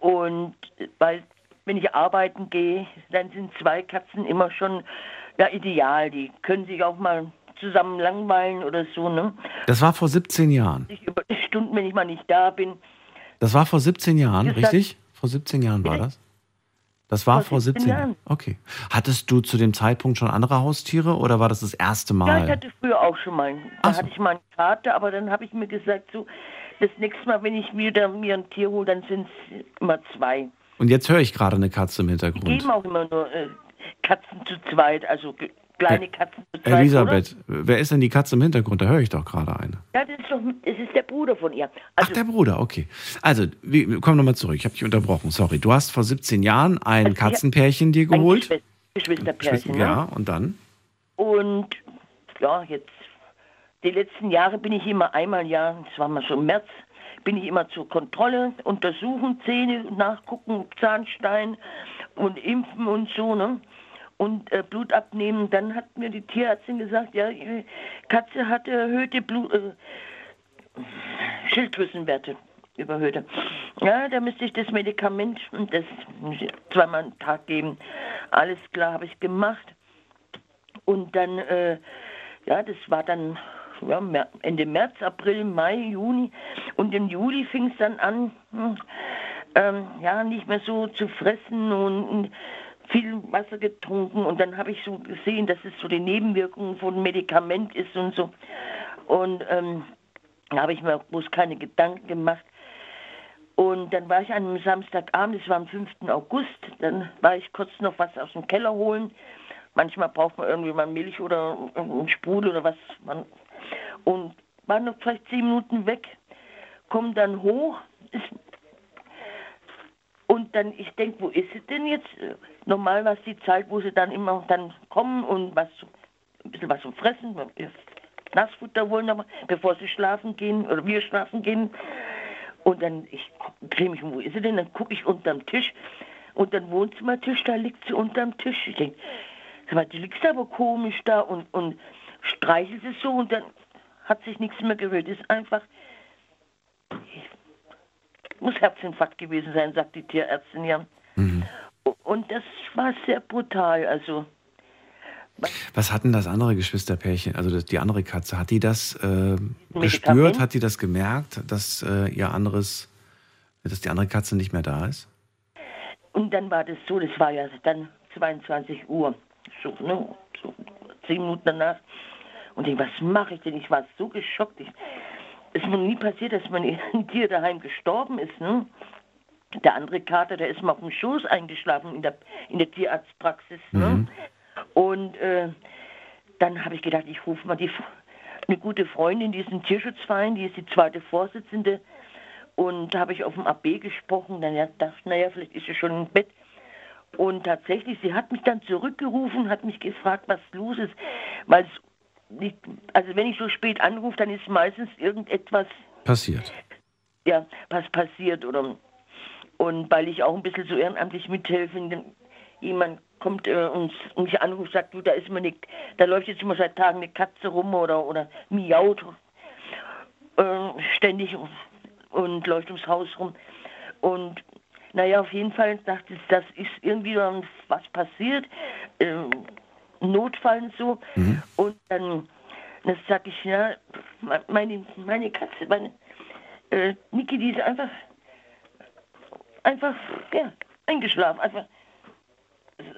Und weil, wenn ich arbeiten gehe, dann sind zwei Katzen immer schon ja, ideal. Die können sich auch mal zusammen langweilen oder so. Ne? Das war vor 17 Jahren. Ich über Stunden, wenn ich mal nicht da bin. Das war vor 17 Jahren, richtig? Vor 17 Jahren war das? Das war vor, vor 17 Jahren. Jahren. Okay. Hattest du zu dem Zeitpunkt schon andere Haustiere oder war das das erste Mal? Ja, ich hatte früher auch schon mal. Da so. hatte ich mal einen Kater, aber dann habe ich mir gesagt, so, das nächste Mal, wenn ich wieder mir ein Tier hole, dann sind es immer zwei. Und jetzt höre ich gerade eine Katze im Hintergrund. Die geben auch immer nur äh, Katzen zu zweit, also kleine Katzen zu zweit. Elisabeth, oder? wer ist denn die Katze im Hintergrund? Da höre ich doch gerade eine. Ja, das ist, doch, das ist der Bruder von ihr. Also, Ach, der Bruder, okay. Also, wir kommen nochmal zurück. Ich habe dich unterbrochen, sorry. Du hast vor 17 Jahren ein also, Katzenpärchen dir geholt. Ein Geschwisterpärchen. Ne? Ja, und dann? Und ja, jetzt, die letzten Jahre bin ich immer einmal im Jahr, das war mal so im März, bin ich immer zur Kontrolle, untersuchen, Zähne nachgucken, Zahnstein und impfen und so, ne? Und äh, Blut abnehmen. Dann hat mir die Tierärztin gesagt, ja, Katze hatte erhöhte Blut, äh, Schilddrüsenwerte überhöhte. Ja, da müsste ich das Medikament und das zweimal am Tag geben. Alles klar, habe ich gemacht. Und dann, äh, ja, das war dann ja, Ende März, April, Mai, Juni. Und im Juli fing es dann an, hm, ähm, ja, nicht mehr so zu fressen und, und viel Wasser getrunken. Und dann habe ich so gesehen, dass es so die Nebenwirkungen von Medikament ist und so. Und ähm, da habe ich mir bloß keine Gedanken gemacht. Und dann war ich an einem Samstagabend, das war am 5. August, dann war ich kurz noch was aus dem Keller holen. Manchmal braucht man irgendwie mal Milch oder einen Sprudel oder was. Man und war noch vielleicht zehn Minuten weg, komme dann hoch ist, und dann, ich denke, wo ist sie denn jetzt? Normal war es die Zeit, wo sie dann immer dann kommen und was, ein bisschen was zum Fressen, Nassfutter wollen, bevor sie schlafen gehen oder wir schlafen gehen. Und dann, ich drehe mich um, wo ist sie denn? Dann gucke ich unterm Tisch und dann Wohnzimmertisch, da liegt sie unterm Tisch. Ich denke, die liegt aber komisch da und, und streichelt sie so und dann hat sich nichts mehr gerührt. Ist einfach, muss Herzinfarkt gewesen sein, sagt die Tierärztin ja. Mhm. Und das war sehr brutal. Also was hat denn das andere Geschwisterpärchen, also die andere Katze, hat die das äh, gespürt, hat die das gemerkt, dass äh, ihr anderes, dass die andere Katze nicht mehr da ist? Und dann war das so, das war ja dann 22 Uhr, so, ne, so zehn Minuten danach. Und ich, was mache ich denn? Ich war so geschockt. Ich, es ist mir nie passiert, dass mein Tier daheim gestorben ist. Ne? Der andere Kater, der ist mal auf dem Schoß eingeschlafen in der, in der Tierarztpraxis. Ne? Mhm. Und äh, dann habe ich gedacht, ich rufe mal die, eine gute Freundin, die ist ein Tierschutzverein, die ist die zweite Vorsitzende. Und da habe ich auf dem AB gesprochen. Dann dachte ich, naja, vielleicht ist sie schon im Bett. Und tatsächlich, sie hat mich dann zurückgerufen, hat mich gefragt, was los ist, weil es nicht, also wenn ich so spät anrufe, dann ist meistens irgendetwas passiert. Ja, was passiert oder und weil ich auch ein bisschen so ehrenamtlich mithelfe, jemand kommt äh, und mich anruft, sagt, du, da ist mir nicht, da läuft jetzt immer seit Tagen eine Katze rum oder oder miaut äh, ständig und, und läuft ums Haus rum und naja, auf jeden Fall dachte ich, das ist irgendwie was passiert. Ähm, Notfall und so. Mhm. Und dann, dann sag ich, ja, meine, meine Katze, meine äh, Niki, die ist einfach, einfach, ja, eingeschlafen. Einfach,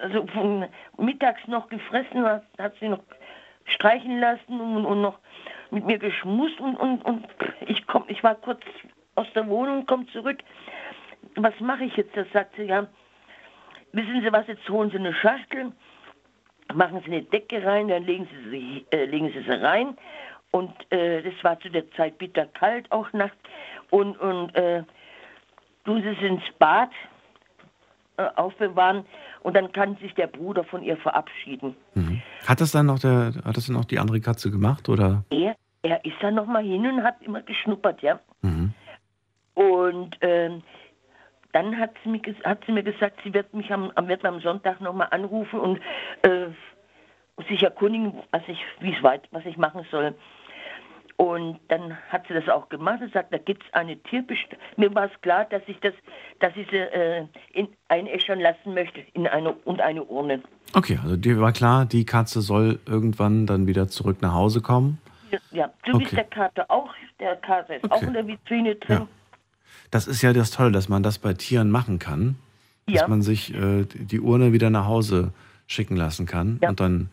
also von mittags noch gefressen, hat, hat sie noch streichen lassen und, und noch mit mir geschmust und, und, und ich komm, ich war kurz aus der Wohnung, komme zurück. Was mache ich jetzt? Das sagt sie, ja, wissen Sie was, jetzt holen Sie eine Schachtel machen Sie eine Decke rein, dann legen Sie sie, äh, legen Sie sie rein. Und äh, das war zu der Zeit bitterkalt, auch nachts. Und, und äh, tun Sie es ins Bad äh, aufbewahren. und dann kann sich der Bruder von ihr verabschieden. Mhm. Hat das dann noch der, hat das dann auch die andere Katze gemacht oder? Er, er ist dann noch mal hin und hat immer geschnuppert, ja. Mhm. Und ähm, dann hat sie, mir, hat sie mir gesagt, sie wird mich am, wird am Sonntag noch mal anrufen und äh, sich erkundigen, was ich, wie es weit, was ich machen soll. Und dann hat sie das auch gemacht und sagt, da gibt es eine Tierbestand. Mir war es klar, dass ich das, dass ich sie äh, in, einäschern lassen möchte in eine und eine Urne. Okay, also dir war klar, die Katze soll irgendwann dann wieder zurück nach Hause kommen. Ja, ja. so okay. wie der Kater auch. Der Kater ist okay. auch in der Vitrine drin. Ja. Das ist ja das Tolle, dass man das bei Tieren machen kann. Ja. Dass man sich äh, die Urne wieder nach Hause schicken lassen kann. Ja. Und dann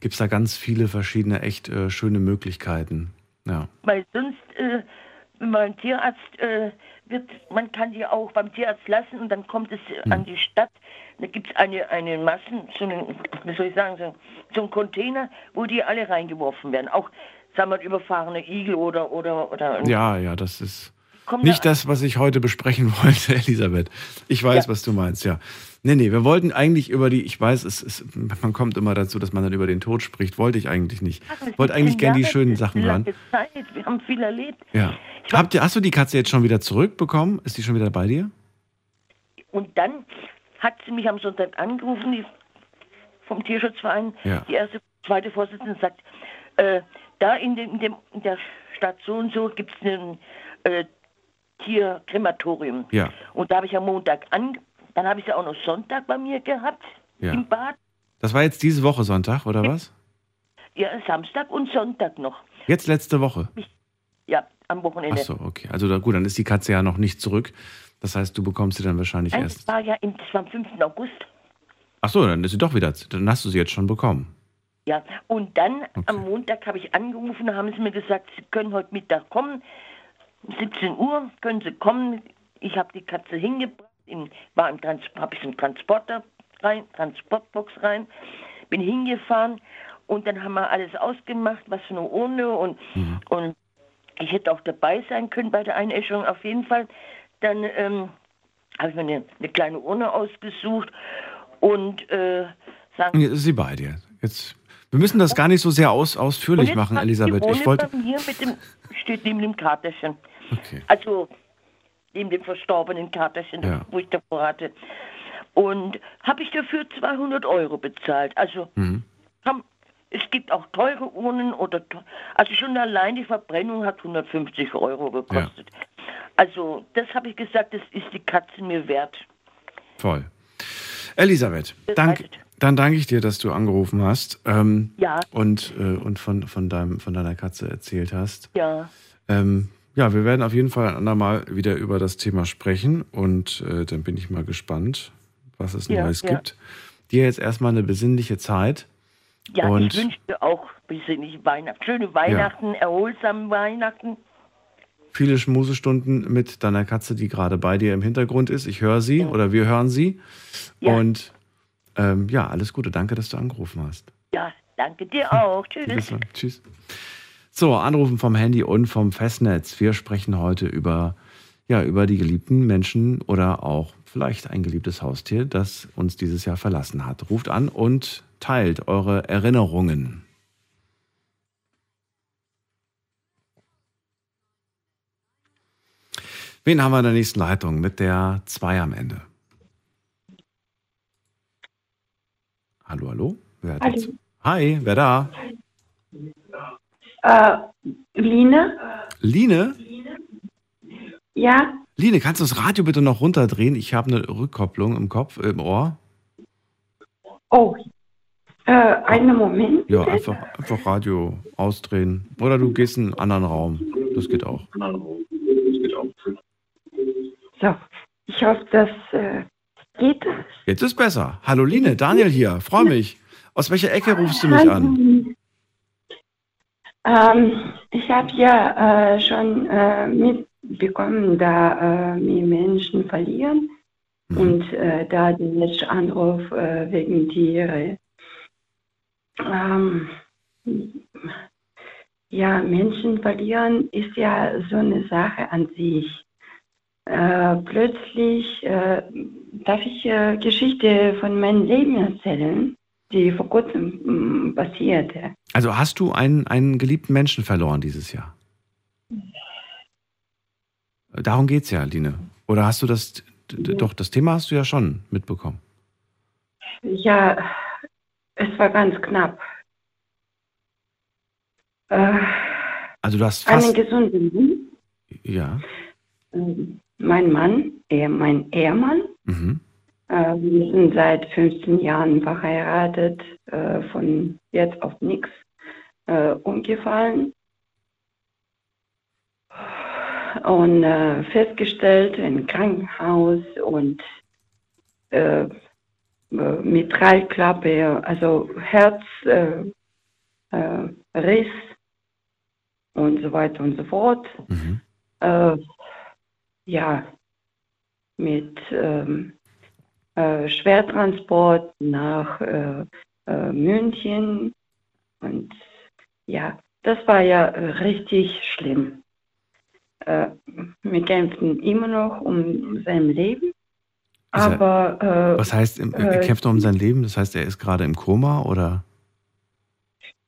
gibt es da ganz viele verschiedene, echt äh, schöne Möglichkeiten. Ja. Weil sonst, äh, wenn man ein Tierarzt äh, wird, man kann die auch beim Tierarzt lassen und dann kommt es hm. an die Stadt. Da gibt es eine, eine Massen, so einen, wie soll ich sagen, so, so einen Container, wo die alle reingeworfen werden. Auch, sagen wir, überfahrene Igel oder, oder, oder. Ja, ja, das ist nicht das, was ich heute besprechen wollte, Elisabeth. Ich weiß, ja. was du meinst, ja. Nee, nee, wir wollten eigentlich über die, ich weiß, es ist, man kommt immer dazu, dass man dann über den Tod spricht. Wollte ich eigentlich nicht. Ich wollte eigentlich gerne die schönen Sachen hören. Zeit. Wir haben viel erlebt. Ja. Habt ihr, hast du die Katze jetzt schon wieder zurückbekommen? Ist die schon wieder bei dir? Und dann hat sie mich am Sonntag angerufen, die vom Tierschutzverein, ja. die erste, zweite Vorsitzende sagt, äh, da in, dem, in, dem, in der Stadt so und so gibt es ein äh, Tierkrematorium. Ja. Und da habe ich am Montag an, dann habe ich sie auch noch Sonntag bei mir gehabt ja. im Bad. Das war jetzt diese Woche Sonntag, oder was? Ja, Samstag und Sonntag noch. Jetzt letzte Woche? Ja, am Wochenende. Ach so, okay. Also da, gut, dann ist die Katze ja noch nicht zurück. Das heißt, du bekommst sie dann wahrscheinlich Nein, erst. Das war ja im, das war am 5. August. Ach so, dann ist sie doch wieder. Dann hast du sie jetzt schon bekommen. Ja, und dann okay. am Montag habe ich angerufen, da haben sie mir gesagt, sie können heute Mittag kommen. Um 17 Uhr können sie kommen. Ich habe die Katze hingebracht war im habe ich einen Transporter rein, Transportbox rein, bin hingefahren und dann haben wir alles ausgemacht, was für eine Urne und, mhm. und ich hätte auch dabei sein können bei der Einäscherung auf jeden Fall. Dann ähm, habe ich mir eine, eine, kleine Urne ausgesucht und äh, sagen. Sie bei dir. Jetzt, wir müssen das gar nicht so sehr aus, ausführlich machen, Elisabeth. ich wollte. Hier mit dem, steht neben dem Karterchen. Okay. Also neben dem verstorbenen Katerchen, ja. wo ich davor hatte. Und habe ich dafür 200 Euro bezahlt. Also mhm. haben, es gibt auch teure Urnen oder also schon allein die Verbrennung hat 150 Euro gekostet. Ja. Also das habe ich gesagt, das ist die Katze mir wert. Voll. Elisabeth, dank, dann danke ich dir, dass du angerufen hast ähm, ja. und, äh, und von, von, deinem, von deiner Katze erzählt hast. Ja. Ähm, ja, wir werden auf jeden Fall ein andermal wieder über das Thema sprechen und äh, dann bin ich mal gespannt, was es ja, Neues ja. gibt. Dir jetzt erstmal eine besinnliche Zeit. Ja, und ich wünsche dir auch besinnliche Weihnachten, schöne Weihnachten, ja. erholsame Weihnachten. Viele Schmusestunden mit deiner Katze, die gerade bei dir im Hintergrund ist. Ich höre sie oder wir hören sie. Und ähm, ja, alles Gute. Danke, dass du angerufen hast. Ja, danke dir auch. Tschüss. Tschüss. So, Anrufen vom Handy und vom Festnetz. Wir sprechen heute über, ja, über die geliebten Menschen oder auch vielleicht ein geliebtes Haustier, das uns dieses Jahr verlassen hat. Ruft an und teilt eure Erinnerungen. Wen haben wir in der nächsten Leitung mit der 2 am Ende? Hallo, hallo? Wer hallo. Hi, wer da? Äh, Line? Line? Ja. Line, kannst du das Radio bitte noch runterdrehen? Ich habe eine Rückkopplung im Kopf, im Ohr. Oh, äh, einen Moment. Ja, einfach, einfach Radio ausdrehen. Oder du gehst in einen anderen Raum. Das geht auch. So, ich hoffe, das äh, geht. Jetzt ist besser. Hallo Line, Daniel hier. Freue mich. Aus welcher Ecke rufst du mich an? Ähm, ich habe ja äh, schon äh, mitbekommen, da äh, wir Menschen verlieren mhm. und äh, da der Anruf äh, wegen Tiere. Ähm, ja, Menschen verlieren ist ja so eine Sache an sich. Äh, plötzlich äh, darf ich äh, Geschichte von meinem Leben erzählen, die vor kurzem mm, passierte. Also hast du einen, einen geliebten Menschen verloren dieses Jahr? Darum geht es ja, Line. Oder hast du das, doch, das Thema hast du ja schon mitbekommen. Ja, es war ganz knapp. Äh, also du hast fast... Einen gesunden Hund. Ja. Ähm, mein Mann, er, mein Ehemann. Mhm. Äh, wir sind seit 15 Jahren verheiratet, äh, von jetzt auf nichts äh, umgefallen. Und äh, festgestellt im Krankenhaus und äh, äh, Mitralklappe, also Herzriss und so weiter und so fort. Mhm. Ja, mit ähm, äh, Schwertransport nach äh, äh, München. Und ja, das war ja richtig schlimm. Äh, wir kämpfen immer noch um sein Leben. Aber. Er, was heißt, er kämpft noch um sein Leben? Das heißt, er ist gerade im Koma oder?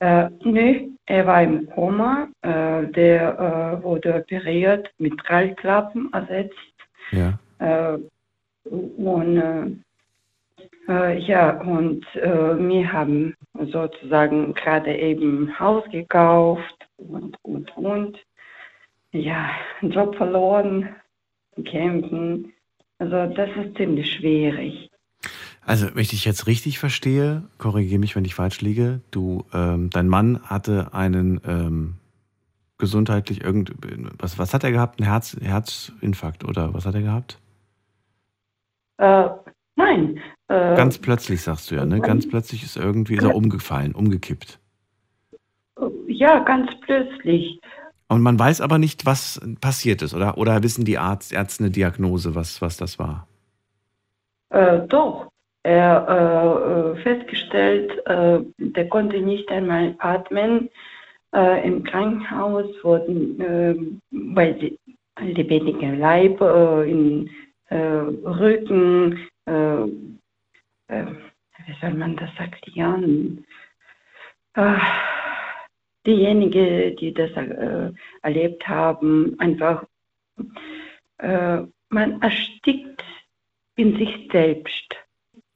Äh, nö, er war im Koma. Äh, der äh, wurde operiert, mit Prallklappen ersetzt. Ja. Äh, und äh, äh, ja, und äh, wir haben sozusagen gerade eben Haus gekauft und, und, und. Ja, Job verloren, kämpfen. Also das ist ziemlich schwierig. Also, wenn ich dich jetzt richtig verstehe, korrigiere mich, wenn ich falsch liege, du, ähm, dein Mann hatte einen ähm, gesundheitlich irgend, was, was hat er gehabt? Ein Herz, Herzinfarkt oder was hat er gehabt? Äh, nein. Äh, Ganz plötzlich sagst du ja, ne? Ganz plötzlich ist irgendwie ist er umgefallen, umgekippt. Ja, ganz plötzlich. Und man weiß aber nicht, was passiert ist, oder? Oder wissen die Arzt, Ärzte eine Diagnose, was, was das war? Äh, doch. Er äh, äh festgestellt, äh, der konnte nicht einmal atmen. Äh, Im Krankenhaus wurden äh, bei lebendigem Leib in äh, Rücken, äh, äh, wie soll man das erklären? diejenigen, die das erlebt haben, einfach, man erstickt in sich selbst.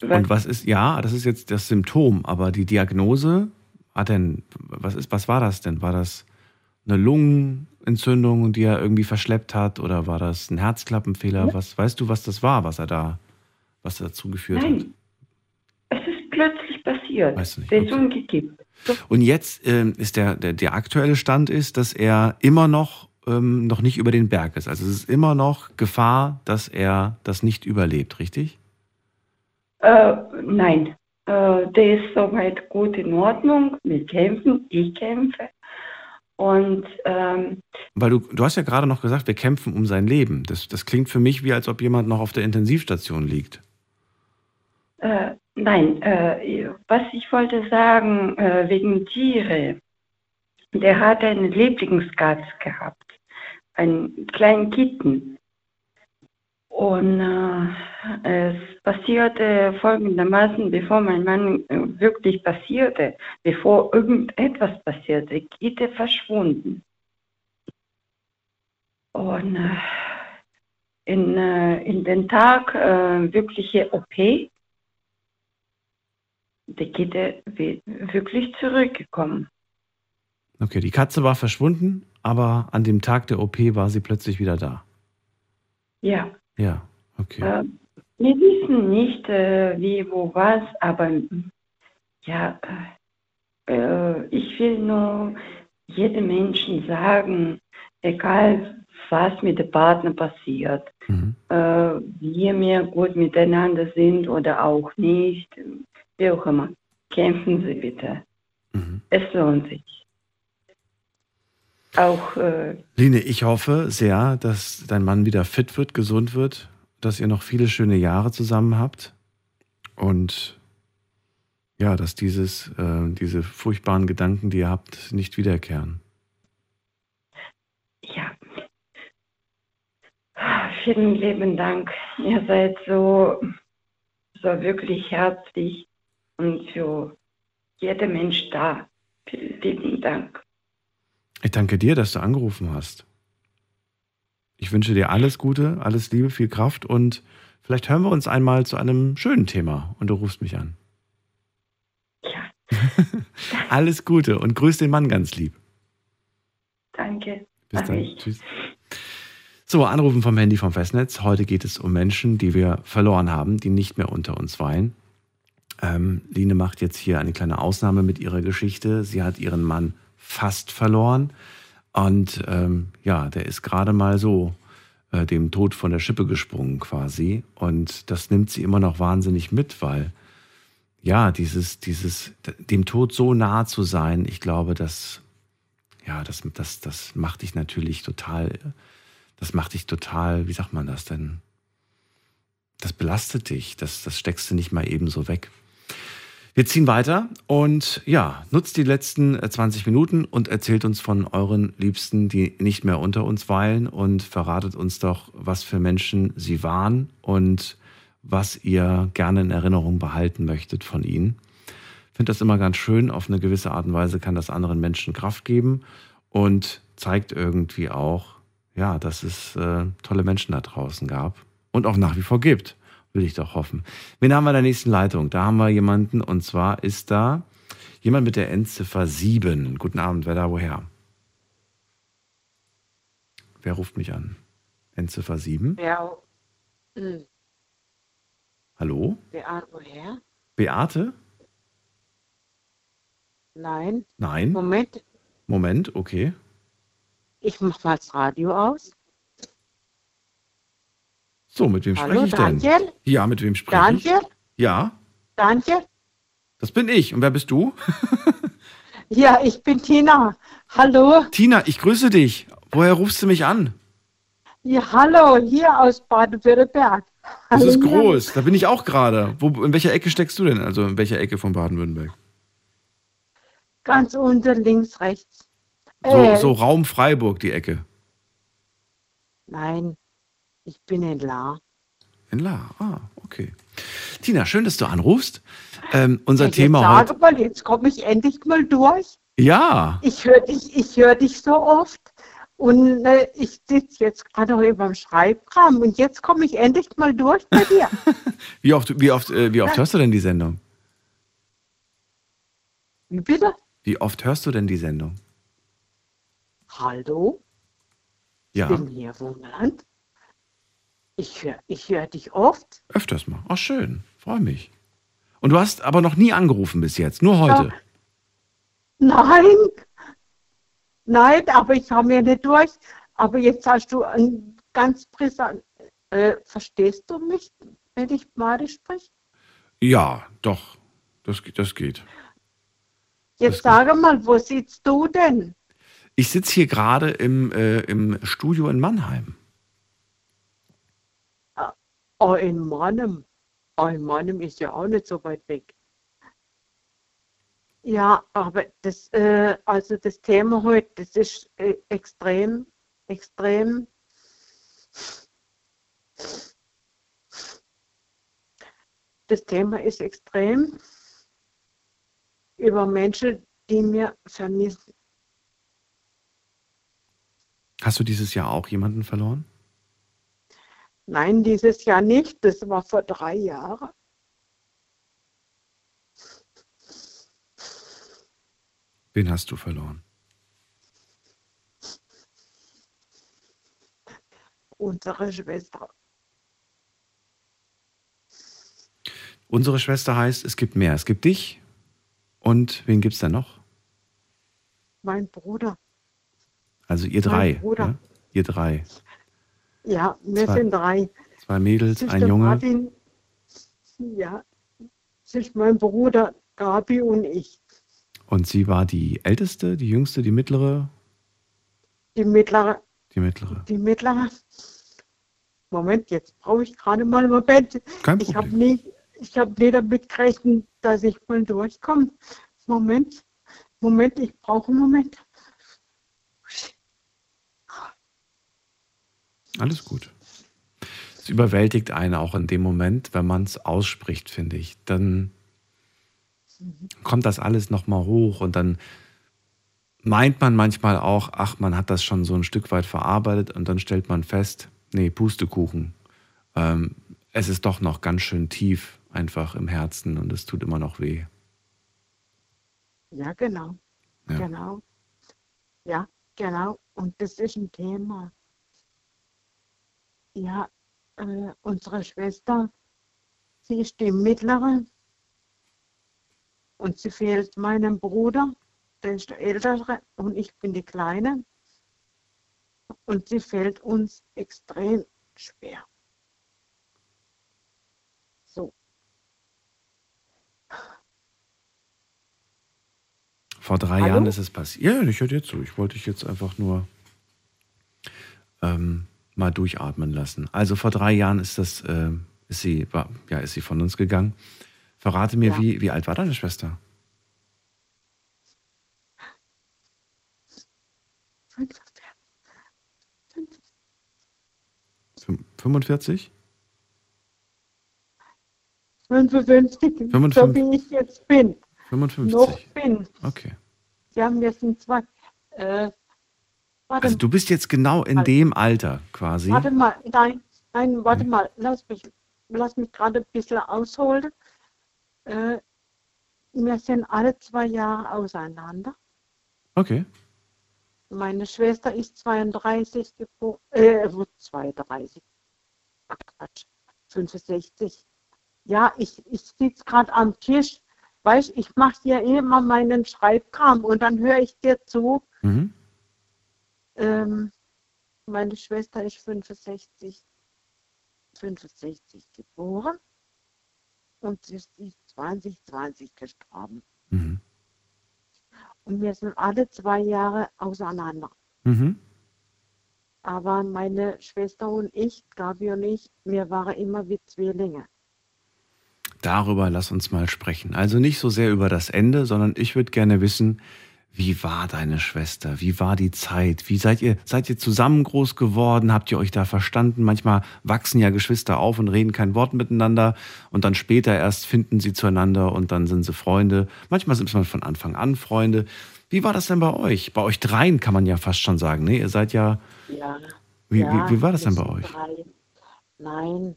Und was ist, ja, das ist jetzt das Symptom, aber die Diagnose hat denn, was ist, was war das denn? War das eine Lungenentzündung, die er irgendwie verschleppt hat, oder war das ein Herzklappenfehler? Ja. Was weißt du, was das war, was er da, was dazu geführt Nein. hat? Es ist plötzlich passiert. Weißt du nicht. Der okay. gegeben. Und jetzt ähm, ist der, der, der aktuelle Stand ist, dass er immer noch ähm, noch nicht über den Berg ist. Also es ist immer noch Gefahr, dass er das nicht überlebt, richtig? Äh, nein, äh, der ist soweit gut in Ordnung. Wir kämpfen, ich kämpfe. Und ähm, weil du, du hast ja gerade noch gesagt, wir kämpfen um sein Leben. Das, das klingt für mich wie, als ob jemand noch auf der Intensivstation liegt. Äh, nein, äh, was ich wollte sagen, äh, wegen Tiere. Der hat einen Lieblingskatz gehabt, einen kleinen Kitten. Und äh, es passierte folgendermaßen, bevor mein Mann äh, wirklich passierte, bevor irgendetwas passierte, Gitte verschwunden. Und äh, in, äh, in den Tag äh, wirkliche OP, die Gitte wirklich zurückgekommen. Okay, die Katze war verschwunden, aber an dem Tag der OP war sie plötzlich wieder da. Ja. Ja, okay. Äh, wir wissen nicht, äh, wie, wo, was, aber ja, äh, ich will nur jedem Menschen sagen, egal was mit dem Partner passiert, mhm. äh, wir mehr gut miteinander sind oder auch nicht, wie auch immer, kämpfen Sie bitte. Mhm. Es lohnt sich. Auch. Äh, Line, ich hoffe sehr, dass dein Mann wieder fit wird, gesund wird, dass ihr noch viele schöne Jahre zusammen habt und ja, dass dieses, äh, diese furchtbaren Gedanken, die ihr habt, nicht wiederkehren. Ja. vielen lieben Dank. Ihr seid so, so wirklich herzlich und für jeder Mensch da. Vielen lieben Dank. Ich danke dir, dass du angerufen hast. Ich wünsche dir alles Gute, alles Liebe, viel Kraft und vielleicht hören wir uns einmal zu einem schönen Thema und du rufst mich an. Ja. alles Gute und grüß den Mann ganz lieb. Danke. Bis dann. Tschüss. So, Anrufen vom Handy vom Festnetz. Heute geht es um Menschen, die wir verloren haben, die nicht mehr unter uns weilen. Ähm, Line macht jetzt hier eine kleine Ausnahme mit ihrer Geschichte. Sie hat ihren Mann fast verloren. Und ähm, ja, der ist gerade mal so äh, dem Tod von der Schippe gesprungen quasi. Und das nimmt sie immer noch wahnsinnig mit, weil ja, dieses, dieses, dem Tod so nah zu sein, ich glaube, das, ja, das, das, das macht dich natürlich total, das macht dich total, wie sagt man das denn? Das belastet dich, das, das steckst du nicht mal eben so weg. Wir ziehen weiter und ja, nutzt die letzten 20 äh, Minuten und erzählt uns von euren Liebsten, die nicht mehr unter uns weilen und verratet uns doch, was für Menschen sie waren und was ihr gerne in Erinnerung behalten möchtet von ihnen. Ich finde das immer ganz schön. Auf eine gewisse Art und Weise kann das anderen Menschen Kraft geben und zeigt irgendwie auch, ja, dass es äh, tolle Menschen da draußen gab und auch nach wie vor gibt will ich doch hoffen. Wen haben wir in der nächsten Leitung? Da haben wir jemanden und zwar ist da jemand mit der Endziffer 7. Guten Abend, wer da woher? Wer ruft mich an? Endziffer 7? Ja. Hm. Hallo? Beate, woher? Beate? Nein. Nein? Moment. Moment, okay. Ich mach mal das Radio aus. So, mit wem Hallo, spreche ich denn? Daniel? Ja, mit wem spreche Daniel? ich? Ja, Daniel? das bin ich. Und wer bist du? Ja, ich bin Tina. Hallo? Tina, ich grüße dich. Woher rufst du mich an? Ja, hallo, hier aus Baden-Württemberg. Das ist groß. Da bin ich auch gerade. In welcher Ecke steckst du denn? Also in welcher Ecke von Baden-Württemberg? Ganz unten links, rechts. So, Äh, so Raum Freiburg, die Ecke. Nein, ich bin in La. In La. Ah, okay. Tina, schön, dass du anrufst. Ähm, unser Jetzt Thema sage heute. mal, jetzt komme ich endlich mal durch. Ja, Ich höre dich, ich höre dich so oft. Und äh, ich sitze jetzt gerade noch über dem Schreibkram und jetzt komme ich endlich mal durch bei dir. wie oft, wie oft, äh, wie oft hörst du denn die Sendung? Wie bitte? Wie oft hörst du denn die Sendung? Hallo? Ja, Ich bin hier Wunderland. Ich höre ich hör dich oft. öfters mal. Ach, schön. Freue mich. Und du hast aber noch nie angerufen bis jetzt, nur heute. Nein, nein, aber ich habe mir nicht durch. Aber jetzt hast du ein ganz brisant. Äh, verstehst du mich, wenn ich Badisch spreche? Ja, doch. Das, geht- das geht. Jetzt sage mal, wo sitzt du denn? Ich sitze hier gerade im, äh, im Studio in Mannheim. Oh, in Mannem. Oh, in Mannem ist ja auch nicht so weit weg. Ja, aber das, äh, also das Thema heute, das ist äh, extrem, extrem. Das Thema ist extrem über Menschen, die mir vermissen. Hast du dieses Jahr auch jemanden verloren? Nein, dieses Jahr nicht. Das war vor drei Jahren. Wen hast du verloren? Unsere Schwester. Unsere Schwester heißt, es gibt mehr. Es gibt dich. Und wen gibt es da noch? Mein Bruder. Also ihr Mein drei. Bruder. Ja? Ihr drei. Ja, wir Zwei- sind drei. Zwei Mädels, ist ein Junge. Martin. Ja, das ist mein Bruder Gabi und ich. Und sie war die älteste, die jüngste, die mittlere, Die mittlere, die mittlere. die mittlere. Moment, jetzt brauche ich gerade mal einen Moment. Kein Ich habe nie, ich habe nie damit gerechnet, dass ich mal durchkomme. Moment, Moment, ich brauche einen Moment. Alles gut. Es überwältigt einen auch in dem Moment, wenn man es ausspricht, finde ich. Dann kommt das alles nochmal hoch und dann meint man manchmal auch, ach, man hat das schon so ein Stück weit verarbeitet und dann stellt man fest, nee, Pustekuchen. Ähm, es ist doch noch ganz schön tief einfach im Herzen und es tut immer noch weh. Ja, genau. Ja. Genau. Ja, genau. Und das ist ein Thema. Ja, äh, unsere Schwester, sie ist die mittlere und sie fehlt meinem Bruder, der ist der ältere und ich bin die kleine. Und sie fällt uns extrem schwer. So. Vor drei Hallo? Jahren ist es passiert. Ja, ich höre dir zu. Ich wollte dich jetzt einfach nur ähm, mal durchatmen lassen. Also vor drei Jahren ist das, äh, ist sie, war, ja, ist sie von uns gegangen. Verrate mir, ja. wie, wie alt war deine Schwester? 45? 55, 55. so wie ich jetzt bin. 55. Noch bin. Okay. Ja, wir sind zwei. Äh, Warte, also du bist jetzt genau in dem Alter quasi. Warte mal, nein, nein, warte mal, lass mich, lass mich gerade ein bisschen ausholen. Äh, wir sind alle zwei Jahre auseinander. Okay. Meine Schwester ist 32 geboren, äh, 32. Ach Quatsch, 65. Ja, ich, ich sitze gerade am Tisch. Weißt ich mache hier immer meinen Schreibkram und dann höre ich dir zu. Mhm. Ähm, meine Schwester ist 65, 65 geboren und sie ist 2020 gestorben. Mhm. Und wir sind alle zwei Jahre auseinander. Mhm. Aber meine Schwester und ich, Gabi und ich, wir waren immer wie Zwillinge. Darüber lass uns mal sprechen. Also nicht so sehr über das Ende, sondern ich würde gerne wissen, wie war deine Schwester? Wie war die Zeit? Wie seid ihr, seid ihr zusammen groß geworden? Habt ihr euch da verstanden? Manchmal wachsen ja Geschwister auf und reden kein Wort miteinander und dann später erst finden sie zueinander und dann sind sie Freunde. Manchmal sind man von Anfang an Freunde. Wie war das denn bei euch? Bei euch dreien kann man ja fast schon sagen, ne? Ihr seid ja. Ja. Wie, ja, wie, wie war das denn bei euch? Drei. Nein,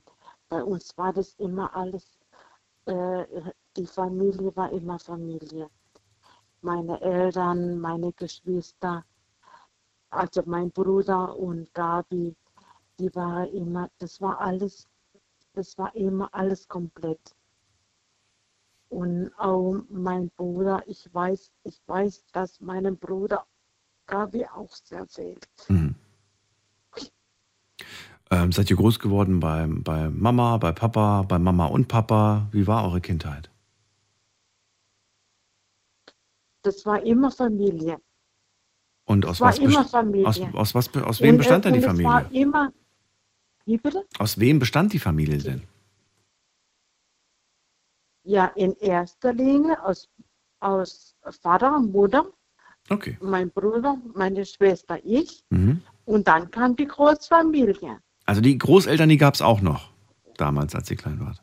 bei uns war das immer alles, äh, die Familie war immer Familie meine Eltern, meine Geschwister, also mein Bruder und Gabi, die war immer, das war alles, das war immer alles komplett. Und auch mein Bruder, ich weiß, ich weiß, dass meinem Bruder Gabi auch sehr fehlt. Mhm. Ähm, seid ihr groß geworden bei, bei Mama, bei Papa, bei Mama und Papa? Wie war eure Kindheit? Das war immer Familie. Und aus was, immer Familie. Aus, aus, was, aus wem und, bestand denn die Familie? War immer, wie bitte? Aus wem bestand die Familie denn? Ja, in erster Linie aus, aus Vater, Mutter, okay. mein Bruder, meine Schwester, ich. Mhm. Und dann kam die Großfamilie. Also die Großeltern, die gab es auch noch damals, als sie klein war.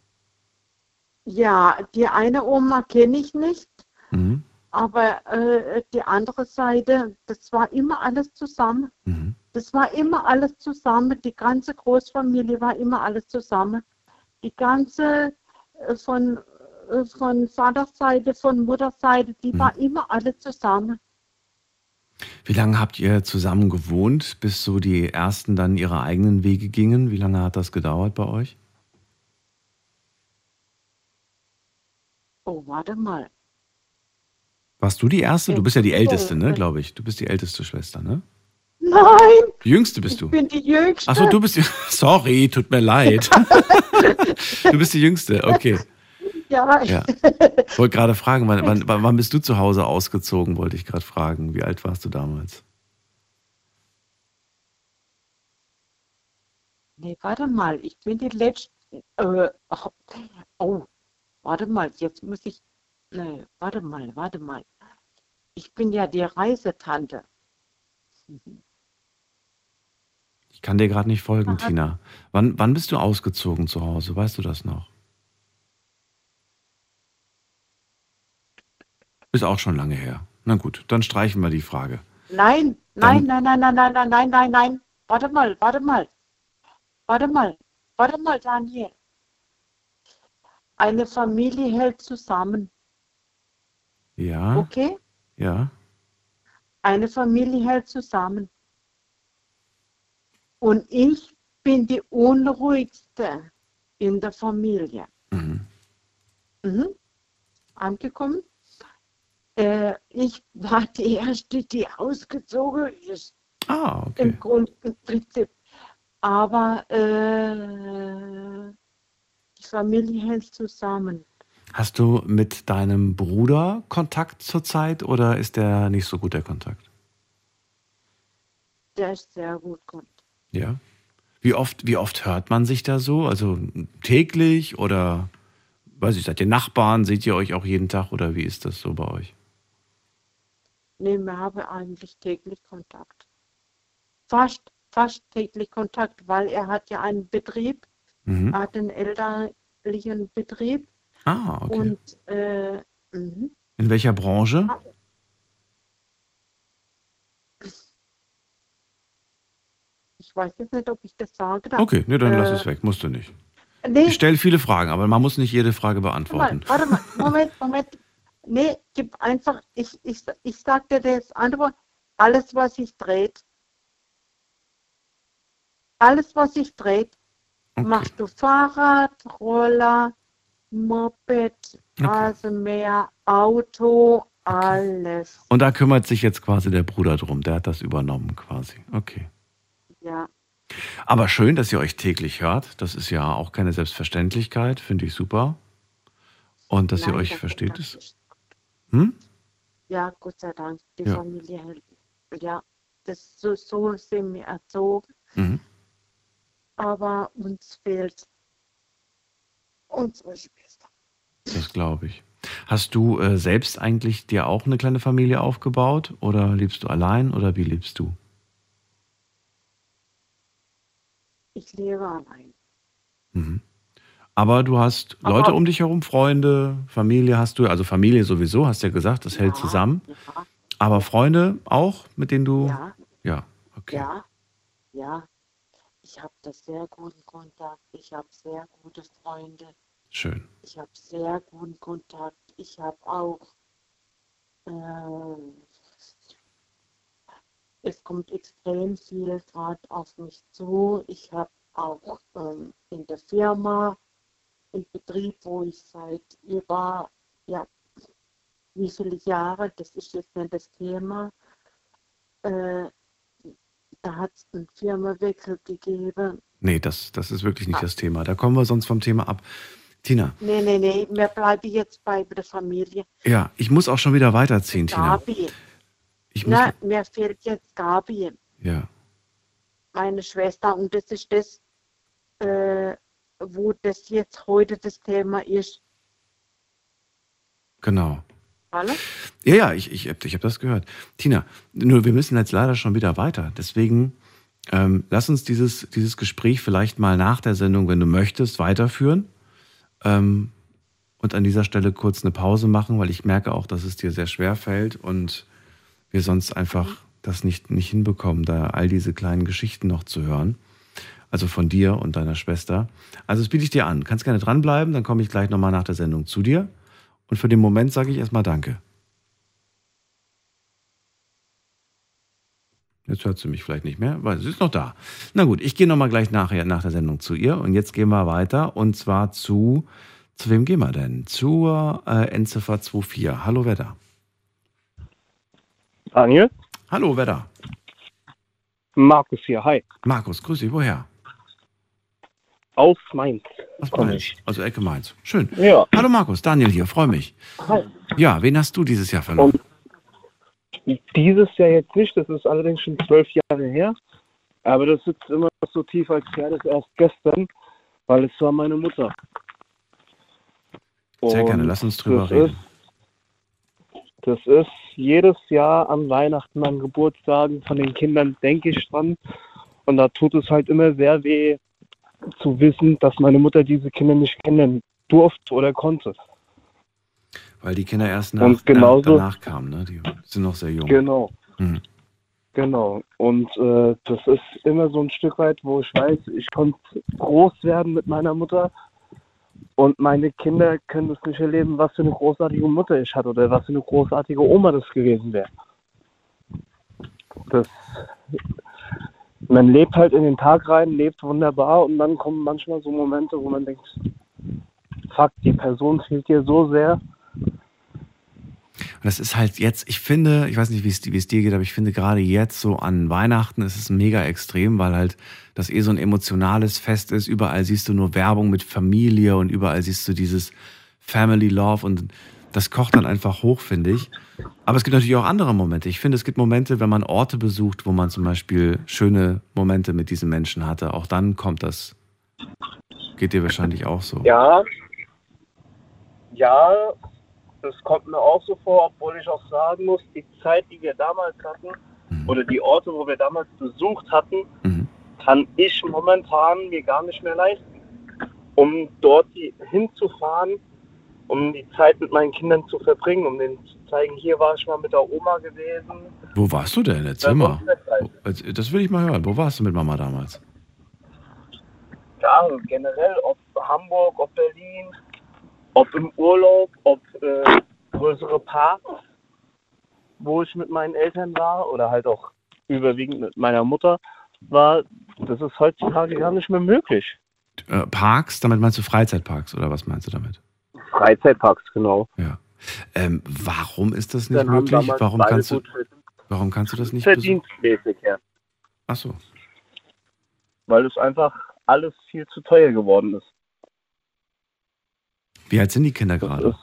Ja, die eine Oma kenne ich nicht. Mhm. Aber äh, die andere Seite, das war immer alles zusammen. Mhm. Das war immer alles zusammen. Die ganze Großfamilie war immer alles zusammen. Die ganze äh, von, äh, von Vaterseite, von Mutterseite, die mhm. war immer alle zusammen. Wie lange habt ihr zusammen gewohnt, bis so die ersten dann ihre eigenen Wege gingen? Wie lange hat das gedauert bei euch? Oh, warte mal. Warst du die Erste? Du bist ja die Älteste, ne, glaube ich. Du bist die älteste Schwester, ne? Nein! Die Jüngste bist du. Ich bin die Jüngste. Achso, du bist die. Sorry, tut mir leid. du bist die Jüngste, okay. Ja. ja. Ich wollte gerade fragen, wann, wann, wann bist du zu Hause ausgezogen, wollte ich gerade fragen. Wie alt warst du damals? Nee, warte mal, ich bin die letzte. Äh, oh, warte mal, jetzt muss ich nee, warte mal, warte mal. Ich bin ja die Reisetante. Ich kann dir gerade nicht folgen, Aha. Tina. Wann, wann bist du ausgezogen zu Hause? Weißt du das noch? Ist auch schon lange her. Na gut, dann streichen wir die Frage. Nein, nein, dann, nein, nein, nein, nein, nein, nein, nein. Warte mal, warte mal. Warte mal, warte mal, Daniel. Eine Familie hält zusammen. Ja. Okay? Ja. Eine Familie hält zusammen. Und ich bin die unruhigste in der Familie. Mhm. Mhm. Angekommen? Äh, ich war die Erste, die ausgezogen ist. Ah, okay. Im Grundprinzip. Aber äh, die Familie hält zusammen. Hast du mit deinem Bruder Kontakt zurzeit oder ist der nicht so gut, der Kontakt? Der ist sehr gut Kontakt. Ja. Wie oft, wie oft hört man sich da so? Also täglich oder weiß ich, seid ihr Nachbarn? Seht ihr euch auch jeden Tag oder wie ist das so bei euch? Nee, wir haben eigentlich täglich Kontakt. Fast, fast täglich Kontakt, weil er hat ja einen Betrieb, mhm. hat einen elterlichen Betrieb. Ah, okay. Und, äh, mhm. In welcher Branche? Ich weiß jetzt nicht, ob ich das sagen darf. Okay, nee, dann äh, lass es weg, musst du nicht. Nee. Ich stelle viele Fragen, aber man muss nicht jede Frage beantworten. Warte mal, warte mal. Moment, Moment. Nee, gib einfach, ich, ich, ich sag dir das Antwort, alles, was sich dreht, alles, was sich dreht, okay. machst du Fahrrad, Roller, Moped, okay. Rasenmäher, Auto, alles. Und da kümmert sich jetzt quasi der Bruder drum, der hat das übernommen quasi. Okay. Ja. Aber schön, dass ihr euch täglich hört. Das ist ja auch keine Selbstverständlichkeit, finde ich super. Und dass Nein, ihr euch versteht. Ist, hm? Ja, Gott sei Dank, die ja. Familie. Ja, das, so, so sind wir erzogen. Mhm. Aber uns fehlt unsere Schwester. Das glaube ich. Hast du äh, selbst eigentlich dir auch eine kleine Familie aufgebaut oder lebst du allein oder wie lebst du? Ich lebe allein. Mhm. Aber du hast Aber Leute um dich herum, Freunde, Familie hast du, also Familie sowieso, hast ja gesagt, das ja, hält zusammen. Ja. Aber Freunde auch, mit denen du. Ja. Ja, okay. Ja, ja. Ich habe da sehr guten Kontakt. Ich habe sehr gute Freunde. Schön. Ich habe sehr guten Kontakt. Ich habe auch. Äh, es kommt extrem viel gerade auf mich zu. Ich habe auch ähm, in der Firma im Betrieb, wo ich seit über, ja, wie viele Jahre, das ist jetzt nicht das Thema, äh, da hat es einen Firmawechsel gegeben. Nee, das, das ist wirklich nicht ah. das Thema. Da kommen wir sonst vom Thema ab. Tina. Nee, nee, nee, wir bleiben jetzt bei der Familie. Ja, ich muss auch schon wieder weiterziehen, Gabi. Tina. Ich muss Na, mir fehlt jetzt Gabi. Ja. Meine Schwester und das ist das, äh, wo das jetzt heute das Thema ist. Genau. Hallo? Ja, ja, ich, ich, ich habe das gehört. Tina, nur wir müssen jetzt leider schon wieder weiter. Deswegen ähm, lass uns dieses, dieses Gespräch vielleicht mal nach der Sendung, wenn du möchtest, weiterführen. Ähm, und an dieser Stelle kurz eine Pause machen, weil ich merke auch, dass es dir sehr schwer fällt und wir sonst einfach das nicht, nicht hinbekommen, da all diese kleinen Geschichten noch zu hören. Also von dir und deiner Schwester. Also das biete ich dir an. Kannst gerne dranbleiben, dann komme ich gleich nochmal nach der Sendung zu dir. Und für den Moment sage ich erstmal Danke. Jetzt hört sie mich vielleicht nicht mehr, weil sie ist noch da. Na gut, ich gehe nochmal gleich nachher nach der Sendung zu ihr. Und jetzt gehen wir weiter. Und zwar zu, zu wem gehen wir denn? Zur äh, Endziffer 24. Hallo, wer da? Daniel? Hallo, wer da? Markus hier, hi. Markus, grüß dich, woher? Aus Mainz. Aus Mainz, also Ecke Mainz. Schön. Ja. Hallo Markus, Daniel hier, freue mich. Hi. Ja, wen hast du dieses Jahr verloren? Und dieses Jahr jetzt nicht, das ist allerdings schon zwölf Jahre her. Aber das sitzt immer so tief als her, das erst gestern, weil es war meine Mutter. Sehr Und gerne, lass uns drüber reden. Ist, das ist jedes Jahr an Weihnachten, an Geburtstagen von den Kindern denke ich dran. Und da tut es halt immer sehr weh zu wissen, dass meine Mutter diese Kinder nicht kennen durfte oder konnte. Weil die Kinder erst nach, und genauso, danach kamen, ne? Die sind noch sehr jung. Genau. Mhm. Genau. Und äh, das ist immer so ein Stück weit, wo ich weiß, ich konnte groß werden mit meiner Mutter und meine Kinder können das nicht erleben, was für eine großartige Mutter ich hatte oder was für eine großartige Oma das gewesen wäre. Das, man lebt halt in den Tag rein, lebt wunderbar und dann kommen manchmal so Momente, wo man denkt, fuck, die Person fehlt dir so sehr und das ist halt jetzt, ich finde, ich weiß nicht, wie es, wie es dir geht, aber ich finde gerade jetzt so an Weihnachten ist es mega extrem, weil halt das eh so ein emotionales Fest ist. Überall siehst du nur Werbung mit Familie und überall siehst du dieses Family Love und das kocht dann einfach hoch, finde ich. Aber es gibt natürlich auch andere Momente. Ich finde, es gibt Momente, wenn man Orte besucht, wo man zum Beispiel schöne Momente mit diesen Menschen hatte. Auch dann kommt das. Geht dir wahrscheinlich auch so. Ja. Ja, das kommt mir auch so vor, obwohl ich auch sagen muss, die Zeit, die wir damals hatten, mhm. oder die Orte, wo wir damals besucht hatten, mhm. kann ich momentan mir gar nicht mehr leisten. Um dort hinzufahren, um die Zeit mit meinen Kindern zu verbringen, um denen zu zeigen, hier war ich mal mit der Oma gewesen. Wo warst du denn? Erzähl mal. Das will ich mal hören. Wo warst du mit Mama damals? Ja, generell, ob Hamburg, ob Berlin, ob im Urlaub, ob äh, größere Parks, wo ich mit meinen Eltern war oder halt auch überwiegend mit meiner Mutter war, das ist heutzutage gar nicht mehr möglich. Äh, Parks, damit meinst du Freizeitparks oder was meinst du damit? Freizeitparks, genau. Ja. Ähm, warum ist das nicht Dann möglich? Warum kannst, du, warum kannst du das nicht Verdienstmäßig her. Ach so. Weil es einfach alles viel zu teuer geworden ist. Wie alt sind die Kinder gerade?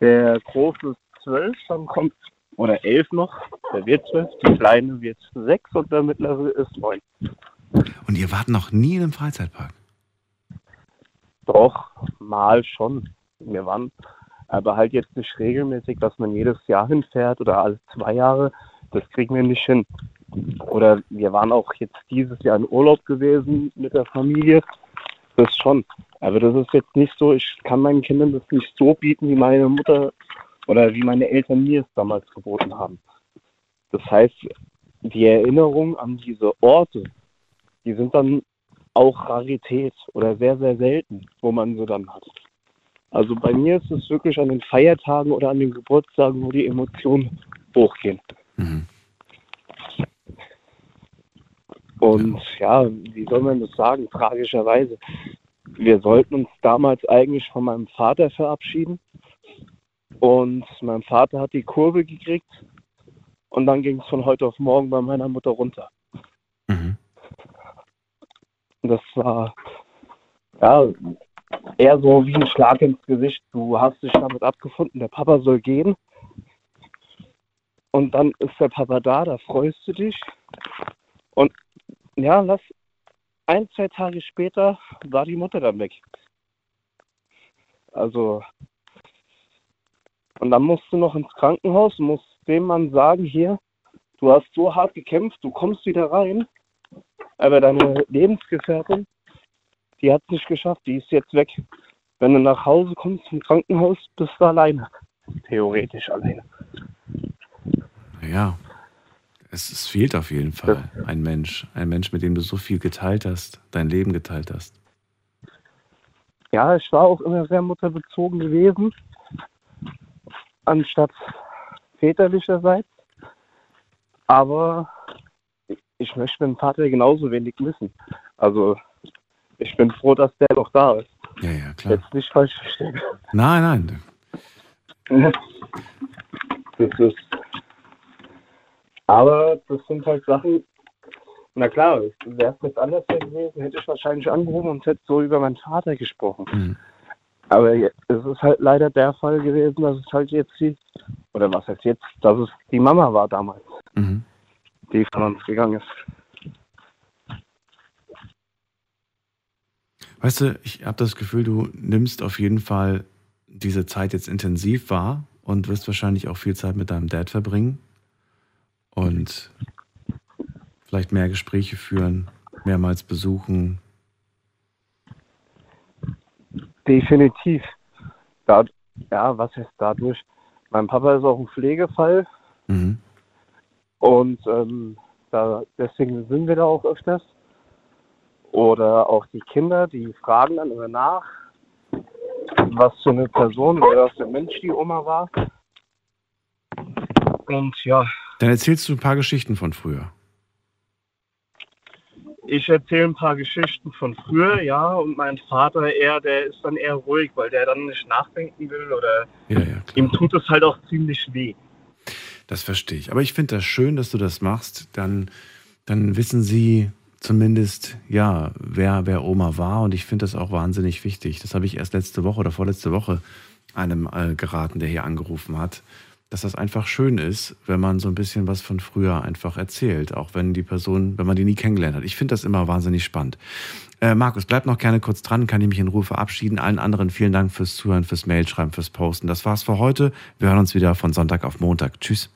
Der Große ist zwölf, dann kommt, oder elf noch, der wird zwölf, die Kleine wird sechs und der Mittlere ist neun. Und ihr wart noch nie in einem Freizeitpark? Doch, mal schon. Wir waren aber halt jetzt nicht regelmäßig, dass man jedes Jahr hinfährt oder alle zwei Jahre. Das kriegen wir nicht hin. Oder wir waren auch jetzt dieses Jahr in Urlaub gewesen mit der Familie. Das schon. Aber das ist jetzt nicht so, ich kann meinen Kindern das nicht so bieten, wie meine Mutter oder wie meine Eltern mir es damals geboten haben. Das heißt, die Erinnerung an diese Orte, die sind dann auch Rarität oder sehr, sehr selten, wo man sie dann hat. Also bei mir ist es wirklich an den Feiertagen oder an den Geburtstagen, wo die Emotionen hochgehen. Mhm. Und ja, wie soll man das sagen, tragischerweise wir sollten uns damals eigentlich von meinem Vater verabschieden. Und mein Vater hat die Kurve gekriegt und dann ging es von heute auf morgen bei meiner Mutter runter. Mhm. Das war ja eher so wie ein Schlag ins Gesicht. Du hast dich damit abgefunden, der Papa soll gehen. Und dann ist der Papa da, da freust du dich. Und ja, lass ein, zwei Tage später war die Mutter dann weg. Also, und dann musst du noch ins Krankenhaus, musst dem Mann sagen, hier, du hast so hart gekämpft, du kommst wieder rein, aber deine Lebensgefährtin, die hat es nicht geschafft, die ist jetzt weg. Wenn du nach Hause kommst zum Krankenhaus, bist du alleine. Theoretisch alleine. Ja, es, es fehlt auf jeden Fall ein Mensch, ein Mensch, mit dem du so viel geteilt hast, dein Leben geteilt hast. Ja, ich war auch immer sehr mutterbezogen gewesen, anstatt väterlicherseits. Aber ich möchte meinen Vater genauso wenig missen. Also ich bin froh, dass der noch da ist. Ja, ja, klar. Jetzt nicht falsch verstehen. Nein, nein. Das ist aber das sind halt Sachen, na klar, wäre es jetzt anders gewesen, hätte ich wahrscheinlich angerufen und hätte so über meinen Vater gesprochen. Mhm. Aber es ist halt leider der Fall gewesen, dass es halt jetzt die, oder was heißt jetzt, dass es die Mama war damals, mhm. die von uns gegangen ist. Weißt du, ich habe das Gefühl, du nimmst auf jeden Fall diese Zeit jetzt intensiv wahr und wirst wahrscheinlich auch viel Zeit mit deinem Dad verbringen. Und Vielleicht mehr Gespräche führen, mehrmals besuchen. Definitiv. Da, ja, was heißt dadurch? Mein Papa ist auch ein Pflegefall. Mhm. Und ähm, da, deswegen sind wir da auch öfters. Oder auch die Kinder, die fragen dann immer nach, was für eine Person oder was für ein Mensch die Oma war. Und ja. Dann erzählst du ein paar Geschichten von früher. Ich erzähle ein paar Geschichten von früher, ja, und mein Vater eher, der ist dann eher ruhig, weil der dann nicht nachdenken will oder ja, ja, ihm tut es halt auch ziemlich weh. Das verstehe ich. Aber ich finde das schön, dass du das machst. Dann, dann wissen sie zumindest, ja, wer, wer Oma war. Und ich finde das auch wahnsinnig wichtig. Das habe ich erst letzte Woche oder vorletzte Woche einem äh, geraten, der hier angerufen hat dass das einfach schön ist, wenn man so ein bisschen was von früher einfach erzählt, auch wenn die Person, wenn man die nie kennengelernt hat. Ich finde das immer wahnsinnig spannend. Äh, Markus, bleib noch gerne kurz dran, kann ich mich in Ruhe verabschieden. Allen anderen vielen Dank fürs Zuhören, fürs Mailschreiben, fürs Posten. Das war's für heute. Wir hören uns wieder von Sonntag auf Montag. Tschüss.